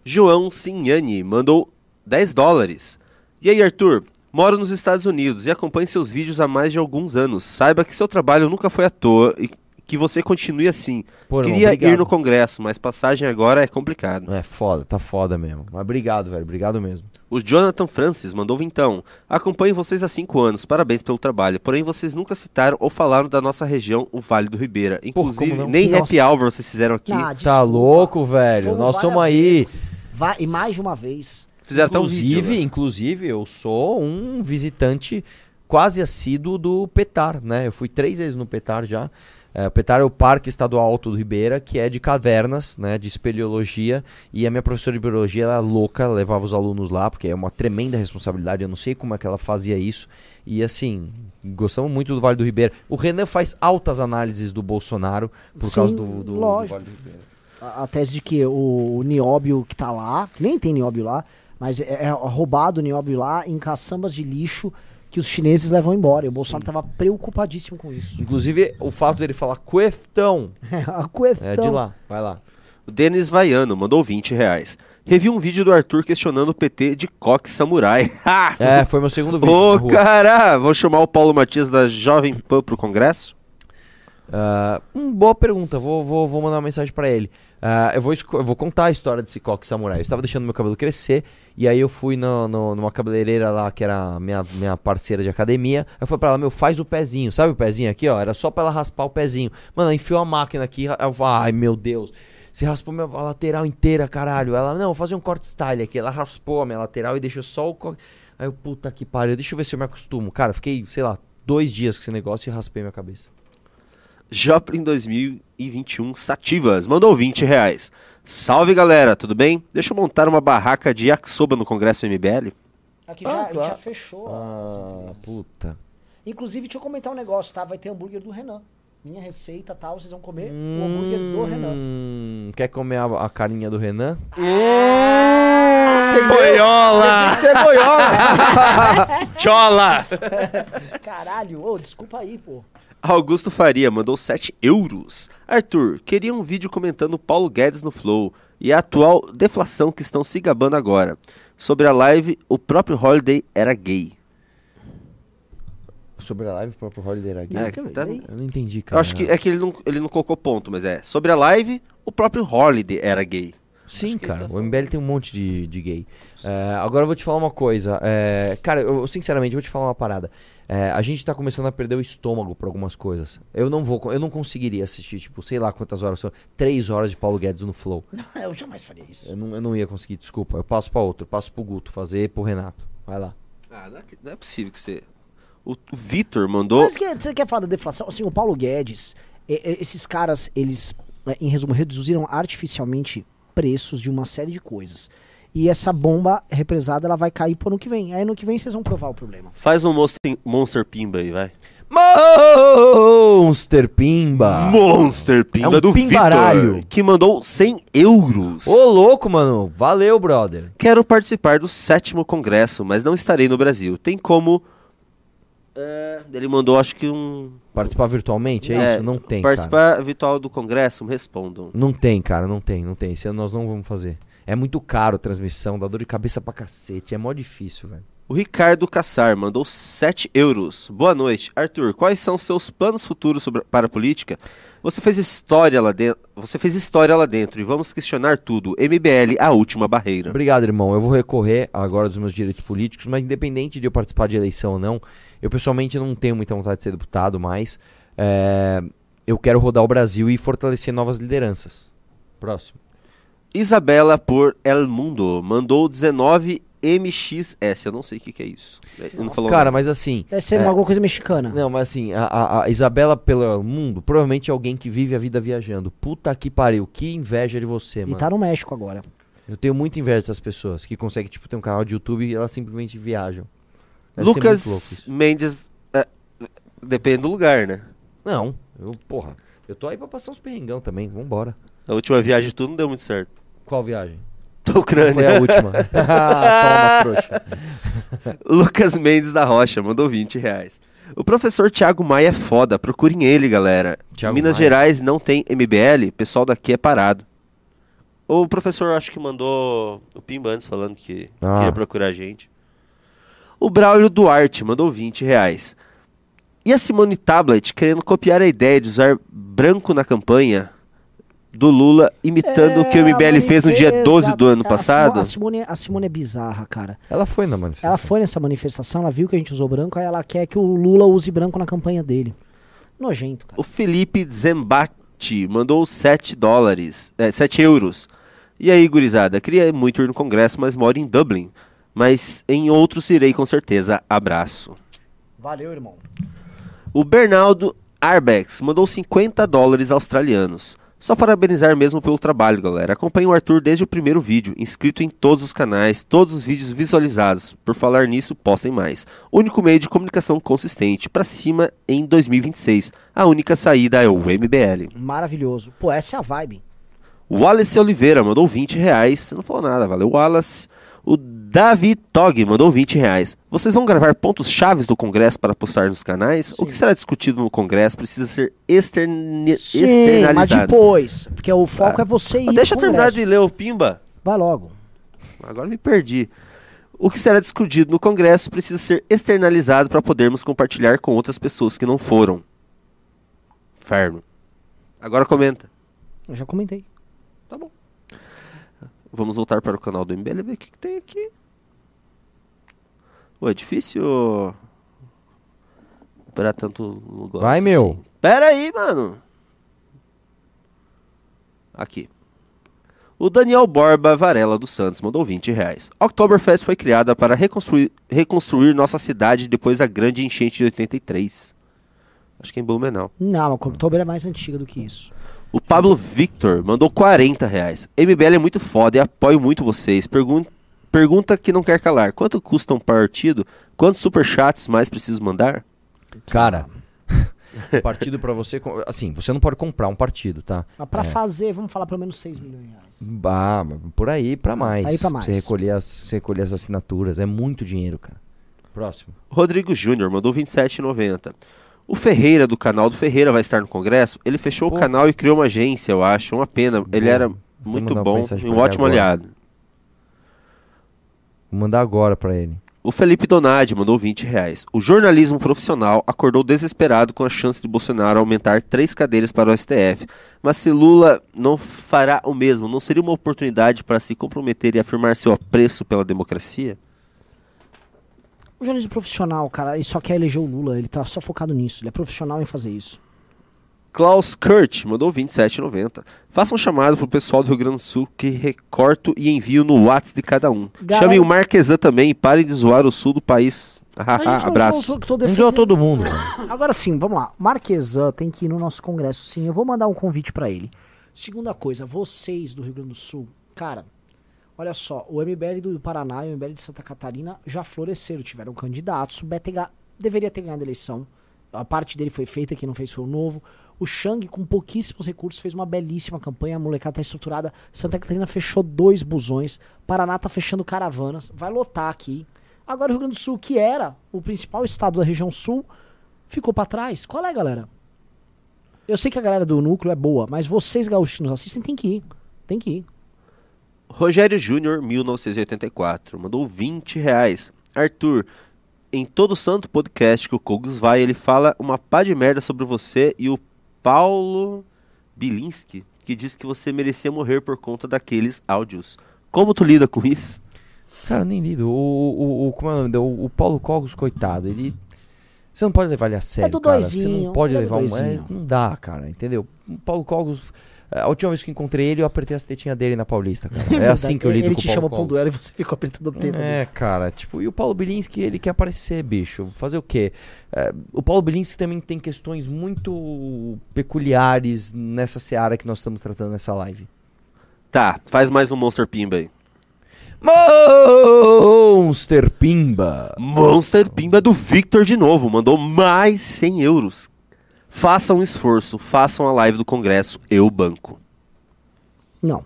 [SPEAKER 3] João Sinhani mandou 10 dólares. E aí, Arthur? Moro nos Estados Unidos e acompanho seus vídeos há mais de alguns anos. Saiba que seu trabalho nunca foi à toa e que você continue assim.
[SPEAKER 2] Pô,
[SPEAKER 3] Queria
[SPEAKER 2] obrigado.
[SPEAKER 3] ir no congresso, mas passagem agora é complicado.
[SPEAKER 2] É foda, tá foda mesmo. Mas obrigado, velho. Obrigado mesmo.
[SPEAKER 3] O Jonathan Francis mandou então. Acompanho vocês há 5 anos, parabéns pelo trabalho. Porém, vocês nunca citaram ou falaram da nossa região, o Vale do Ribeira. Inclusive,
[SPEAKER 2] como não?
[SPEAKER 3] nem
[SPEAKER 1] Nossa.
[SPEAKER 3] happy hour vocês fizeram aqui.
[SPEAKER 1] Ah,
[SPEAKER 2] Tá louco, velho?
[SPEAKER 1] Fomos
[SPEAKER 2] Nós somos aí.
[SPEAKER 1] vezes. Va- e mais de uma vez.
[SPEAKER 3] Fizeram até um
[SPEAKER 2] inclusive,
[SPEAKER 3] vídeo. né?
[SPEAKER 2] inclusive, eu sou um visitante quase assíduo do Petar, né? Eu fui três vezes no Petar já. É, o Petar é o Parque Estadual Alto do Ribeira, que é de cavernas, né? De espeleologia. E a minha professora de biologia, ela é louca, levava os alunos lá, porque é uma tremenda responsabilidade. Eu não sei como é que ela fazia isso. E assim, gostamos muito do Vale do Ribeira. O Renan faz altas análises do Bolsonaro por
[SPEAKER 1] Sim,
[SPEAKER 2] causa do, do, do. Vale do Ribeira.
[SPEAKER 1] A, a tese de que o, o nióbio que tá lá, que nem tem nióbio lá, mas é, é roubado o nióbio lá em caçambas de lixo que os chineses levam embora. E o Bolsonaro tava preocupadíssimo com isso.
[SPEAKER 2] Inclusive, o fato dele falar cueftão
[SPEAKER 1] a questão.
[SPEAKER 2] é de lá. Vai lá.
[SPEAKER 3] O Denis Vaiano mandou 20 reais. Revi um vídeo do Arthur questionando o PT de coque samurai.
[SPEAKER 2] É, foi meu segundo vídeo.
[SPEAKER 3] Ô, cara! Vou chamar o Paulo Matias da Jovem Pan pro congresso?
[SPEAKER 2] Hum, boa pergunta, vou, vou, vou mandar uma mensagem pra ele. Ah, eu, vou, eu vou contar a história desse coque samurai. Eu estava deixando meu cabelo crescer e aí eu fui no, no- numa cabeleireira lá que era minha, minha parceira de academia. Eu falei pra ela, meu, faz o pezinho. Sabe o pezinho aqui, ó? Era só pra ela raspar o pezinho. Mano, ela enfiou a máquina aqui. Eu falei, ai meu Deus. Você raspou minha lateral inteira, caralho. Ela, não, vou fazer um corte style aqui. Ela raspou a minha lateral e deixou só o coque. Aí eu, puta que pariu, deixa eu ver se eu me acostumo. Cara, fiquei, sei lá, dois dias com esse negócio e raspei minha cabeça.
[SPEAKER 3] Joplin 2021 Sativas mandou 20 reais. Salve galera, tudo bem? Deixa eu montar uma barraca de yakisoba no congresso MBL?
[SPEAKER 1] Aqui
[SPEAKER 2] Ah,
[SPEAKER 1] já,
[SPEAKER 2] claro.
[SPEAKER 1] já fechou.
[SPEAKER 2] Ah, puta.
[SPEAKER 1] Inclusive, deixa eu comentar um negócio, tá? Vai ter hambúrguer do Renan. Minha receita tal, vocês vão comer o hambúrguer do Renan.
[SPEAKER 2] Hum, Quer comer a, a carinha do Renan?
[SPEAKER 3] Boiola!
[SPEAKER 2] Você é boiola!
[SPEAKER 3] Chola!
[SPEAKER 1] Caralho, ô, desculpa aí, pô.
[SPEAKER 3] Augusto Faria mandou 7 euros. Arthur, queria um vídeo comentando Paulo Guedes no Flow e a atual deflação que estão se gabando agora. Sobre a live, o próprio Holiday era gay.
[SPEAKER 2] Sobre a live, o próprio Holiday era gay?
[SPEAKER 3] É,
[SPEAKER 1] que-
[SPEAKER 3] tá-
[SPEAKER 2] Eu não entendi,
[SPEAKER 3] Eu
[SPEAKER 2] cara.
[SPEAKER 3] acho que é que ele não, ele não colocou ponto, mas é. Sobre a live, o próprio Holiday era gay.
[SPEAKER 2] Sim, cara.
[SPEAKER 3] tá
[SPEAKER 2] o MBL tem um monte de, de gay. É, agora eu vou te falar uma coisa. É, cara, eu sinceramente vou te falar uma parada. É, a gente tá começando a perder o estômago por algumas coisas. Eu não vou, eu não conseguiria assistir, tipo, sei lá quantas horas, são, três horas de Paulo Guedes no Flow.
[SPEAKER 1] Eu jamais faria isso.
[SPEAKER 2] Eu não, eu não ia conseguir, desculpa. Eu passo pra outro, eu passo pro Guto, fazer pro Renato. Vai lá.
[SPEAKER 3] Ah, não é, não é possível que você. O, o Vitor mandou.
[SPEAKER 1] Mas que, você quer falar da deflação? Assim, o Paulo Guedes, esses caras, eles, é, em resumo, reduziram artificialmente preços de uma série de coisas. E essa bomba represada, ela vai cair pro ano que vem. Aí ano que vem vocês vão provar o problema.
[SPEAKER 3] Faz um Monster, Monster Pimba aí, vai.
[SPEAKER 2] Monster Pimba.
[SPEAKER 3] Monster Pimba
[SPEAKER 2] É um
[SPEAKER 3] do
[SPEAKER 2] pimbaralho.
[SPEAKER 3] Vitor, que mandou 100 euros.
[SPEAKER 2] Ô, louco, mano. Valeu, brother.
[SPEAKER 3] Quero participar do sétimo congresso, mas não estarei no Brasil. Tem como... É, ele mandou, acho que um...
[SPEAKER 2] Participar virtualmente, é, isso? Não tem, cara.
[SPEAKER 3] Participar virtual do congresso, me respondam.
[SPEAKER 2] Não tem, cara, não tem, não tem. Isso nós não vamos fazer. É muito caro a transmissão, dá dor de cabeça pra cacete. É mó difícil, velho.
[SPEAKER 3] O Ricardo Cassar mandou 7 euros. Boa noite. Arthur, quais são seus planos futuros sobre, para a política? Você fez história lá dentro. Você fez história lá dentro e vamos questionar tudo. MBL, a última barreira.
[SPEAKER 2] Obrigado, irmão. Eu vou recorrer agora dos meus direitos políticos, mas independente de eu participar de eleição ou não, eu pessoalmente não tenho muita vontade de ser deputado mais. É, eu quero rodar o Brasil e fortalecer novas lideranças. Próximo.
[SPEAKER 3] Isabela por El Mundo mandou 19 MXS. Eu não sei o que, que é isso.
[SPEAKER 2] Cara,
[SPEAKER 3] nada.
[SPEAKER 2] mas assim.
[SPEAKER 1] Deve ser
[SPEAKER 2] é,
[SPEAKER 1] alguma coisa mexicana.
[SPEAKER 2] Não, mas assim, a, a- a Isabela pelo mundo, provavelmente é alguém que vive a vida viajando. Puta que pariu, que inveja de você,
[SPEAKER 1] e
[SPEAKER 2] mano.
[SPEAKER 1] tá no México agora.
[SPEAKER 2] Eu tenho muita inveja dessas pessoas que conseguem, tipo, ter um canal de YouTube e elas simplesmente viajam. Deve
[SPEAKER 3] Lucas. Mendes. é, depende do lugar, né?
[SPEAKER 2] Não, eu, porra, eu tô aí pra passar uns perrengão também, vambora.
[SPEAKER 3] A última viagem tudo não deu muito certo.
[SPEAKER 2] Qual viagem?
[SPEAKER 3] Pra Ucrânia.
[SPEAKER 2] Foi a última. Toma.
[SPEAKER 3] Lucas Mendes da Rocha mandou 20 reais. O professor Thiago Maia é foda, procurem ele, galera.
[SPEAKER 2] Thiago
[SPEAKER 3] Minas
[SPEAKER 2] Maia.
[SPEAKER 3] Gerais não tem MBL, pessoal daqui é parado. O professor acho que mandou o Pimba antes falando que
[SPEAKER 2] Ah.
[SPEAKER 3] queria procurar a gente. O Braulio Duarte mandou 20 reais. E a Simone Tablet querendo copiar a ideia de usar branco na campanha do Lula, imitando o que o
[SPEAKER 1] É,
[SPEAKER 3] MBL fez no dia
[SPEAKER 1] manifesta-
[SPEAKER 3] 12 do ano passado?
[SPEAKER 1] A Simone, a Simone é bizarra, cara.
[SPEAKER 2] Ela foi na manifestação.
[SPEAKER 1] Ela foi nessa manifestação, ela viu que a gente usou branco, aí ela quer que o Lula use branco na campanha dele. Nojento, cara.
[SPEAKER 3] O Felipe Zembatti mandou 7 dólares, é, 7 euros. E aí, gurizada, queria muito ir no congresso, mas moro em Dublin. Mas em outros irei com certeza. Abraço.
[SPEAKER 1] Valeu, irmão.
[SPEAKER 3] O Bernardo Arbex mandou 50 dólares australianos. Só parabenizar mesmo pelo trabalho, galera. Acompanhe o Arthur desde o primeiro vídeo, inscrito em todos os canais, todos os vídeos visualizados. Por falar nisso, postem mais. Único meio de comunicação consistente, pra cima em 2026. A única saída é o MBL.
[SPEAKER 1] Maravilhoso. Pô, essa é a vibe.
[SPEAKER 3] Wallace Oliveira mandou 20 reais. Não falou nada, valeu, Wallace. O Davi Tog mandou 20 reais. Vocês vão gravar pontos chaves do Congresso para postar nos canais? O que será discutido no Congresso precisa ser externi-
[SPEAKER 1] Sim, mas
[SPEAKER 3] externalizado.
[SPEAKER 1] depois. Porque o foco
[SPEAKER 3] Ah.
[SPEAKER 1] é você ir
[SPEAKER 3] Mas deixa eu terminar de ler o Pimba.
[SPEAKER 1] Vai logo.
[SPEAKER 3] Agora me perdi. O que será discutido no Congresso precisa ser externalizado para podermos compartilhar com outras pessoas que não foram. Inferno. Agora comenta.
[SPEAKER 1] Eu já comentei.
[SPEAKER 3] Tá bom. Vamos voltar para o canal do MBL e ver o que, que tem aqui. Ué, é difícil esperar tanto negócio
[SPEAKER 2] Vai, meu.
[SPEAKER 3] assim. Pera aí, mano. Aqui. O Daniel Borba Varela dos Santos mandou 20 reais. Oktoberfest foi criada para reconstruir, reconstruir nossa cidade depois da grande enchente de 83. Acho que é em Blumenau.
[SPEAKER 1] Não, a Oktober é mais antiga do que isso.
[SPEAKER 3] O Pablo Victor mandou 40 reais. MBL é muito foda e apoio muito vocês. Pergun pergunta que não quer calar. Quanto custa um partido? Quantos superchats mais preciso mandar?
[SPEAKER 2] Cara, partido pra você. Assim, você não pode comprar um partido, tá?
[SPEAKER 1] Mas pra fazer, vamos falar pelo menos 6 milhões de reais.
[SPEAKER 2] Ah, por aí pra mais.
[SPEAKER 1] Aí pra mais.
[SPEAKER 2] Você recolher, as, você recolher as assinaturas. É muito dinheiro, cara. Próximo.
[SPEAKER 3] Rodrigo Júnior mandou 27,90. O Ferreira do canal do Ferreira vai estar no congresso. Ele fechou
[SPEAKER 2] Pô.
[SPEAKER 3] o canal e criou uma agência, eu acho. Uma pena. Ele
[SPEAKER 2] Boa.
[SPEAKER 3] era muito bom e um ótimo
[SPEAKER 2] agora.
[SPEAKER 3] aliado.
[SPEAKER 2] Vou mandar agora pra ele.
[SPEAKER 3] O Felipe Donadi mandou 20 reais. O jornalismo profissional acordou desesperado com a chance de Bolsonaro aumentar três cadeiras para o STF. Mas se Lula não fará o mesmo, não seria uma oportunidade para se comprometer e afirmar seu apreço pela democracia?
[SPEAKER 1] O jornalismo profissional, cara, ele só quer eleger o Lula, ele tá só focado nisso. Ele é profissional em fazer isso.
[SPEAKER 3] Klaus Kurt mandou 27,90. Faça um chamado pro pessoal do Rio Grande do Sul que recorto e envio no WhatsApp de cada um.
[SPEAKER 1] Galera-
[SPEAKER 3] Chamem o Marquesan também e parem de zoar o sul do país. Abraço.
[SPEAKER 2] Não zoa todo mundo.
[SPEAKER 1] Agora sim, vamos lá. Marquesan tem que ir no nosso congresso, sim. Eu vou mandar um convite pra ele. Segunda coisa, vocês do Rio Grande do Sul, cara, olha só, o MBL do Paraná e o MBL de Santa Catarina já floresceram, tiveram candidatos. O BTH deveria ter ganhado a eleição. a parte dele foi feita, quem não fez foi o novo. O Shang, com pouquíssimos recursos, fez uma belíssima campanha. A molecada tá estruturada. Santa Catarina fechou dois busões. Paraná tá fechando caravanas. Vai lotar aqui. Agora o Rio Grande do Sul, que era o principal estado da região sul, ficou pra trás. Qual é, galera? Eu sei que a galera do núcleo é boa, mas vocês gaúchos assistem tem que ir. Tem que ir.
[SPEAKER 3] Rogério Júnior, 1984, mandou 20 reais. Arthur, em todo santo podcast que o Kogos vai, ele fala uma pá de merda sobre você e o Paulo Bilinski, que diz que você merecia morrer por conta daqueles áudios. Como tu lida com isso?
[SPEAKER 2] Cara, nem lido. O, o, o, como é o, nome? o, o Paulo Cogos, coitado, ele. Você não pode levar ele a sério,
[SPEAKER 1] do
[SPEAKER 2] cara.
[SPEAKER 1] doisinho,
[SPEAKER 2] Você não pode
[SPEAKER 1] é
[SPEAKER 2] levar um. é, não dá, cara, entendeu? O Paulo Cogos. A última vez que encontrei ele, eu apertei as tetinhas dele na Paulista, cara. É, assim que eu lido
[SPEAKER 1] Ele
[SPEAKER 2] com
[SPEAKER 1] te
[SPEAKER 2] o Paulo
[SPEAKER 1] chama pra um
[SPEAKER 2] Cogos.
[SPEAKER 1] duelo e você fica apertando o dedo.
[SPEAKER 2] É, cara, tipo, e o Paulo Bilinski, ele quer aparecer, bicho. Fazer o quê? É, o Paulo Bilinski também tem questões muito peculiares nessa seara que nós estamos tratando nessa live.
[SPEAKER 3] Tá, faz mais um Monster Pimba aí.
[SPEAKER 2] Monster Pimba.
[SPEAKER 3] Monster Pimba do Victor de novo, mandou mais 100 euros. Façam um esforço, façam a live do congresso, eu banco.
[SPEAKER 1] Não.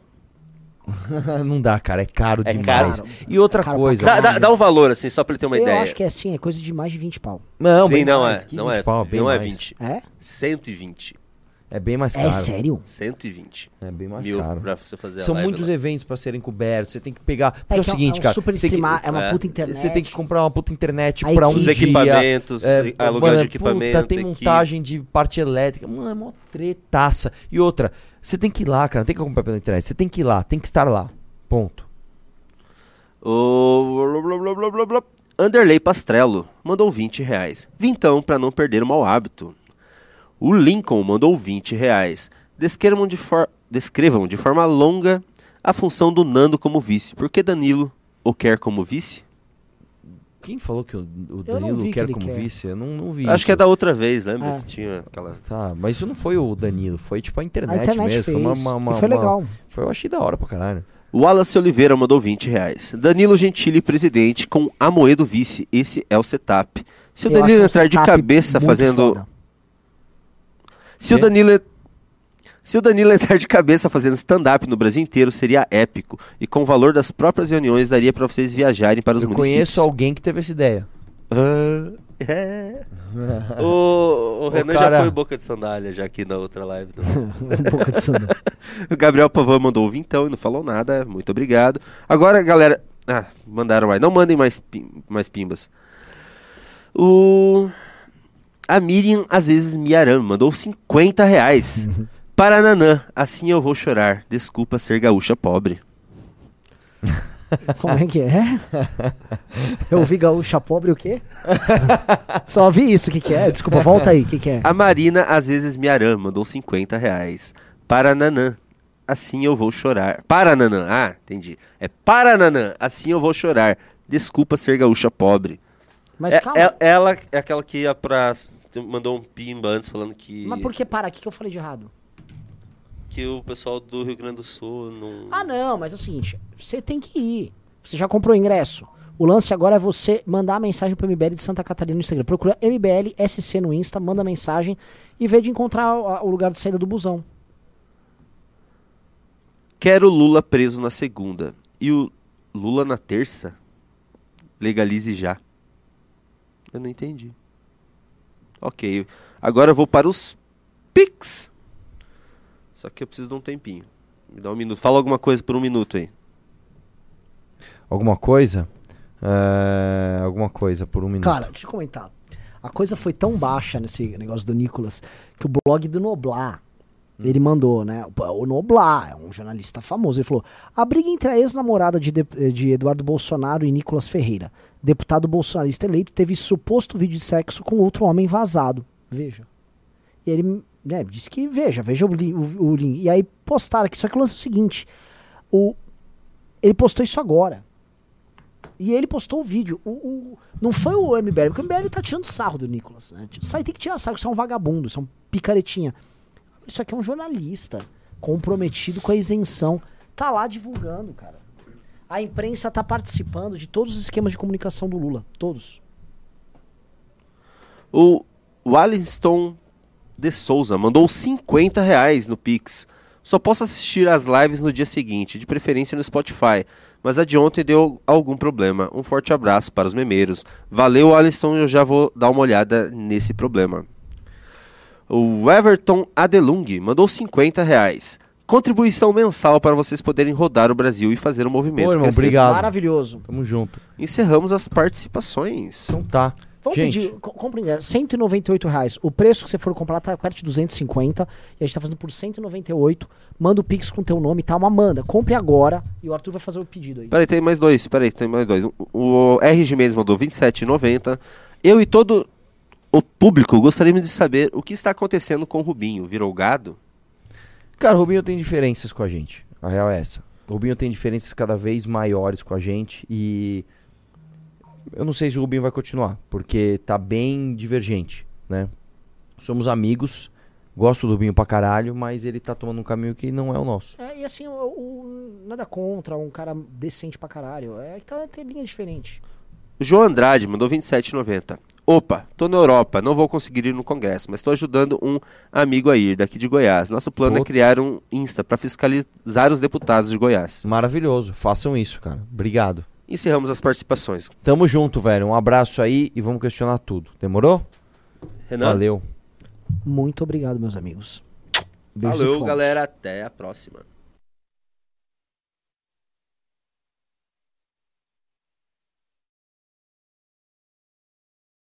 [SPEAKER 2] Não dá, cara, é caro
[SPEAKER 3] É
[SPEAKER 2] demais.
[SPEAKER 1] caro.
[SPEAKER 2] E outra
[SPEAKER 1] pra
[SPEAKER 2] coisa.
[SPEAKER 3] Dá, dá, dá um valor assim, só pra ele ter uma
[SPEAKER 1] eu
[SPEAKER 3] ideia.
[SPEAKER 1] acho que é assim, é coisa de mais de 20 pau.
[SPEAKER 2] Não,
[SPEAKER 3] Sim,
[SPEAKER 2] bem
[SPEAKER 3] não
[SPEAKER 2] mais,
[SPEAKER 3] é, não
[SPEAKER 2] 20
[SPEAKER 3] é,
[SPEAKER 2] pau, bem
[SPEAKER 3] não é
[SPEAKER 2] mais.
[SPEAKER 3] 20.
[SPEAKER 1] É?
[SPEAKER 3] 120.
[SPEAKER 2] É bem mais
[SPEAKER 1] É
[SPEAKER 2] caro.
[SPEAKER 1] sério?
[SPEAKER 3] 120
[SPEAKER 2] É bem mais
[SPEAKER 3] mil
[SPEAKER 2] caro.
[SPEAKER 3] pra você fazer
[SPEAKER 2] São
[SPEAKER 3] a live
[SPEAKER 2] muitos
[SPEAKER 3] lá.
[SPEAKER 2] eventos pra serem cobertos. Você tem que pegar. Porque é,
[SPEAKER 1] É
[SPEAKER 2] o
[SPEAKER 1] que
[SPEAKER 2] seguinte,
[SPEAKER 1] é um
[SPEAKER 2] cara.
[SPEAKER 1] super
[SPEAKER 2] você tem que-
[SPEAKER 1] é uma
[SPEAKER 3] é.
[SPEAKER 1] puta internet.
[SPEAKER 2] Você tem que comprar uma puta internet
[SPEAKER 1] Aí
[SPEAKER 2] pra um
[SPEAKER 1] que-
[SPEAKER 3] Os
[SPEAKER 2] dia.
[SPEAKER 3] equipamentos,
[SPEAKER 2] É,
[SPEAKER 3] aluguel
[SPEAKER 2] mano,
[SPEAKER 3] de equipamento.
[SPEAKER 2] Puta, tem
[SPEAKER 3] equipe.
[SPEAKER 2] montagem de parte elétrica. Mano, é mó tretaça. E outra, você tem que ir lá, cara. Não tem que comprar pela internet. Você tem que ir lá, tem que estar lá. Ponto.
[SPEAKER 3] O blá, blá, blá, blá, blá. Anderley Pastrello mandou 20 reais. Vintão pra não perder o mau hábito. O Lincoln mandou 20 reais. Descrevam de, for- Descrevam de forma longa a função do Nando como vice. Por que Danilo o quer como vice?
[SPEAKER 2] Quem falou que o, o Danilo
[SPEAKER 1] que
[SPEAKER 2] quer como
[SPEAKER 1] quer.
[SPEAKER 2] vice? Eu não, não vi.
[SPEAKER 3] Acho
[SPEAKER 2] isso.
[SPEAKER 3] que é da outra vez, lembra?
[SPEAKER 1] É.
[SPEAKER 3] Que tinha aquela.
[SPEAKER 2] Tá, mas isso não foi o Danilo, foi tipo a internet,
[SPEAKER 1] A internet
[SPEAKER 2] mesmo.
[SPEAKER 1] fez.
[SPEAKER 2] Foi uma, uma, uma-
[SPEAKER 1] foi
[SPEAKER 2] uma-
[SPEAKER 1] legal.
[SPEAKER 2] Foi, eu achei da hora pra caralho.
[SPEAKER 3] Wallace Oliveira mandou 20 reais. Danilo Gentili, presidente, com Amoedo vice. Esse é o setup. Se o
[SPEAKER 1] Eu
[SPEAKER 3] Danilo entrar de cabeça fazendo.
[SPEAKER 1] foda.
[SPEAKER 3] Se o? Danilo. Se o Danilo entrar de cabeça fazendo stand-up no Brasil inteiro, seria épico. E com o valor das próprias reuniões, daria pra vocês viajarem para os
[SPEAKER 2] Eu
[SPEAKER 3] municípios.
[SPEAKER 2] conheço alguém que teve essa ideia.
[SPEAKER 3] Ah, é. o, o Renan
[SPEAKER 2] cara-
[SPEAKER 3] já foi boca de sandália, já aqui na outra live. não.
[SPEAKER 1] um pouco de sandália.
[SPEAKER 3] O Gabriel Pavan mandou vintão e não falou nada. Muito obrigado. Agora, galera. Ah, mandaram mais. Não mandem mais, pim- mais pimbas. O. A Miriam, às vezes, Miaran, mandou 50 reais. Para Nanã, assim eu vou chorar. Desculpa ser gaúcha pobre.
[SPEAKER 1] Como é que é? Eu ouvi gaúcha pobre o quê? Só ouvi isso, o que que é? Desculpa, volta aí, o que que é?
[SPEAKER 3] A Marina, às vezes, Miaran, mandou 50 reais. Para Nanã, assim eu vou chorar. Para Nanã, ah, entendi. É para Nanã, assim eu vou chorar. Desculpa ser gaúcha pobre.
[SPEAKER 1] Mas
[SPEAKER 3] É-
[SPEAKER 1] calma.
[SPEAKER 3] é- ela é aquela que ia pra. Mandou um pimba antes falando que.
[SPEAKER 1] Mas por que para? O que, que eu falei de errado?
[SPEAKER 3] Que o pessoal do Rio Grande do Sul não.
[SPEAKER 1] Ah, não, mas é o seguinte, você tem que ir. Você já comprou o ingresso. O lance agora é você mandar a mensagem pro MBL de Santa Catarina no Instagram. Procura MBL SC no Insta, manda mensagem e vê de encontrar o, o lugar de saída do busão.
[SPEAKER 3] Quero Lula preso na segunda. E o Lula na terça? Legalize já. Eu não entendi. Ok. Agora eu vou para os Pix. Só que eu preciso de um tempinho. Me dá um minuto. Fala alguma coisa por um minuto aí.
[SPEAKER 2] Alguma coisa? É, alguma coisa por um minuto.
[SPEAKER 1] Cara, deixa eu comentar. A coisa foi tão baixa nesse negócio do Nicolas que o blog do Noblar, ele mandou, né? O Noblar é um jornalista famoso. Ele falou: a briga entre a ex-namorada de, de- de Eduardo Bolsonaro e Nicolas Ferreira, deputado bolsonarista eleito, teve suposto vídeo de sexo com outro homem vazado. Veja. E ele né, disse que veja, veja o o, o link. E aí postaram aqui. Só que o lance é o seguinte: o, ele postou isso agora. E ele postou o vídeo. O, o- não foi o MBL, porque o MBL tá tirando sarro do Nicolas. Né? Isso aí tem que tirar sarro, isso é um vagabundo, isso é um picaretinha. Isso aqui é um jornalista comprometido com a isenção. Tá lá divulgando, cara. A imprensa tá participando de todos os esquemas de comunicação do Lula. Todos.
[SPEAKER 3] O Aliston de Souza mandou 50 reais no Pix. Só posso assistir as lives no dia seguinte, de preferência no Spotify. Mas a de ontem deu algum problema. Um forte abraço para os memeiros. Valeu, Alisson. Eu já vou dar uma olhada nesse problema. O Everton Adelung mandou 50 reais. Contribuição mensal para vocês poderem rodar o Brasil e fazer o movimento.
[SPEAKER 2] Ô, irmão, obrigado.
[SPEAKER 1] Maravilhoso.
[SPEAKER 2] Tamo junto.
[SPEAKER 3] Encerramos as participações.
[SPEAKER 2] Então tá.
[SPEAKER 1] Vamos
[SPEAKER 2] Gente,
[SPEAKER 1] pedir, co- compra em 198 reais. O preço que você for comprar tá perto de 250 e a gente tá fazendo por 198. Manda o Pix com teu nome, tá? Uma manda. Compre agora e o Arthur vai fazer o pedido aí.
[SPEAKER 3] Peraí, tem mais dois. Peraí, tem mais dois. O, o RG Mendes mandou 27,90. Eu e todo público gostaríamos de saber o que está acontecendo com o Rubinho. Virou gado?
[SPEAKER 2] Cara, o Rubinho tem diferenças com a gente. A real é essa. O Rubinho tem diferenças cada vez maiores com a gente e eu não sei se o Rubinho vai continuar, porque tá bem divergente, né? Somos amigos, gosto do Rubinho pra caralho, mas ele tá tomando um caminho que não é o nosso.
[SPEAKER 1] É, e assim, o, o- nada contra, um cara decente pra caralho. É que tá, tem linha diferente.
[SPEAKER 3] O João Andrade mandou 27,90. Opa, tô na Europa, não vou conseguir ir no congresso, mas estou ajudando um amigo a ir daqui de Goiás. Nosso plano é criar um Insta para fiscalizar os deputados de Goiás.
[SPEAKER 2] Maravilhoso, façam isso, cara. Obrigado.
[SPEAKER 3] Encerramos as participações.
[SPEAKER 2] Tamo junto, velho. Um abraço aí e vamos questionar tudo. Demorou?
[SPEAKER 3] Renan,
[SPEAKER 2] Valeu.
[SPEAKER 1] Muito obrigado, meus amigos. Beijos e
[SPEAKER 3] valeu, galera. Até a próxima.